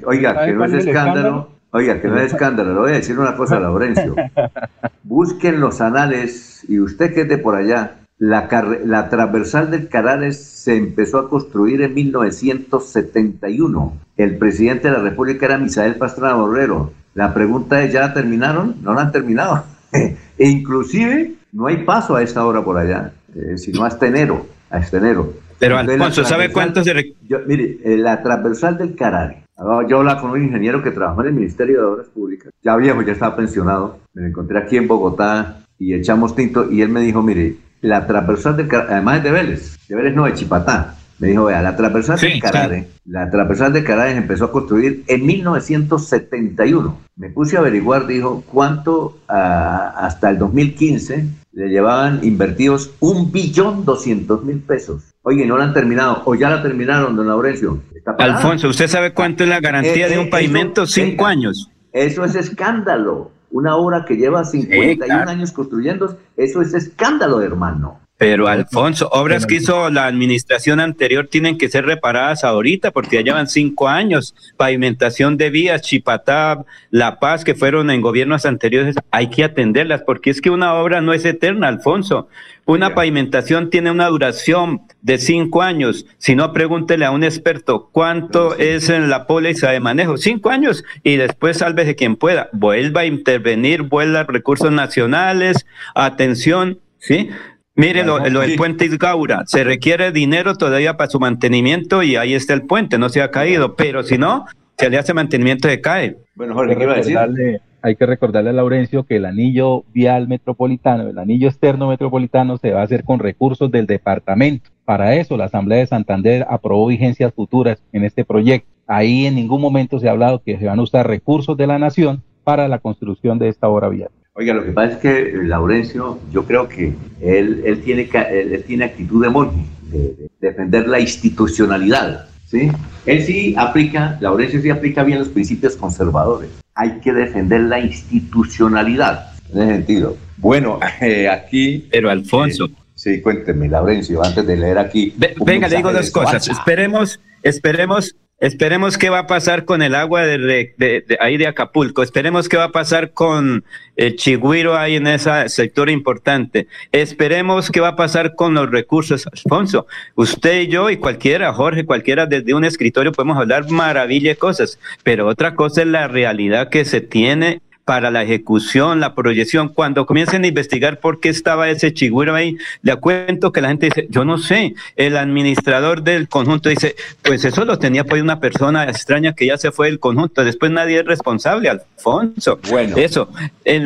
oiga, que no es escándalo, oiga, que no es escándalo, le voy a decir una cosa, Laurencio. Busquen los anales, y usted que es de por allá, la, la transversal del Carales se empezó a construir en 1971. El presidente de la República era Misael Pastrana Borrero. La pregunta es, ¿ya la terminaron? No la han terminado. e inclusive no hay paso a esta hora por allá, eh, sino hasta enero, hasta enero. Pero Alfonso, ¿sabe cuánto se Mire, eh, la transversal del Carare. Ah, yo hablaba con un ingeniero que trabajó en el Ministerio de Obras Públicas. Ya viejo, ya estaba pensionado. Me encontré aquí en Bogotá y echamos tinto y él me dijo, mire, la transversal del Carare, además es de Vélez, de Vélez no, de Chipatá. Me dijo, vea, la transversal del Carare, la transversal del Carare empezó a construir en 1971. Me puse a averiguar, dijo, cuánto ah, hasta el 2015 le llevaban invertidos un billón doscientos mil pesos. Oye, no la han terminado, o ya la terminaron, don Laurencio. Alfonso, ¿usted sabe cuánto es la garantía de un eh, pavimento? Cinco años. Eso es escándalo. Una obra que lleva 51 años construyendo, eso es escándalo, hermano. Pero Alfonso, obras que hizo la administración anterior tienen que ser reparadas ahorita porque ya llevan cinco años. Pavimentación de vías, Chipatá, La Paz, que fueron en gobiernos anteriores, hay que atenderlas porque es que una obra no es eterna, Alfonso. Una pavimentación tiene una duración de cinco años. Si no, pregúntele a un experto cuánto es en la póliza de manejo. Cinco años y después de quien pueda. Vuelva a intervenir, vuelva a recursos nacionales, atención, ¿sí? Mire lo, del puente Isgaura, se requiere dinero todavía para su mantenimiento y ahí está el puente, no se ha caído, pero si no, se le hace mantenimiento de cae. Bueno, Jorge, ¿qué iba a decir? Hay que recordarle a Laurencio que el anillo vial metropolitano, el anillo externo metropolitano se va a hacer con recursos del departamento. Para eso, la Asamblea de Santander aprobó vigencias futuras en este proyecto. ahí en ningún momento se ha hablado que se van a usar recursos de la nación para la construcción de esta obra vial. Oiga, lo que pasa es que eh, Laurencio, yo creo que él, él, tiene, él, tiene actitud de monje, de, defender la institucionalidad, ¿sí? Él sí aplica, Laurencio sí aplica bien los principios conservadores. Hay que defender la institucionalidad, en ese sentido. Bueno, eh, aquí... Pero Alfonso... Eh, sí, cuénteme, Laurencio, antes de leer aquí... venga, le digo dos cosas. Esperemos, esperemos Esperemos qué va a pasar con el agua de, ahí de Acapulco. Esperemos qué va a pasar con el Chigüiro ahí en ese sector importante. Esperemos qué va a pasar con los recursos. Alfonso, usted y yo y cualquiera, Jorge, cualquiera desde un escritorio podemos hablar maravilla de cosas, pero otra cosa es la realidad que se tiene para la ejecución, la proyección. Cuando comiencen a investigar por qué estaba ese chigüiro ahí, le cuento que la gente dice, yo no sé, el administrador del conjunto dice, pues eso lo tenía pues una persona extraña que ya se fue del conjunto, después nadie es responsable, Alfonso. Bueno. Eso,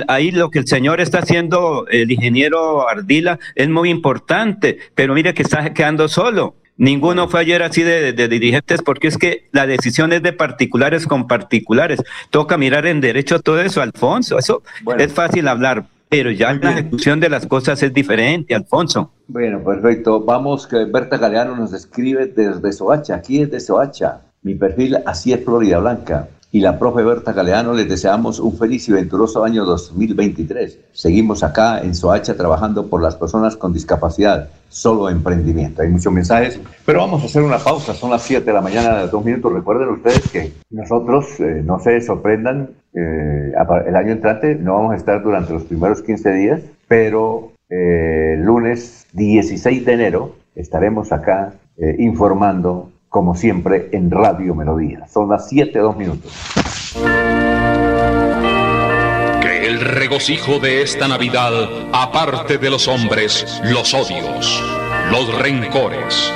ahí lo que el señor está haciendo, el ingeniero Ardila, es muy importante, pero mire que está quedando solo. Ninguno fue ayer así de, dirigentes porque es que la decisión es de particulares con particulares. Toca mirar en derecho todo eso, Alfonso. Eso es fácil hablar, pero ya la ejecución de las cosas es diferente, Alfonso. Bueno, perfecto. Vamos, que Berta Galeano nos escribe desde Soacha. Aquí es de Soacha. Mi perfil así es Florida Blanca y la profe Berta Galeano les deseamos un feliz y venturoso año 2023. Seguimos acá en Soacha trabajando por las personas con discapacidad, solo emprendimiento. Hay muchos mensajes, pero vamos a hacer una pausa, son las 7 de la mañana, dos minutos. Recuerden ustedes que nosotros, eh, no se sorprendan, eh, el año entrante no vamos a estar durante los primeros 15 días, pero eh, lunes 16 de enero estaremos acá informando como siempre, en Radio Melodía. Son las 7, 2 minutos. Que el regocijo de esta Navidad aparte de los hombres los odios, los rencores,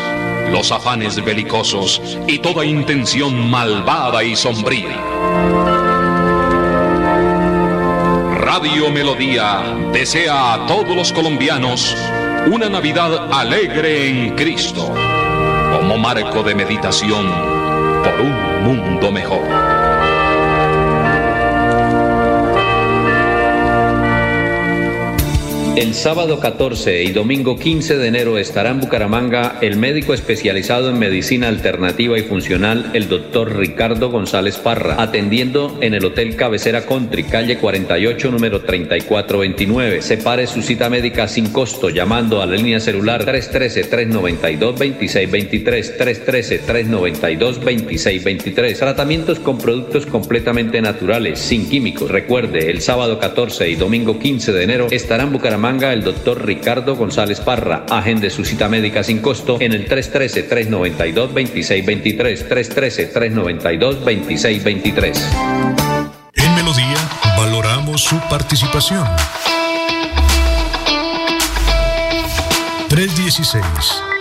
los afanes belicosos y toda intención malvada y sombría. Radio Melodía desea a todos los colombianos una Navidad alegre en Cristo como marco de meditación por un mundo mejor. El sábado 14 y domingo 15 de enero estará en Bucaramanga el médico especializado en medicina alternativa y funcional, el doctor Ricardo González Parra, atendiendo en el Hotel Cabecera Country, calle 48, número 3429. Separe su cita médica sin costo llamando a la línea celular 313-392-2623, 313-392-2623. Tratamientos con productos completamente naturales, sin químicos. Recuerde, el sábado 14 y domingo 15 de enero estará en Bucaramanga Manga el doctor Ricardo González Parra. Agende su cita médica sin costo en el 313-392-2623. 313-392-2623. En Melodía valoramos su participación. 316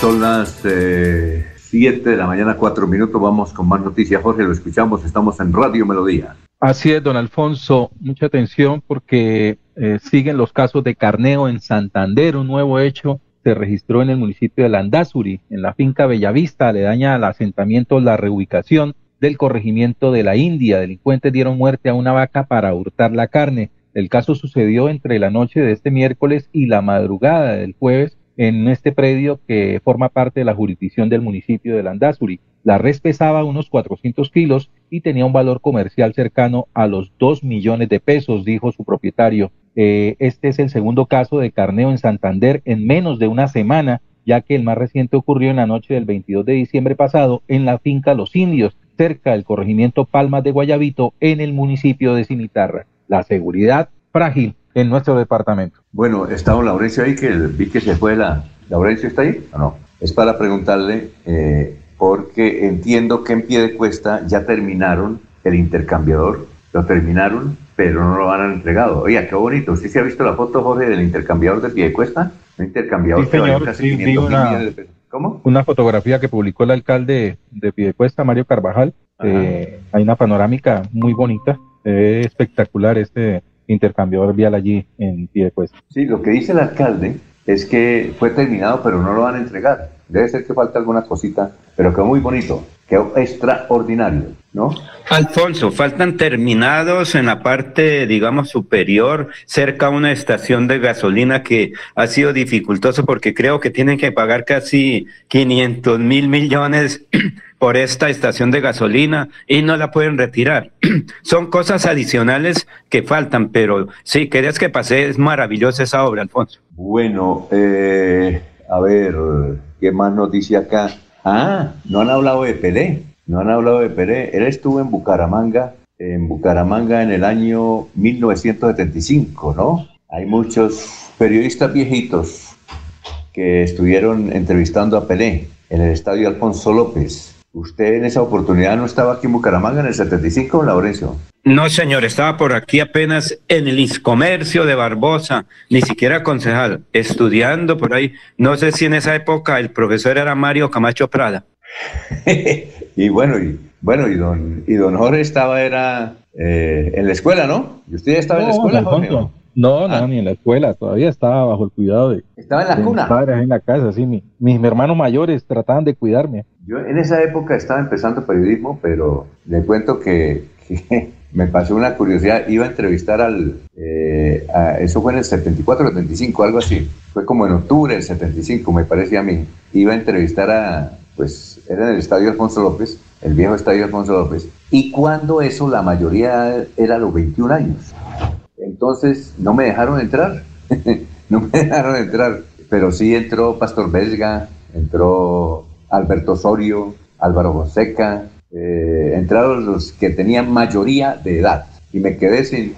Son las 7 eh, de la mañana, 4 minutos. Vamos con más noticias. Jorge, lo escuchamos. Estamos en Radio Melodía. Así es, don Alfonso. Mucha atención porque eh, siguen los casos de carneo en Santander. Un nuevo hecho se registró en el municipio de Landazuri, en la finca Bellavista, le daña al asentamiento la reubicación del corregimiento de la India. Delincuentes dieron muerte a una vaca para hurtar la carne. El caso sucedió entre la noche de este miércoles y la madrugada del jueves en este predio que forma parte de la jurisdicción del municipio de Landazuri. La res pesaba unos 400 kilos y tenía un valor comercial cercano a los 2 millones de pesos, dijo su propietario. Eh, este es el segundo caso de carneo en Santander en menos de una semana, ya que el más reciente ocurrió en la noche del 22 de diciembre pasado en la finca Los Indios, cerca del corregimiento Palmas de Guayabito, en el municipio de Cimitarra. La seguridad frágil en nuestro departamento. Bueno, está don Laurencio ahí, que vi que se fue la... ¿Laurencio está ahí o no? es para preguntarle, eh, porque entiendo que en pie de cuesta ya terminaron el intercambiador, lo terminaron, pero no lo han entregado. Oiga, qué bonito. ¿Usted se ha visto la foto, Jorge, del intercambiador de pie de cuesta? Un intercambiador Sí, que valió señor, casi sí, vi 500 mil una- millones de pesos. ¿Cómo? Una fotografía que publicó el alcalde de Piedecuesta, Mario Carvajal. Eh, hay una panorámica muy bonita. eh, espectacular este intercambiador vial allí en Piedecuesta. Sí, lo que dice el alcalde es que fue terminado, pero no lo van a entregar. Debe ser que falta alguna cosita, pero quedó muy bonito, quedó extraordinario, ¿no? Alfonso, faltan terminados en la parte, digamos, superior, cerca a una estación de gasolina que ha sido dificultoso porque creo que tienen que pagar casi 500 mil millones por esta estación de gasolina y no la pueden retirar. Son cosas adicionales que faltan, pero sí, querías que pase, es maravillosa esa obra, Alfonso. Bueno, eh, a ver, ¿qué más noticia acá? Ah, no han hablado de Pelé, no han hablado de Pelé. Él estuvo en Bucaramanga, en Bucaramanga en el año 1975, ¿no? Hay muchos periodistas viejitos que estuvieron entrevistando a Pelé en el estadio Alfonso López. ¿Usted en esa oportunidad no estaba aquí en Bucaramanga en el 75, Laurencio? No, señor, estaba por aquí apenas en el Iscomercio de Barbosa, ni siquiera concejal, estudiando por ahí. No sé si en esa época el profesor era Mario Camacho Prada. Y bueno, y bueno, y don, y don Jorge estaba, era eh, en la escuela, ¿no? ¿Y usted ya estaba en la escuela, Jorge? No, no, ni en la escuela, todavía estaba bajo el cuidado de, Estaba en la de mis cuna. padres en la casa, sí, mi- mis hermanos mayores trataban de cuidarme. Yo en esa época estaba empezando periodismo, pero le cuento que, me pasó una curiosidad. Iba a entrevistar al. eh, eso fue en el 74, 75, algo así. Fue como en octubre del 75, me parece a mí. Iba a entrevistar a. Pues era en el estadio Alfonso López, el viejo estadio Alfonso López. Y cuando eso, la mayoría era a los 21 años. Entonces no me dejaron entrar. no me dejaron entrar. Pero sí entró Pastor Vesga, entró Alberto Osorio, Álvaro Fonseca, eh, entraron los que tenían mayoría de edad. Y me quedé sin.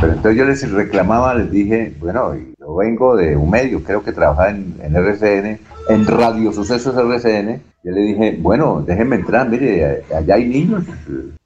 Pero entonces yo les reclamaba, les dije, bueno, yo vengo de un medio, creo que trabajaba en, RCN, en Radio Sucesos RCN. Yo le dije, bueno, déjenme entrar, mire, allá hay niños,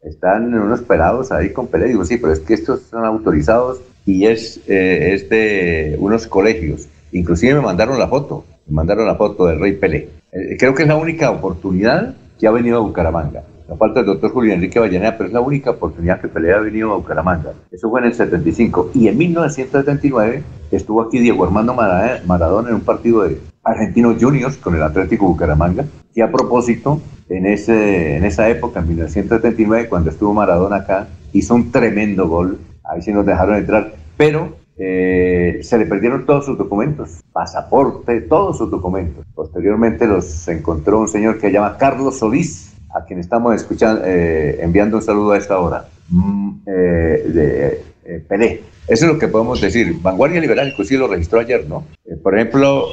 están unos pelados ahí con Pelé. Digo, sí, pero es que estos son autorizados y es, eh, es de unos colegios. Inclusive me mandaron la foto, me mandaron la foto del Rey Pelé. Eh, creo que es la única oportunidad que ha venido a Bucaramanga. La falta del doctor Julio Enrique Vallaneda, pero es la única oportunidad que Pelé ha venido a Bucaramanga. Eso fue en el 75. Y en 1979 estuvo aquí Diego Armando Mara- Maradona en un partido de Argentinos Juniors con el Atlético Bucaramanga. Y a propósito, en, ese, en esa época, en 1979, cuando estuvo Maradona acá, hizo un tremendo gol. Ahí sí nos dejaron entrar. Pero eh, se le perdieron todos sus documentos, pasaporte, todos sus documentos. Posteriormente los encontró un señor que se llama Carlos Solís, a quien estamos escuchando, eh, enviando un saludo a esta hora, mm, eh, de Pelé. Eso es lo que podemos decir. Vanguardia Liberal inclusive lo registró ayer, ¿no? Por ejemplo,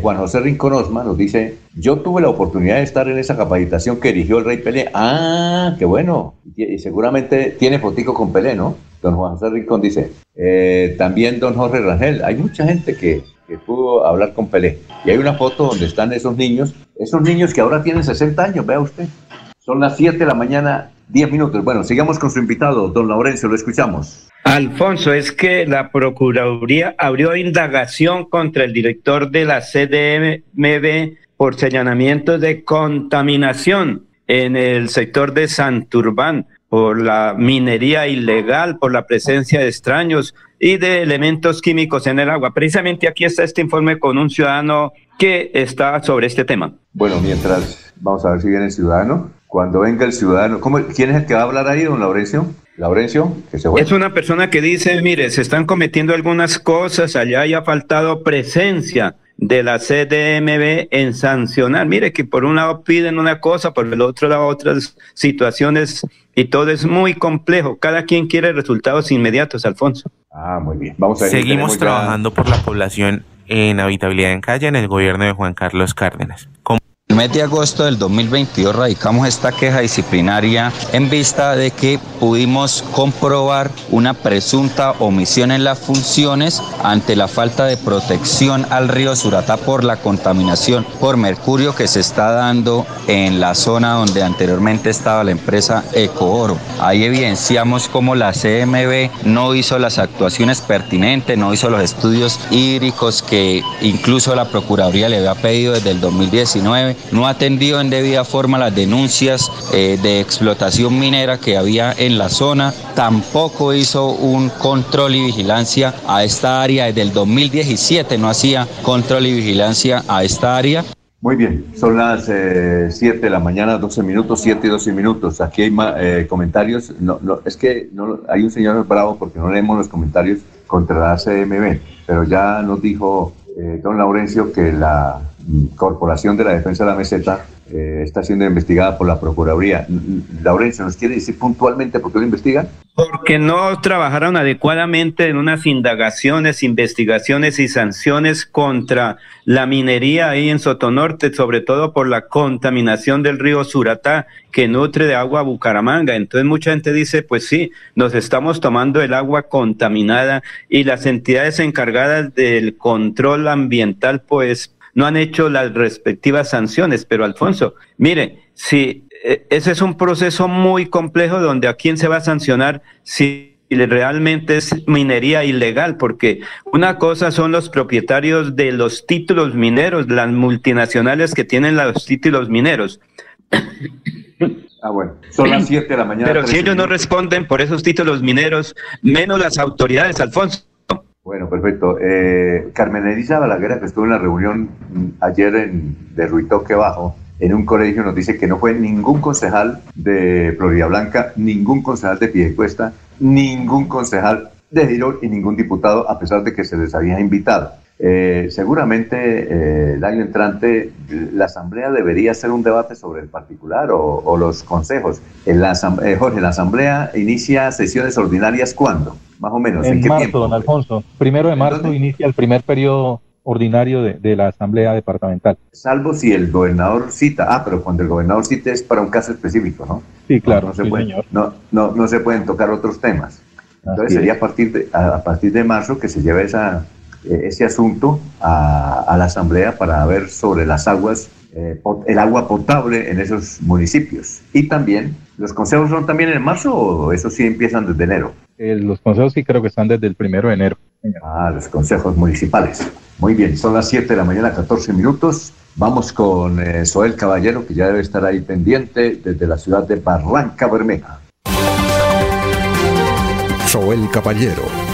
Juan José Rincón Osma nos dice, yo tuve la oportunidad de estar en esa capacitación que dirigió el Rey Pelé. Ah, qué bueno. Y, y seguramente tiene fotico con Pelé, ¿no? Don Juan José Rincón dice, eh, también don Jorge Rangel, hay mucha gente que, pudo hablar con Pelé. Y hay una foto donde están esos niños, esos niños que ahora tienen 60 años, vea usted. Son las 7 de la mañana, 10 minutos. Bueno, sigamos con su invitado, don Laurencio, lo escuchamos. Alfonso, es que la Procuraduría abrió indagación contra el director de la CDMB por señalamiento de contaminación en el sector de Santurbán por la minería ilegal, por la presencia de extraños y de elementos químicos en el agua. Precisamente aquí está este informe con un ciudadano que está sobre este tema. Bueno, mientras vamos a ver si viene el ciudadano. Cuando venga el ciudadano, ¿cómo, ¿quién es el que va a hablar ahí, don Laurencio? Laurencio, que se fue. Es una persona que dice, mire, se están cometiendo algunas cosas, allá haya faltado presencia de la CDMB en sancionar. Mire que por un lado piden una cosa, por el otro lado otras situaciones y todo es muy complejo. Cada quien quiere resultados inmediatos, Alfonso. Ah, muy bien. Vamos a ver. Seguimos ya- trabajando por la población en habitabilidad en calle en el gobierno de Juan Carlos Cárdenas. Como- el mes de agosto del 2022 radicamos esta queja disciplinaria en vista de que pudimos comprobar una presunta omisión en las funciones ante la falta de protección al río Suratá por la contaminación por mercurio que se está dando en la zona donde anteriormente estaba la empresa Ecooro. Ahí evidenciamos cómo la CMB no hizo las actuaciones pertinentes, no hizo los estudios hídricos que incluso la Procuraduría le había pedido desde el 2019, no atendió en debida forma las denuncias eh, de explotación minera que había en la zona, tampoco hizo un control y vigilancia a esta área desde el 2017, no hacía control y vigilancia a esta área. Muy bien, son las 7 eh, de la mañana, 12 minutos, 7 y 12 minutos. Aquí hay eh, comentarios. No, no, es que no, hay un señor bravo porque no leemos los comentarios contra la CMB, pero ya nos dijo don Laurencio que la Corporación de la Defensa de la Meseta eh, está siendo investigada por la Procuraduría. Laurencio, ¿nos quiere decir puntualmente por qué lo investigan? Porque no trabajaron adecuadamente en unas indagaciones, investigaciones y sanciones contra la minería ahí en Sotonorte, sobre todo por la contaminación del río Suratá, que nutre de agua Bucaramanga. Entonces mucha gente dice, pues sí, nos estamos tomando el agua contaminada y las entidades encargadas del control ambiental, pues no han hecho las respectivas sanciones. Pero Alfonso, mire, si e, ese es un proceso muy complejo donde a quién se va a sancionar si realmente es minería ilegal, porque una cosa son los propietarios de los títulos mineros, las multinacionales que tienen los títulos mineros. Ah, bueno, son las 7 de la mañana. Pero si ellos no responden por esos títulos mineros, menos las autoridades, Alfonso. Bueno, perfecto. Eh, Carmen Elisa Balaguer, que estuvo en la reunión mm, ayer en, de Ruitoque Bajo, en un colegio, nos dice que no fue ningún concejal de Florida Blanca, ningún concejal de Piedecuesta, ningún concejal de Girón y ningún diputado, a pesar de que se les había invitado. Eh, seguramente eh, el año entrante la Asamblea debería hacer un debate sobre el particular o, los consejos. En la, eh, Jorge, ¿la Asamblea inicia sesiones ordinarias cuándo? Más o menos. En, marzo, don Alfonso. Primero de marzo inicia el primer periodo ordinario de, la Asamblea Departamental. Salvo si el gobernador cita. Ah, pero cuando el gobernador cita es para un caso específico, ¿no? Sí, claro. No, se, no, no, no, se pueden tocar otros temas. Entonces sería a partir, de, a partir de marzo que se lleve esa ese asunto a, la Asamblea para ver sobre las aguas, eh, el agua potable en esos municipios. Y también, ¿los consejos son también en marzo o eso sí empiezan desde enero? Eh, los consejos sí creo que están desde el primero de enero. Ah, los consejos municipales. Muy bien, son las 7 de la mañana, 14 minutos. Vamos con Soel Caballero, que ya debe estar ahí pendiente desde la ciudad de Barranca Bermeja. Soel Caballero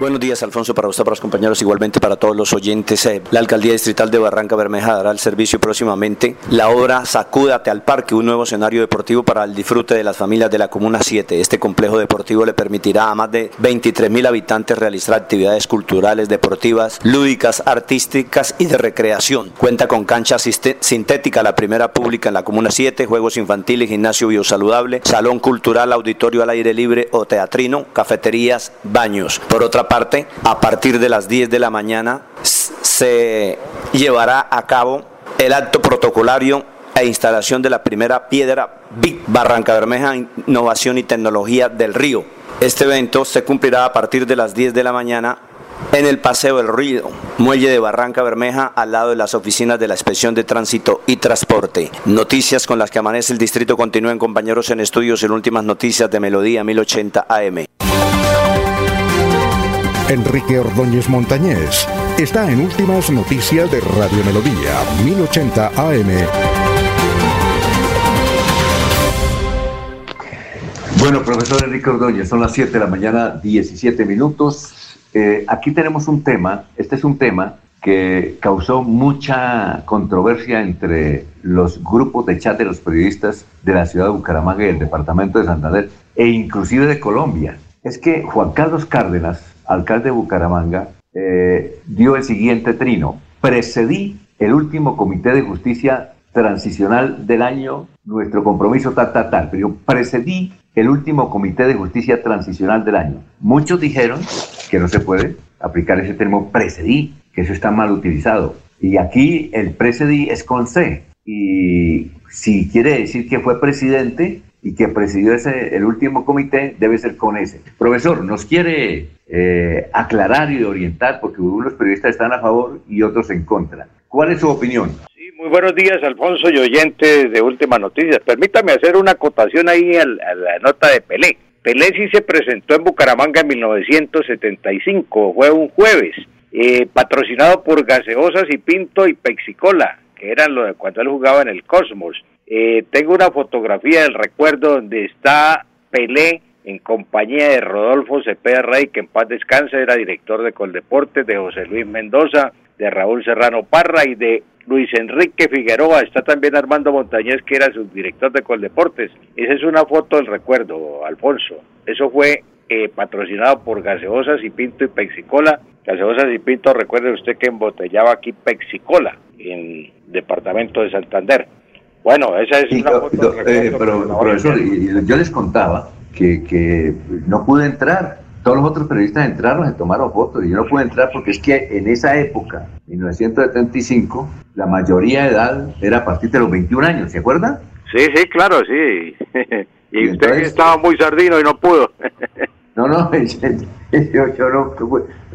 Buenos días, Alfonso, para usted, para los compañeros, igualmente para todos los oyentes. Eh, la Alcaldía Distrital de Barranca Bermeja dará el servicio próximamente la obra Sacúdate al Parque, un nuevo escenario deportivo para el disfrute de las familias de la Comuna 7. Este complejo deportivo le permitirá a más de 23 mil habitantes realizar actividades culturales, deportivas, lúdicas, artísticas y de recreación. Cuenta con cancha sintética, la primera pública en la Comuna 7, juegos infantiles, gimnasio biosaludable, salón cultural, auditorio al aire libre o teatrino, cafeterías, baños. Por otra parte, a partir de las 10 de la mañana se llevará a cabo el acto protocolario e instalación de la primera piedra BIC Barranca Bermeja Innovación y Tecnología del Río. Este evento se cumplirá a partir de las 10 de la mañana en el Paseo del Río, muelle de Barranca Bermeja, al lado de las oficinas de la Inspección de Tránsito y Transporte. Noticias con las que amanece el distrito continúen compañeros en estudios en últimas noticias de Melodía 1080 AM. Enrique Ordóñez Montañés está en Últimas Noticias de Radio Melodía, 1080 AM. Bueno, profesor Enrique Ordóñez, son las 7 de la mañana, 17 minutos. Eh, aquí tenemos un tema, este es un tema que causó mucha controversia entre los grupos de chat de los periodistas de la ciudad de Bucaramanga y el departamento de Santander, e inclusive de Colombia. Es que Juan Carlos Cárdenas, alcalde de Bucaramanga, eh, dio el siguiente trino. Precedí el último comité de justicia transicional del año, nuestro compromiso tal, tal, tal. Pero precedí el último comité de justicia transicional del año. Muchos dijeron que no se puede aplicar ese término precedí, que eso está mal utilizado. Y aquí el precedí es con C. Y si quiere decir que fue presidente y que presidió ese, el último comité, debe ser con ese. Profesor, nos quiere eh, aclarar y orientar, porque unos periodistas están a favor y otros en contra. ¿Cuál es su opinión? Muy buenos días, Alfonso y oyentes de Última Noticias. Permítame hacer una acotación ahí a la nota de Pelé. Pelé sí se presentó en Bucaramanga en 1975, fue un jueves, eh, patrocinado por Gaseosas y Pinto y Pexicola, que eran lo de cuando él jugaba en el Cosmos. Eh, tengo una fotografía del recuerdo donde está Pelé en compañía de Rodolfo Cepeda Rey, que en paz descanse, era director de Coldeportes, de José Luis Mendoza, de Raúl Serrano Parra y de Luis Enrique Figueroa, está también Armando Montañez, que era subdirector de Coldeportes. Esa es una foto del recuerdo, Alfonso. Eso fue eh, patrocinado por Gaseosas y Pinto y Pexicola. Gaseosas y Pinto, recuerde usted que embotellaba aquí Pexicola, en departamento de Santander. Bueno, esa es una foto del eh, pero, profesor, yo les contaba que, que no pude entrar todos los otros periodistas entraron, se tomaron fotos y yo no pude entrar porque es que en esa época, 1975, la mayoría de edad era a partir de los 21 años, ¿se acuerdan? Sí, sí, claro, sí. y, usted estaba muy sardino y no pudo. no, no, yo, no,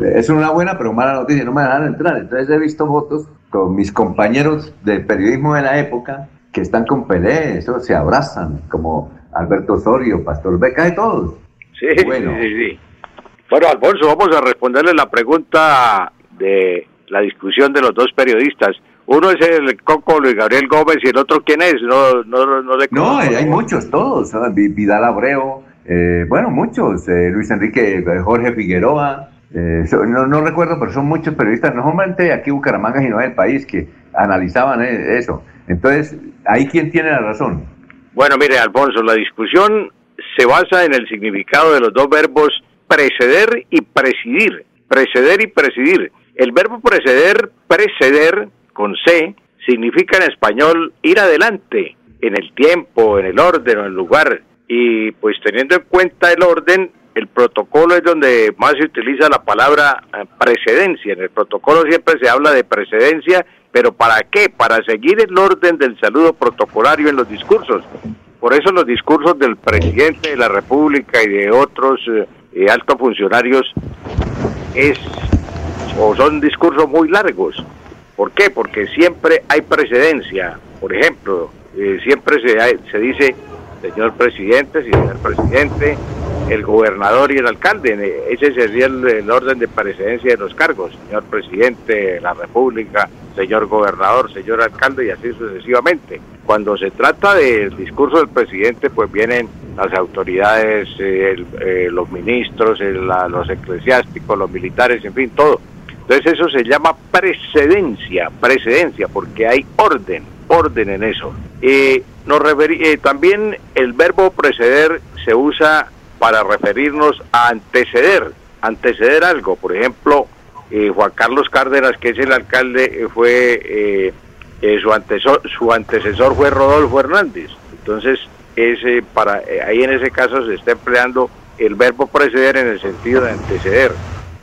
es una buena pero mala noticia, no me dejaron entrar. Entonces he visto fotos con mis compañeros de periodismo de la época que están con Pelé, eso, se abrazan, como Alberto Osorio, Pastor Beca y todos. Sí, bueno. sí, sí. Bueno, Alfonso, vamos a responderle la pregunta de la discusión de los dos periodistas. Uno es el Coco Luis Gabriel Gómez y el otro quién es, no, no, no le No, hay muchos, todos, Vidal Abreu, eh, bueno, muchos, eh, Luis Enrique, eh, Jorge Figueroa, no, no, recuerdo, pero son muchos periodistas, no solamente aquí Bucaramanga, sino en el país, que analizaban eso. Entonces, ¿ahí quién tiene la razón? Bueno, mire, Alfonso, la discusión se basa en el significado de los dos verbos preceder y presidir. Preceder y presidir. El verbo preceder, preceder, con C, significa en español ir adelante, en el tiempo, en el orden o en el lugar. Y pues teniendo en cuenta el orden, el protocolo es donde más se utiliza la palabra eh, precedencia. En el protocolo siempre se habla de precedencia, pero ¿para qué? Para seguir el orden del saludo protocolario en los discursos. Por eso los discursos del presidente de la República y de otros eh, eh, altos funcionarios es o son discursos muy largos. ¿Por qué? Porque siempre hay precedencia. Por ejemplo, eh, siempre se, se dice señor presidente, señor presidente, el gobernador y el alcalde. Ese sería el, orden de precedencia de los cargos. Señor presidente de la República, señor gobernador, señor alcalde y así sucesivamente. Cuando se trata del discurso del presidente, pues vienen las autoridades, eh, eh, los ministros, los eclesiásticos, los militares, en fin, todo. Entonces eso se llama precedencia, precedencia, porque hay orden, orden en eso. Eh, nos también el verbo preceder se usa para referirnos a anteceder, anteceder algo. Por ejemplo, eh, Juan Carlos Cárdenas, que es el alcalde, eh, fue eh, su, antecesor, su antecesor fue Rodolfo Hernández. Entonces, ese para ahí en ese caso se está empleando el verbo preceder en el sentido de anteceder.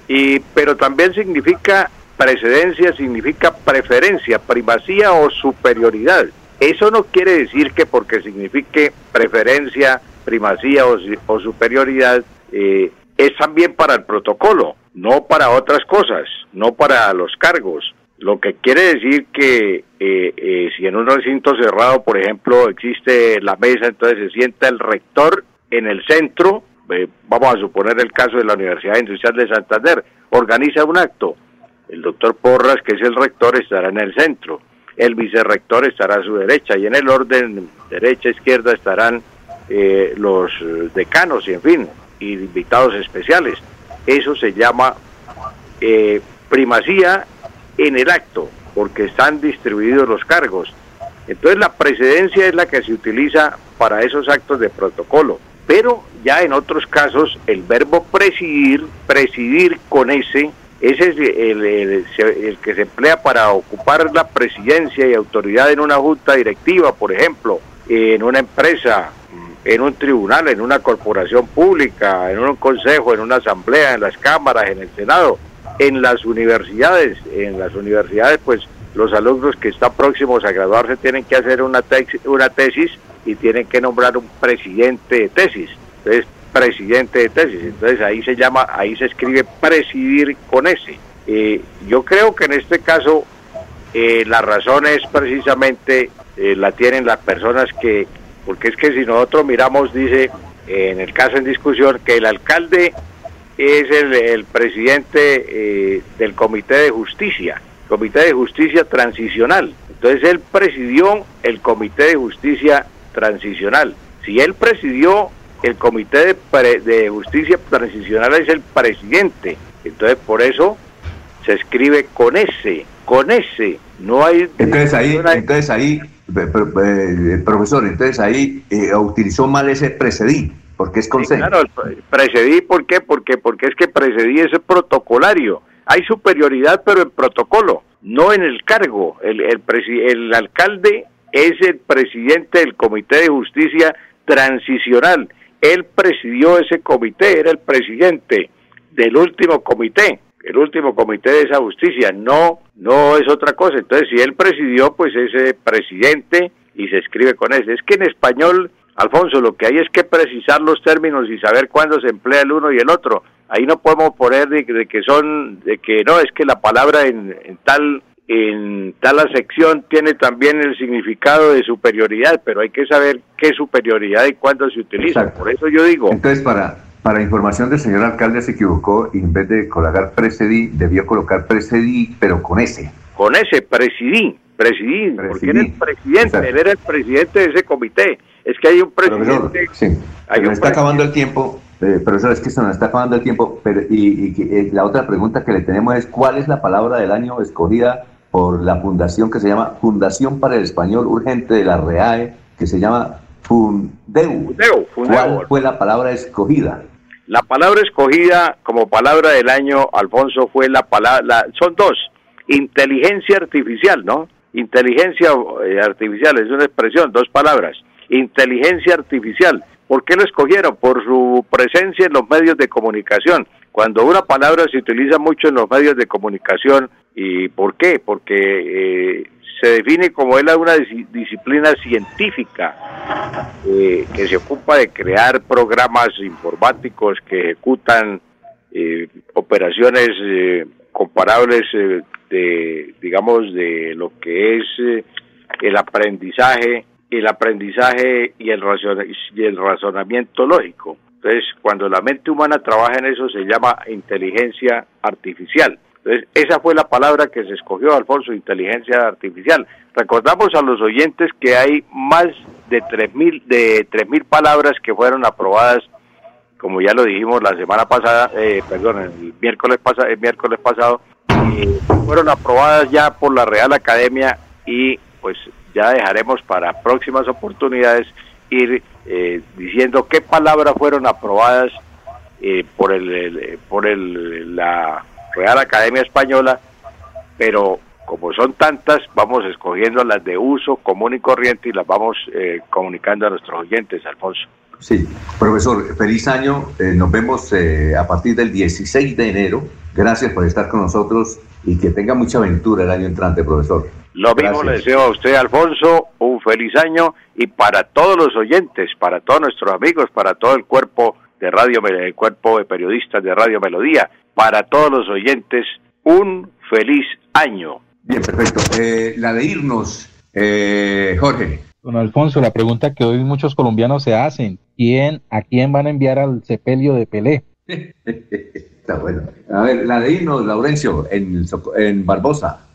Y, pero también significa precedencia, significa preferencia, primacía o superioridad. Eso no quiere decir que porque signifique preferencia, primacía o, superioridad, eh, es también para el protocolo, no para otras cosas, no para los cargos. Lo que quiere decir que eh, eh, si en un recinto cerrado, por ejemplo, existe la mesa, entonces se sienta el rector en el centro, vamos a suponer el caso de la Universidad Industrial de Santander, organiza un acto. El doctor Porras, que es el rector, estará en el centro. El vicerrector estará a su derecha y en el orden derecha-izquierda estarán eh, los decanos y en fin, invitados especiales. Eso se llama eh, primacía en el acto, porque están distribuidos los cargos. Entonces la precedencia es la que se utiliza para esos actos de protocolo. Pero ya en otros casos el verbo presidir, presidir con ese, ese es el, el, que se emplea para ocupar la presidencia y autoridad en una junta directiva, por ejemplo, en una empresa, en un tribunal, en una corporación pública, en un consejo, en una asamblea, en las cámaras, en el Senado, en las universidades. En las universidades, pues los alumnos que están próximos a graduarse tienen que hacer una, una tesis y tienen que nombrar un presidente de tesis. Entonces, presidente de tesis. Entonces ahí se llama, ahí se escribe presidir con ese. Eh, yo creo que en este caso eh, la razón es precisamente eh, la tienen las personas que, porque es que si nosotros miramos, dice en el caso en discusión, que el alcalde es el, presidente del Comité de Justicia, Comité de Justicia Transicional. Entonces él presidió el Comité de Justicia Transicional. Si él presidió el Comité de, de Justicia Transicional es el presidente. Entonces por eso se escribe con ese, con ese. No hay. Entonces ahí, entonces ahí, eh, profesor, entonces ahí eh, utilizó mal ese precedí, porque es con Claro, precedí, ¿por qué? Porque, porque es que precedí ese protocolario. Hay superioridad, pero en protocolo, no en el cargo. El, el, el alcalde es el presidente del Comité de Justicia Transicional. Él presidió ese comité, era el presidente del último comité el último comité de esa justicia, no, no es otra cosa. Entonces, si él presidió, pues ese presidente y se escribe con ese. Es que en español, Alfonso, lo que hay es que precisar los términos y saber cuándo se emplea el uno y el otro. Ahí no podemos poner de, que son, de que no, es que la palabra en, tal en tal sección tiene también el significado de superioridad, pero hay que saber qué superioridad y cuándo se utiliza. Por eso yo digo. Entonces, para, para información del señor alcalde se equivocó y en vez de colocar precedí, debió colocar precedí, pero con ese. Con ese, presidí, presidí, porque era el presidente, él era el presidente de ese comité. Es que hay un presidente. sí, hay está acabando el tiempo, eh, pero eso es que se nos está acabando el tiempo. Pero, y, eh, la otra pregunta que le tenemos es: ¿cuál es la palabra del año escogida por la fundación que se llama Fundación para el Español Urgente de la REAE, que se llama Fundeu? Fundeu, Fundeu. ¿Cuál fue la palabra escogida? La palabra escogida como palabra del año, Alfonso, fue la palabra, son dos, inteligencia artificial, ¿no? Inteligencia eh, artificial es una expresión, dos palabras. Inteligencia artificial. ¿Por qué lo escogieron? Por su presencia en los medios de comunicación. Cuando una palabra se utiliza mucho en los medios de comunicación, ¿y por qué? Porque eh, se define como es una disciplina científica eh, que se ocupa de crear programas informáticos que ejecutan eh, operaciones eh, comparables de, digamos, de lo que es el aprendizaje, el aprendizaje y el, y el razonamiento lógico. Entonces, cuando la mente humana trabaja en eso, se llama inteligencia artificial. Entonces, esa fue la palabra que se escogió, Alfonso, inteligencia artificial. Recordamos a los oyentes que hay más de 3.000 de 3000 palabras que fueron aprobadas, como ya lo dijimos la semana pasada, eh, perdón, el miércoles, pasado, el miércoles pasado, fueron aprobadas ya por la Real Academia y pues ya dejaremos para próximas oportunidades ir eh, diciendo qué palabras fueron aprobadas eh, por el, por el, la Real Academia Española, pero como son tantas, vamos escogiendo las de uso común y corriente y las vamos eh, comunicando a nuestros oyentes, Alfonso. Sí, profesor, feliz año. Eh, nos vemos eh, a partir del 16 de enero. Gracias por estar con nosotros y que tenga mucha aventura el año entrante, profesor. Lo mismo le deseo a usted, Alfonso, un feliz año y para todos los oyentes, para todos nuestros amigos, para todo el cuerpo de radio, el cuerpo de periodistas de Radio Melodía para todos los oyentes un feliz año. Bien, perfecto. Eh, la de irnos, eh, Jorge. Don Alfonso, la pregunta que hoy muchos colombianos se hacen, ¿quién, ¿a quién van a enviar al sepelio de Pelé? Está bueno. A ver, la de irnos, Laurencio, en, en Barbosa.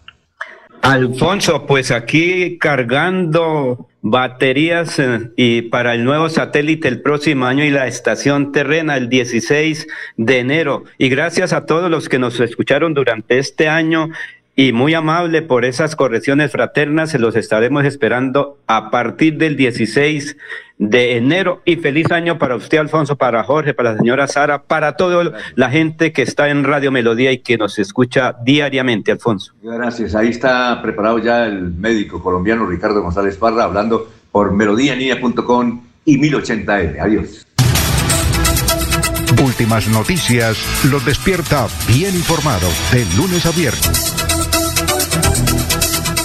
Alfonso, pues aquí cargando baterías eh, y para el nuevo satélite el próximo año y la estación terrena el 16 de enero. Y gracias a todos los que nos escucharon durante este año y muy amable por esas correcciones fraternas. Se los estaremos esperando a partir del 16 de enero. Y feliz año para usted, Alfonso, para Jorge, para la señora Sara, para toda la gente que está en Radio Melodía y que nos escucha diariamente, Alfonso. Gracias. Ahí está preparado ya el médico colombiano Ricardo González Parra hablando por melodíaninea.com y 1080M. Adiós. Últimas noticias los despierta bien informados de lunes a viernes.